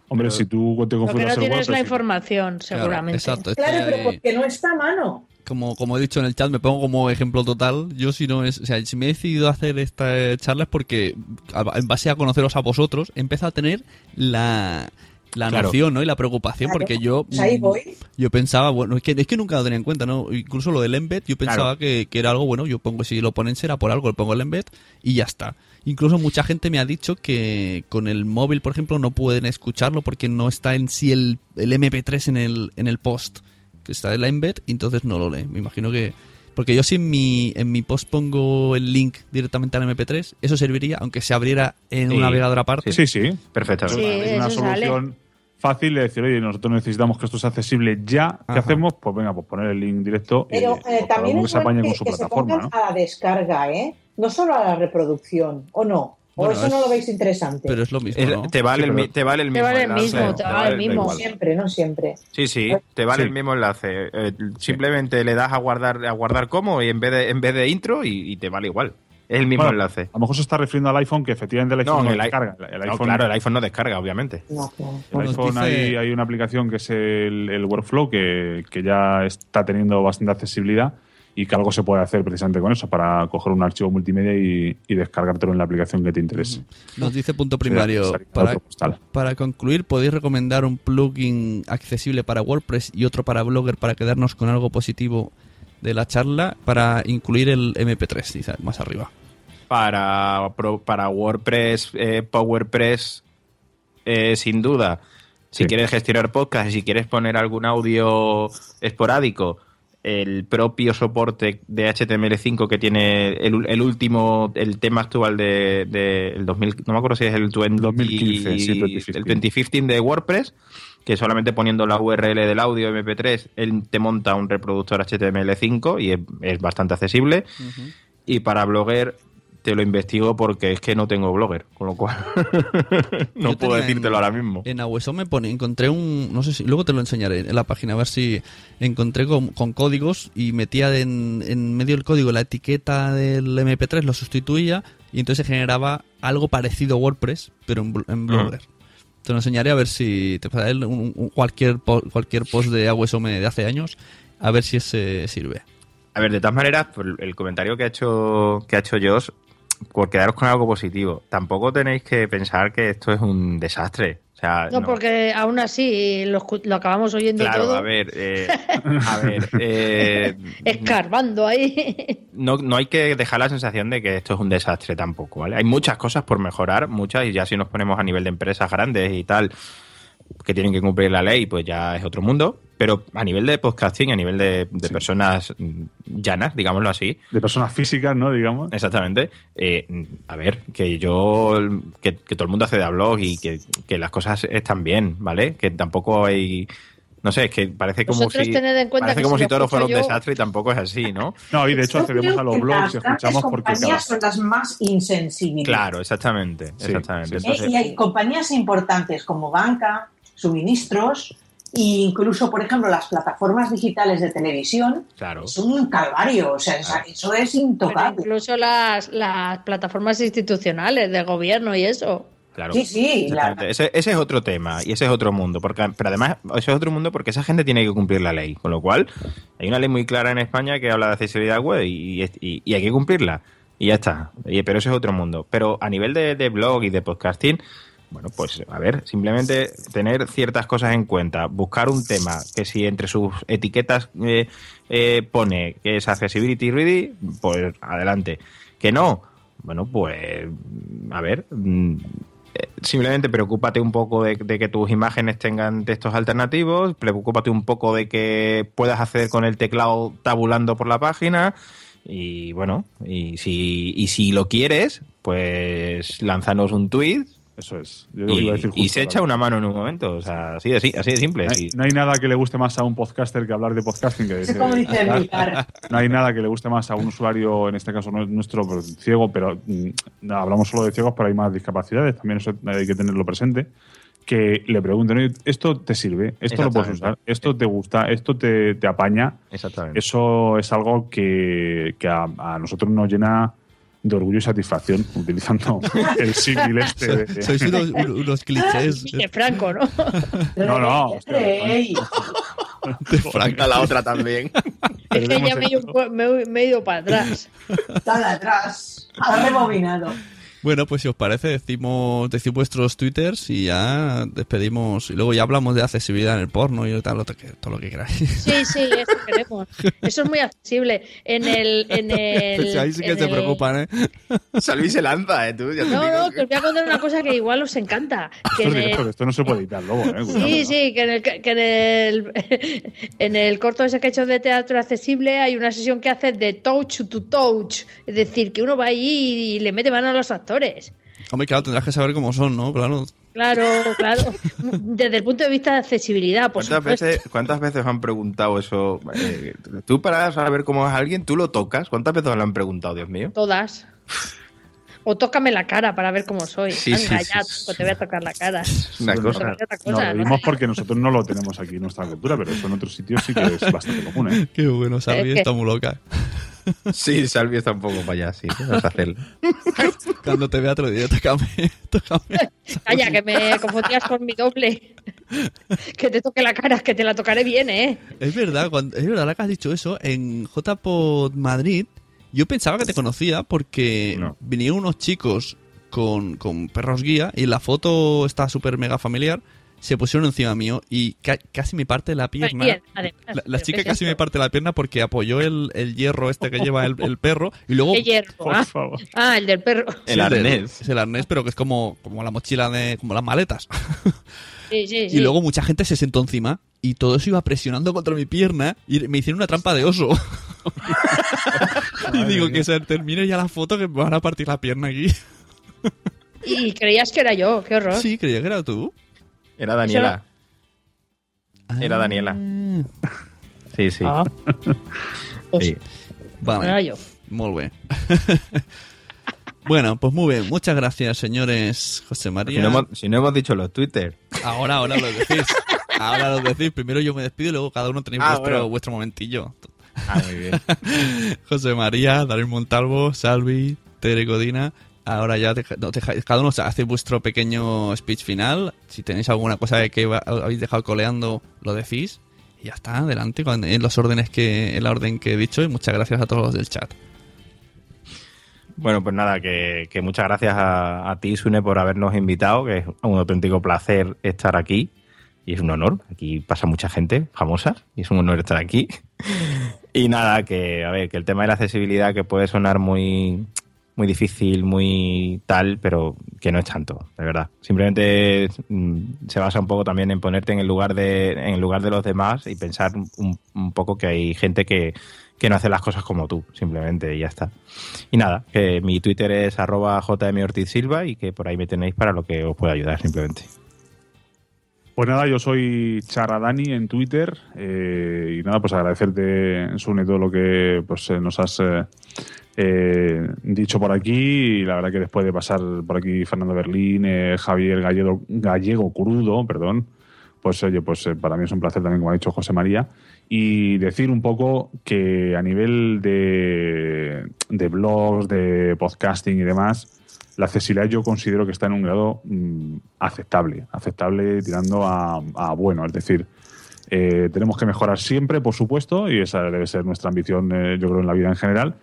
S3: Hombre, si tú te
S4: no
S3: el
S4: tienes la información, seguramente.
S1: exacto. es
S5: Claro, pero porque no está a mano.
S1: como, como he dicho en el chat, me pongo como ejemplo total. Yo si no es, o sea, si me he decidido hacer esta charla es porque en base a conoceros a vosotros, he empezado a tener la, la
S2: Claro.
S1: noción, ¿no? Y la preocupación,
S5: Claro.
S1: porque yo,
S5: Pues ahí
S1: mm,
S5: voy.
S1: yo pensaba, bueno, es que, es que nunca lo tenía en cuenta, ¿no? Incluso lo del embed, yo pensaba
S2: Claro.
S1: que, que era algo, bueno, yo pongo, si lo ponen será por algo, le pongo el embed y ya está. Incluso mucha gente me ha dicho que con el móvil, por ejemplo, no pueden escucharlo porque no está en sí el, el MP3 en el, en el post, que está el embed, y entonces no lo lee. Me imagino que... Porque yo si en mi, en mi post pongo el link directamente al MP3, eso serviría, aunque se abriera en
S2: Sí.
S1: un navegador aparte.
S3: Sí, sí.
S2: Perfectamente.
S4: Sí,
S3: es una
S4: eso sale.
S3: solución fácil de decir, oye, nosotros necesitamos que esto sea accesible ya. ¿Qué
S1: Ajá.
S3: hacemos? Pues venga, pues poner el link directo
S5: Pero eh, también es
S3: que se apañe
S5: bueno
S3: con
S5: que,
S3: su
S5: que se
S3: plataforma,
S5: pongan
S3: ¿no?
S5: a la descarga, ¿eh? No solo a la reproducción, ¿o no? ¿O
S1: Bueno,
S5: eso no lo veis interesante?
S1: Pero es lo mismo,
S2: te, vale
S3: Sí,
S2: el, te vale el
S4: Te
S2: mismo
S4: vale el
S2: enlace,
S4: mismo, te vale el mismo.
S5: siempre, no siempre.
S2: Sí, sí, te vale
S3: Sí.
S2: el mismo enlace. Eh, simplemente le das a guardar a guardar como y en vez de en vez de intro y, y te vale igual. Es el mismo
S3: Bueno,
S2: enlace.
S3: A lo mejor se está refiriendo al iPhone, que efectivamente el iPhone no,
S2: el,
S3: descarga. El
S2: no,
S3: iPhone,
S2: claro, el iPhone no descarga, obviamente.
S5: No,
S3: el
S1: Bueno,
S3: iPhone
S1: dice-
S3: hay, hay una aplicación que es el, el Workflow que, que ya está teniendo bastante accesibilidad y que algo se puede hacer precisamente con eso, para coger un archivo multimedia y, y descargártelo en la aplicación que te interese.
S1: Nos dice punto primario. Para, para concluir, ¿podéis recomendar un plugin accesible para WordPress y otro para Blogger para quedarnos con algo positivo de la charla para incluir el MP3, dice más arriba?
S2: Para, para WordPress, eh, PowerPress, eh, sin duda. Si
S3: Sí.
S2: quieres gestionar podcast, si quieres poner algún audio esporádico, el propio soporte de HTML5 que tiene el, el último, el tema actual de, de el 2000, no me acuerdo si es el 20,
S3: 2015, sí,
S2: el
S3: 2015.
S2: 2015 de WordPress, que solamente poniendo la URL del audio MP3, él te monta un reproductor HTML5 y es, es bastante accesible. Y para Blogger te lo investigo porque es que no tengo Blogger, con lo cual no puedo decírtelo
S1: en-
S2: ahora mismo.
S1: En Aweso me pone, encontré un, no sé si, luego te lo enseñaré en la página, a ver si encontré con, con códigos y metía en, en medio del código la etiqueta del MP3, lo sustituía y entonces se generaba algo parecido a WordPress, pero en, en Blogger. Te lo enseñaré a ver si te pasaré un- un- cualquier, cualquier post de Awesome de hace años, a ver si ese sirve.
S2: A ver, de todas maneras, el comentario que ha hecho que ha hecho Josh, por quedaros con algo positivo, tampoco tenéis que pensar que esto es un desastre. O sea,
S4: No, porque aún así lo, escu- lo acabamos oyendo
S2: Claro,
S4: todo
S2: a ver, eh, a ver, eh,
S4: escarbando ahí.
S2: no, no hay que dejar la sensación de que esto es un desastre tampoco, ¿vale? Hay muchas cosas por mejorar, muchas, y ya si nos ponemos a nivel de empresas grandes y tal, que tienen que cumplir la ley, pues ya es otro mundo. Pero a nivel de podcasting, a nivel de, de personas mm, llanas, digámoslo así,
S3: De personas físicas, ¿no? Digamos.
S2: Exactamente. Eh, a ver, que yo, que, que todo el mundo hace de blog y que, que las cosas están bien, ¿vale? Que tampoco hay, no sé, es que parece como
S4: Vosotros
S2: si,
S4: en
S2: parece
S4: que
S2: como
S4: si
S2: todo fuera un desastre y tampoco es así, ¿no?
S3: No, y de hecho accedemos a los blogs y
S5: las
S3: escuchamos porque cada...
S5: compañías son las más insensibles.
S2: Claro, exactamente,
S3: Sí,
S2: exactamente.
S3: sí,
S5: Eh,
S2: Entonces,
S5: y hay compañías importantes como banca, suministros incluso, por ejemplo, las plataformas digitales de televisión
S2: claro.
S5: es un calvario, o sea, esa- eso es intocable.
S4: incluso las, las plataformas institucionales de gobierno y eso.
S2: Claro.
S5: Sí, sí, la-.
S2: Ese, ese es otro tema y ese es otro mundo. Porque, pero además, ese es otro mundo porque esa gente tiene que cumplir la ley. Con lo cual, hay una ley muy clara en España que habla de accesibilidad web y, y- y hay que cumplirla. Y ya está. Y- pero ese es otro mundo. Pero a nivel de, de blog y de podcasting, bueno, pues a ver, simplemente tener ciertas cosas en cuenta. Buscar un tema que si entre sus etiquetas eh, eh, pone que es accessibility ready, pues adelante. Que no, bueno, pues a ver, mm, simplemente preocúpate un poco de, de que tus imágenes tengan textos alternativos, preocúpate un poco de que puedas acceder con el teclado tabulando por la página y bueno, y si, y si lo quieres, pues lánzanos un tweet
S3: Eso es. Yo iba a
S2: y,
S3: decir
S2: y
S3: justo,
S2: se echa una mano en un momento, o sea, así de, así de simple.
S3: No hay,
S2: sí.
S3: no hay nada que le guste más a un podcaster que hablar de podcasting. Que
S5: como dice.
S3: No hay nada que le guste más a un usuario, en este caso nuestro, pero ciego, pero mm, no, hablamos solo de ciegos, pero hay más discapacidades, también eso hay que tenerlo presente. Que le pregunten, "Oye, ¿esto te sirve? ¿Esto lo puedes usar? ¿Esto te gusta? ¿Esto te, te apaña?
S2: Exactamente.
S3: Eso es algo que, que a, a nosotros nos llena de orgullo y satisfacción, utilizando el símil este. de-
S1: Sois unos, unos- clichés
S4: De Franco, ¿no?
S3: No, no, hostia,
S1: de Frank.
S2: la otra también.
S4: Es que ya me he, ido, me he- me he ido para atrás.
S5: dale atrás, ha rebobinado.
S1: Bueno, pues si os parece, decimos, decimos vuestros twitters y ya despedimos. Y luego ya hablamos de accesibilidad en el porno y tal, lo que- todo lo que queráis.
S4: Sí, sí, eso queremos. Eso es muy accesible. En el. En el
S1: Ahí sí que se
S4: el-
S1: preocupan, ¿eh?
S2: Salvi se lanza, ¿eh? Tú, ya
S4: No, no,
S2: que-
S4: os voy a contar una cosa que igual os encanta. Que
S3: Esto
S4: en el-
S3: esto no se puede editar luego, ¿eh? Cuidado.
S4: Sí, sí, que en el, que en el, en el corto ese que he hecho de teatro accesible hay una sesión que hace de touch to touch. Es decir, que uno va ahí y le mete mano a los actores.
S1: Hombre, claro, tendrás que saber cómo son, ¿no? Claro.
S4: Claro, claro. Desde el punto de vista de accesibilidad, por
S2: ¿Cuántas
S4: supuesto.
S2: veces, ¿Cuántas veces han preguntado eso? Eh, tú para saber cómo es alguien, tú lo tocas. ¿Cuántas veces lo han preguntado, Dios mío?
S4: Todas. O tócame la cara para ver cómo soy.
S2: Sí,
S4: Venga,
S2: sí,
S4: ya,
S2: sí,
S4: pues te voy a tocar la cara.
S2: Una cosa.
S3: no, lo
S4: ¿no?
S3: dimos porque nosotros no lo tenemos aquí en nuestra cultura, pero eso en otros sitios sí que es bastante común, ¿eh?
S1: Qué bueno, Salvi
S4: Es que-
S1: está muy loca.
S2: Sí, Salvi está un poco para allá, sí. A hacerlo.
S1: Cuando te vea te lo diré, tócame, tócame.
S4: Calla, que me confundías con mi doble. Que te toque la cara, que te la tocaré bien, ¿eh?
S1: Es verdad, cuando, es verdad, la que has dicho eso, en JPod Madrid, yo pensaba que te conocía porque
S2: No.
S1: vinieron unos chicos con, con perros guía y la foto está súper mega familiar, se pusieron encima mío y ca- casi me parte la pierna.
S4: Bien, además,
S1: La, chica
S4: ¿qué es
S1: casi me parte la pierna porque apoyó el, el hierro este que lleva el, el perro y luego...
S4: ¿Qué hierro?
S3: Por
S4: Ah,
S3: favor.
S4: Ah, el del perro.
S2: El
S1: Sí, del-
S2: arnés.
S1: Es el arnés, pero que es como, como la mochila de... como las maletas.
S4: Sí, sí, sí.
S1: Y luego mucha gente se sentó encima y todo eso iba presionando contra mi pierna y me hicieron una trampa de oso. y digo que se termine ya la foto que me van a partir la pierna aquí.
S4: Y creías que era yo, qué horror.
S1: Sí, creía que era tú.
S2: Era Daniela. Era Daniela. Sí, sí.
S4: Ah. Pues,
S2: Sí.
S1: Vale.
S4: Era yo.
S1: Molt bé. bueno, pues muy bien. Muchas gracias, señores José
S2: Si
S1: María.
S2: no, hemos, si no hemos dicho los Twitter.
S1: Ahora, ahora lo decís. Ahora lo decís. Primero yo me despido y luego cada uno tenéis
S2: Ah,
S1: vuestro,
S2: bueno.
S1: vuestro momentillo.
S2: Ah, muy bien.
S1: José María, Darío Montalvo, Salvi, Tere Codina. Ahora ya cada uno hace vuestro pequeño speech final. Si tenéis alguna cosa que habéis dejado coleando, lo decís. Y ya está, adelante, en los órdenes que, en la orden que he dicho. Y muchas gracias a todos los del chat.
S2: Bueno, pues nada, que, que muchas gracias a, a ti, Sune, por habernos invitado, que es un auténtico placer estar aquí. Y es un honor. Aquí pasa mucha gente famosa y es un honor estar aquí. y nada, que a ver, que el tema de la accesibilidad que puede sonar muy, muy difícil, muy tal, pero que no es tanto, de verdad. Simplemente mm, se basa un poco también en ponerte en el lugar de, en el lugar de los demás y pensar un, un poco que hay gente que, que no hace las cosas como tú, simplemente, y ya está. Y nada, que mi Twitter es arroba jmortizsilva y que por ahí me tenéis para lo que os pueda ayudar, simplemente.
S3: Pues nada, yo soy Charadani en Twitter eh, y nada, pues agradecerte, Sune, todo lo que pues, eh, nos has eh, eh, dicho por aquí la verdad que después de pasar por aquí Fernando Berlín, eh, Javier Gallego, Crudo, perdón, pues oye, pues eh, para mí es un placer también, como ha dicho José María, y decir un poco que a nivel de, blogs, de podcasting y demás, la accesibilidad yo considero que está en un grado mm, aceptable, aceptable tirando a, a bueno, es decir, tenemos que mejorar siempre, por supuesto, y esa debe ser nuestra ambición, yo creo, en la vida en general,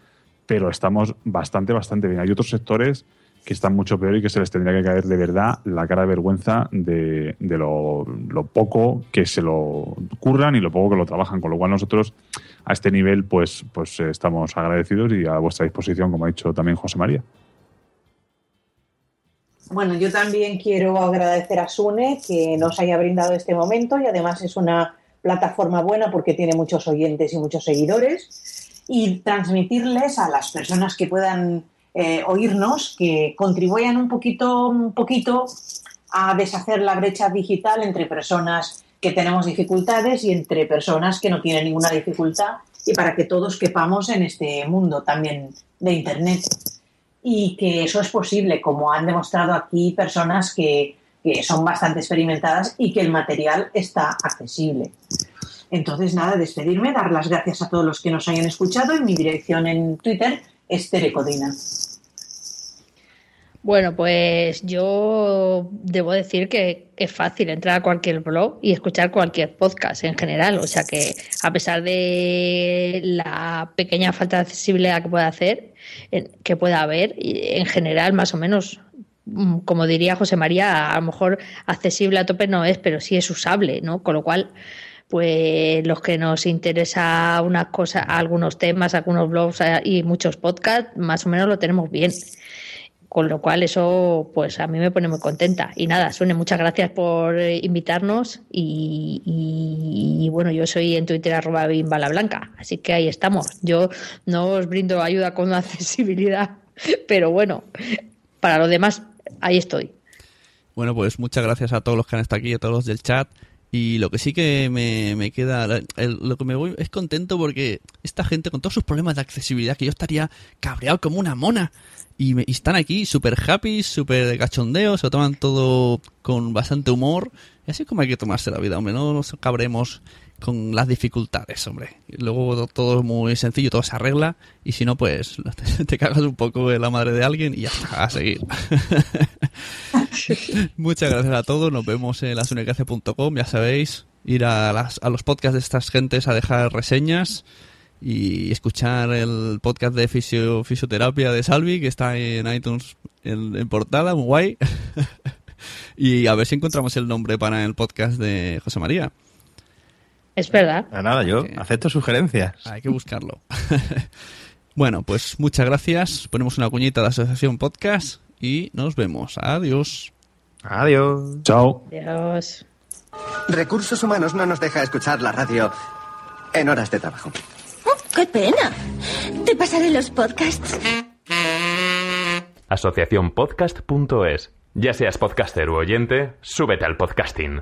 S3: pero estamos bastante, bastante bien. Hay otros sectores que están mucho peor y que se les tendría que caer de verdad la cara de vergüenza de, lo, lo poco que se lo curran y lo poco que lo trabajan, con lo cual nosotros a este nivel pues, pues eh, estamos agradecidos y a vuestra disposición, como ha dicho también José María.
S5: Bueno, yo también quiero agradecer a Sune que nos haya brindado este momento y además es una plataforma buena porque tiene muchos oyentes y muchos seguidores y transmitirles a las personas que puedan eh, oírnos que contribuyan un poquito, un poquito a deshacer la brecha digital entre personas que tenemos dificultades y entre personas que no tienen ninguna dificultad y para que todos quepamos en este mundo también de Internet y que eso es posible, como han demostrado aquí personas que, que, son bastante experimentadas y que el material está accesible. Entonces, nada, despedirme, dar las gracias a todos los que nos hayan escuchado y mi dirección en Twitter es Terecodina.
S4: Bueno, pues yo debo decir que es fácil entrar a cualquier blog y escuchar cualquier podcast en general. O sea que a pesar de la pequeña falta de accesibilidad que pueda hacer, que pueda haber, en general más o menos, mm, como diría José María, a lo mejor accesible a tope no es, pero sí es usable, ¿no? Con lo cual, pues los que nos interesa unas cosas, algunos temas, algunos blogs eh, y muchos podcasts, más o menos lo tenemos bien. Con lo cual eso pues a mí me pone muy contenta. Y nada Sune muchas gracias por invitarnos y, bueno yo soy en Twitter arroba bimbala blanca así que ahí estamos. Yo no os brindo ayuda con la accesibilidad pero bueno para lo demás ahí estoy.
S1: Bueno pues muchas gracias a todos los que han estado aquí a todos los del chat y lo que sí que me, me queda, el, lo que me voy es contento porque esta gente con todos sus problemas de accesibilidad, que yo estaría cabreado como una mona, y, me, y están aquí súper happy, súper cachondeos, se lo toman todo con bastante humor, y así como hay que tomarse la vida, hombre, no nos cabremos con las dificultades, hombre. Luego todo es muy sencillo, todo se arregla, y si no, pues te, cagas un poco en la madre de alguien y ya está, a seguir. Muchas gracias a todos. Nos vemos en lasunecracia.com. Ya sabéis, ir a, las, a, los podcasts de estas gentes a dejar reseñas y escuchar el podcast de fisio, fisioterapia de Salvi, que está en iTunes en, en portada, muy guay. y a ver si encontramos el nombre para el podcast de José María.
S4: Es verdad.
S2: Nada, nada yo acepto sugerencias.
S1: Hay que buscarlo. bueno, pues muchas gracias. Ponemos una cuñita de Asociación Podcast y nos vemos. Adiós.
S2: Adiós.
S3: Chao.
S4: Adiós.
S7: Recursos Humanos no nos deja escuchar la radio en horas de trabajo.
S8: Oh, ¡Qué pena! Te pasaré los podcasts.
S9: Asociaciónpodcast.es. Ya seas podcaster u oyente, súbete al podcasting.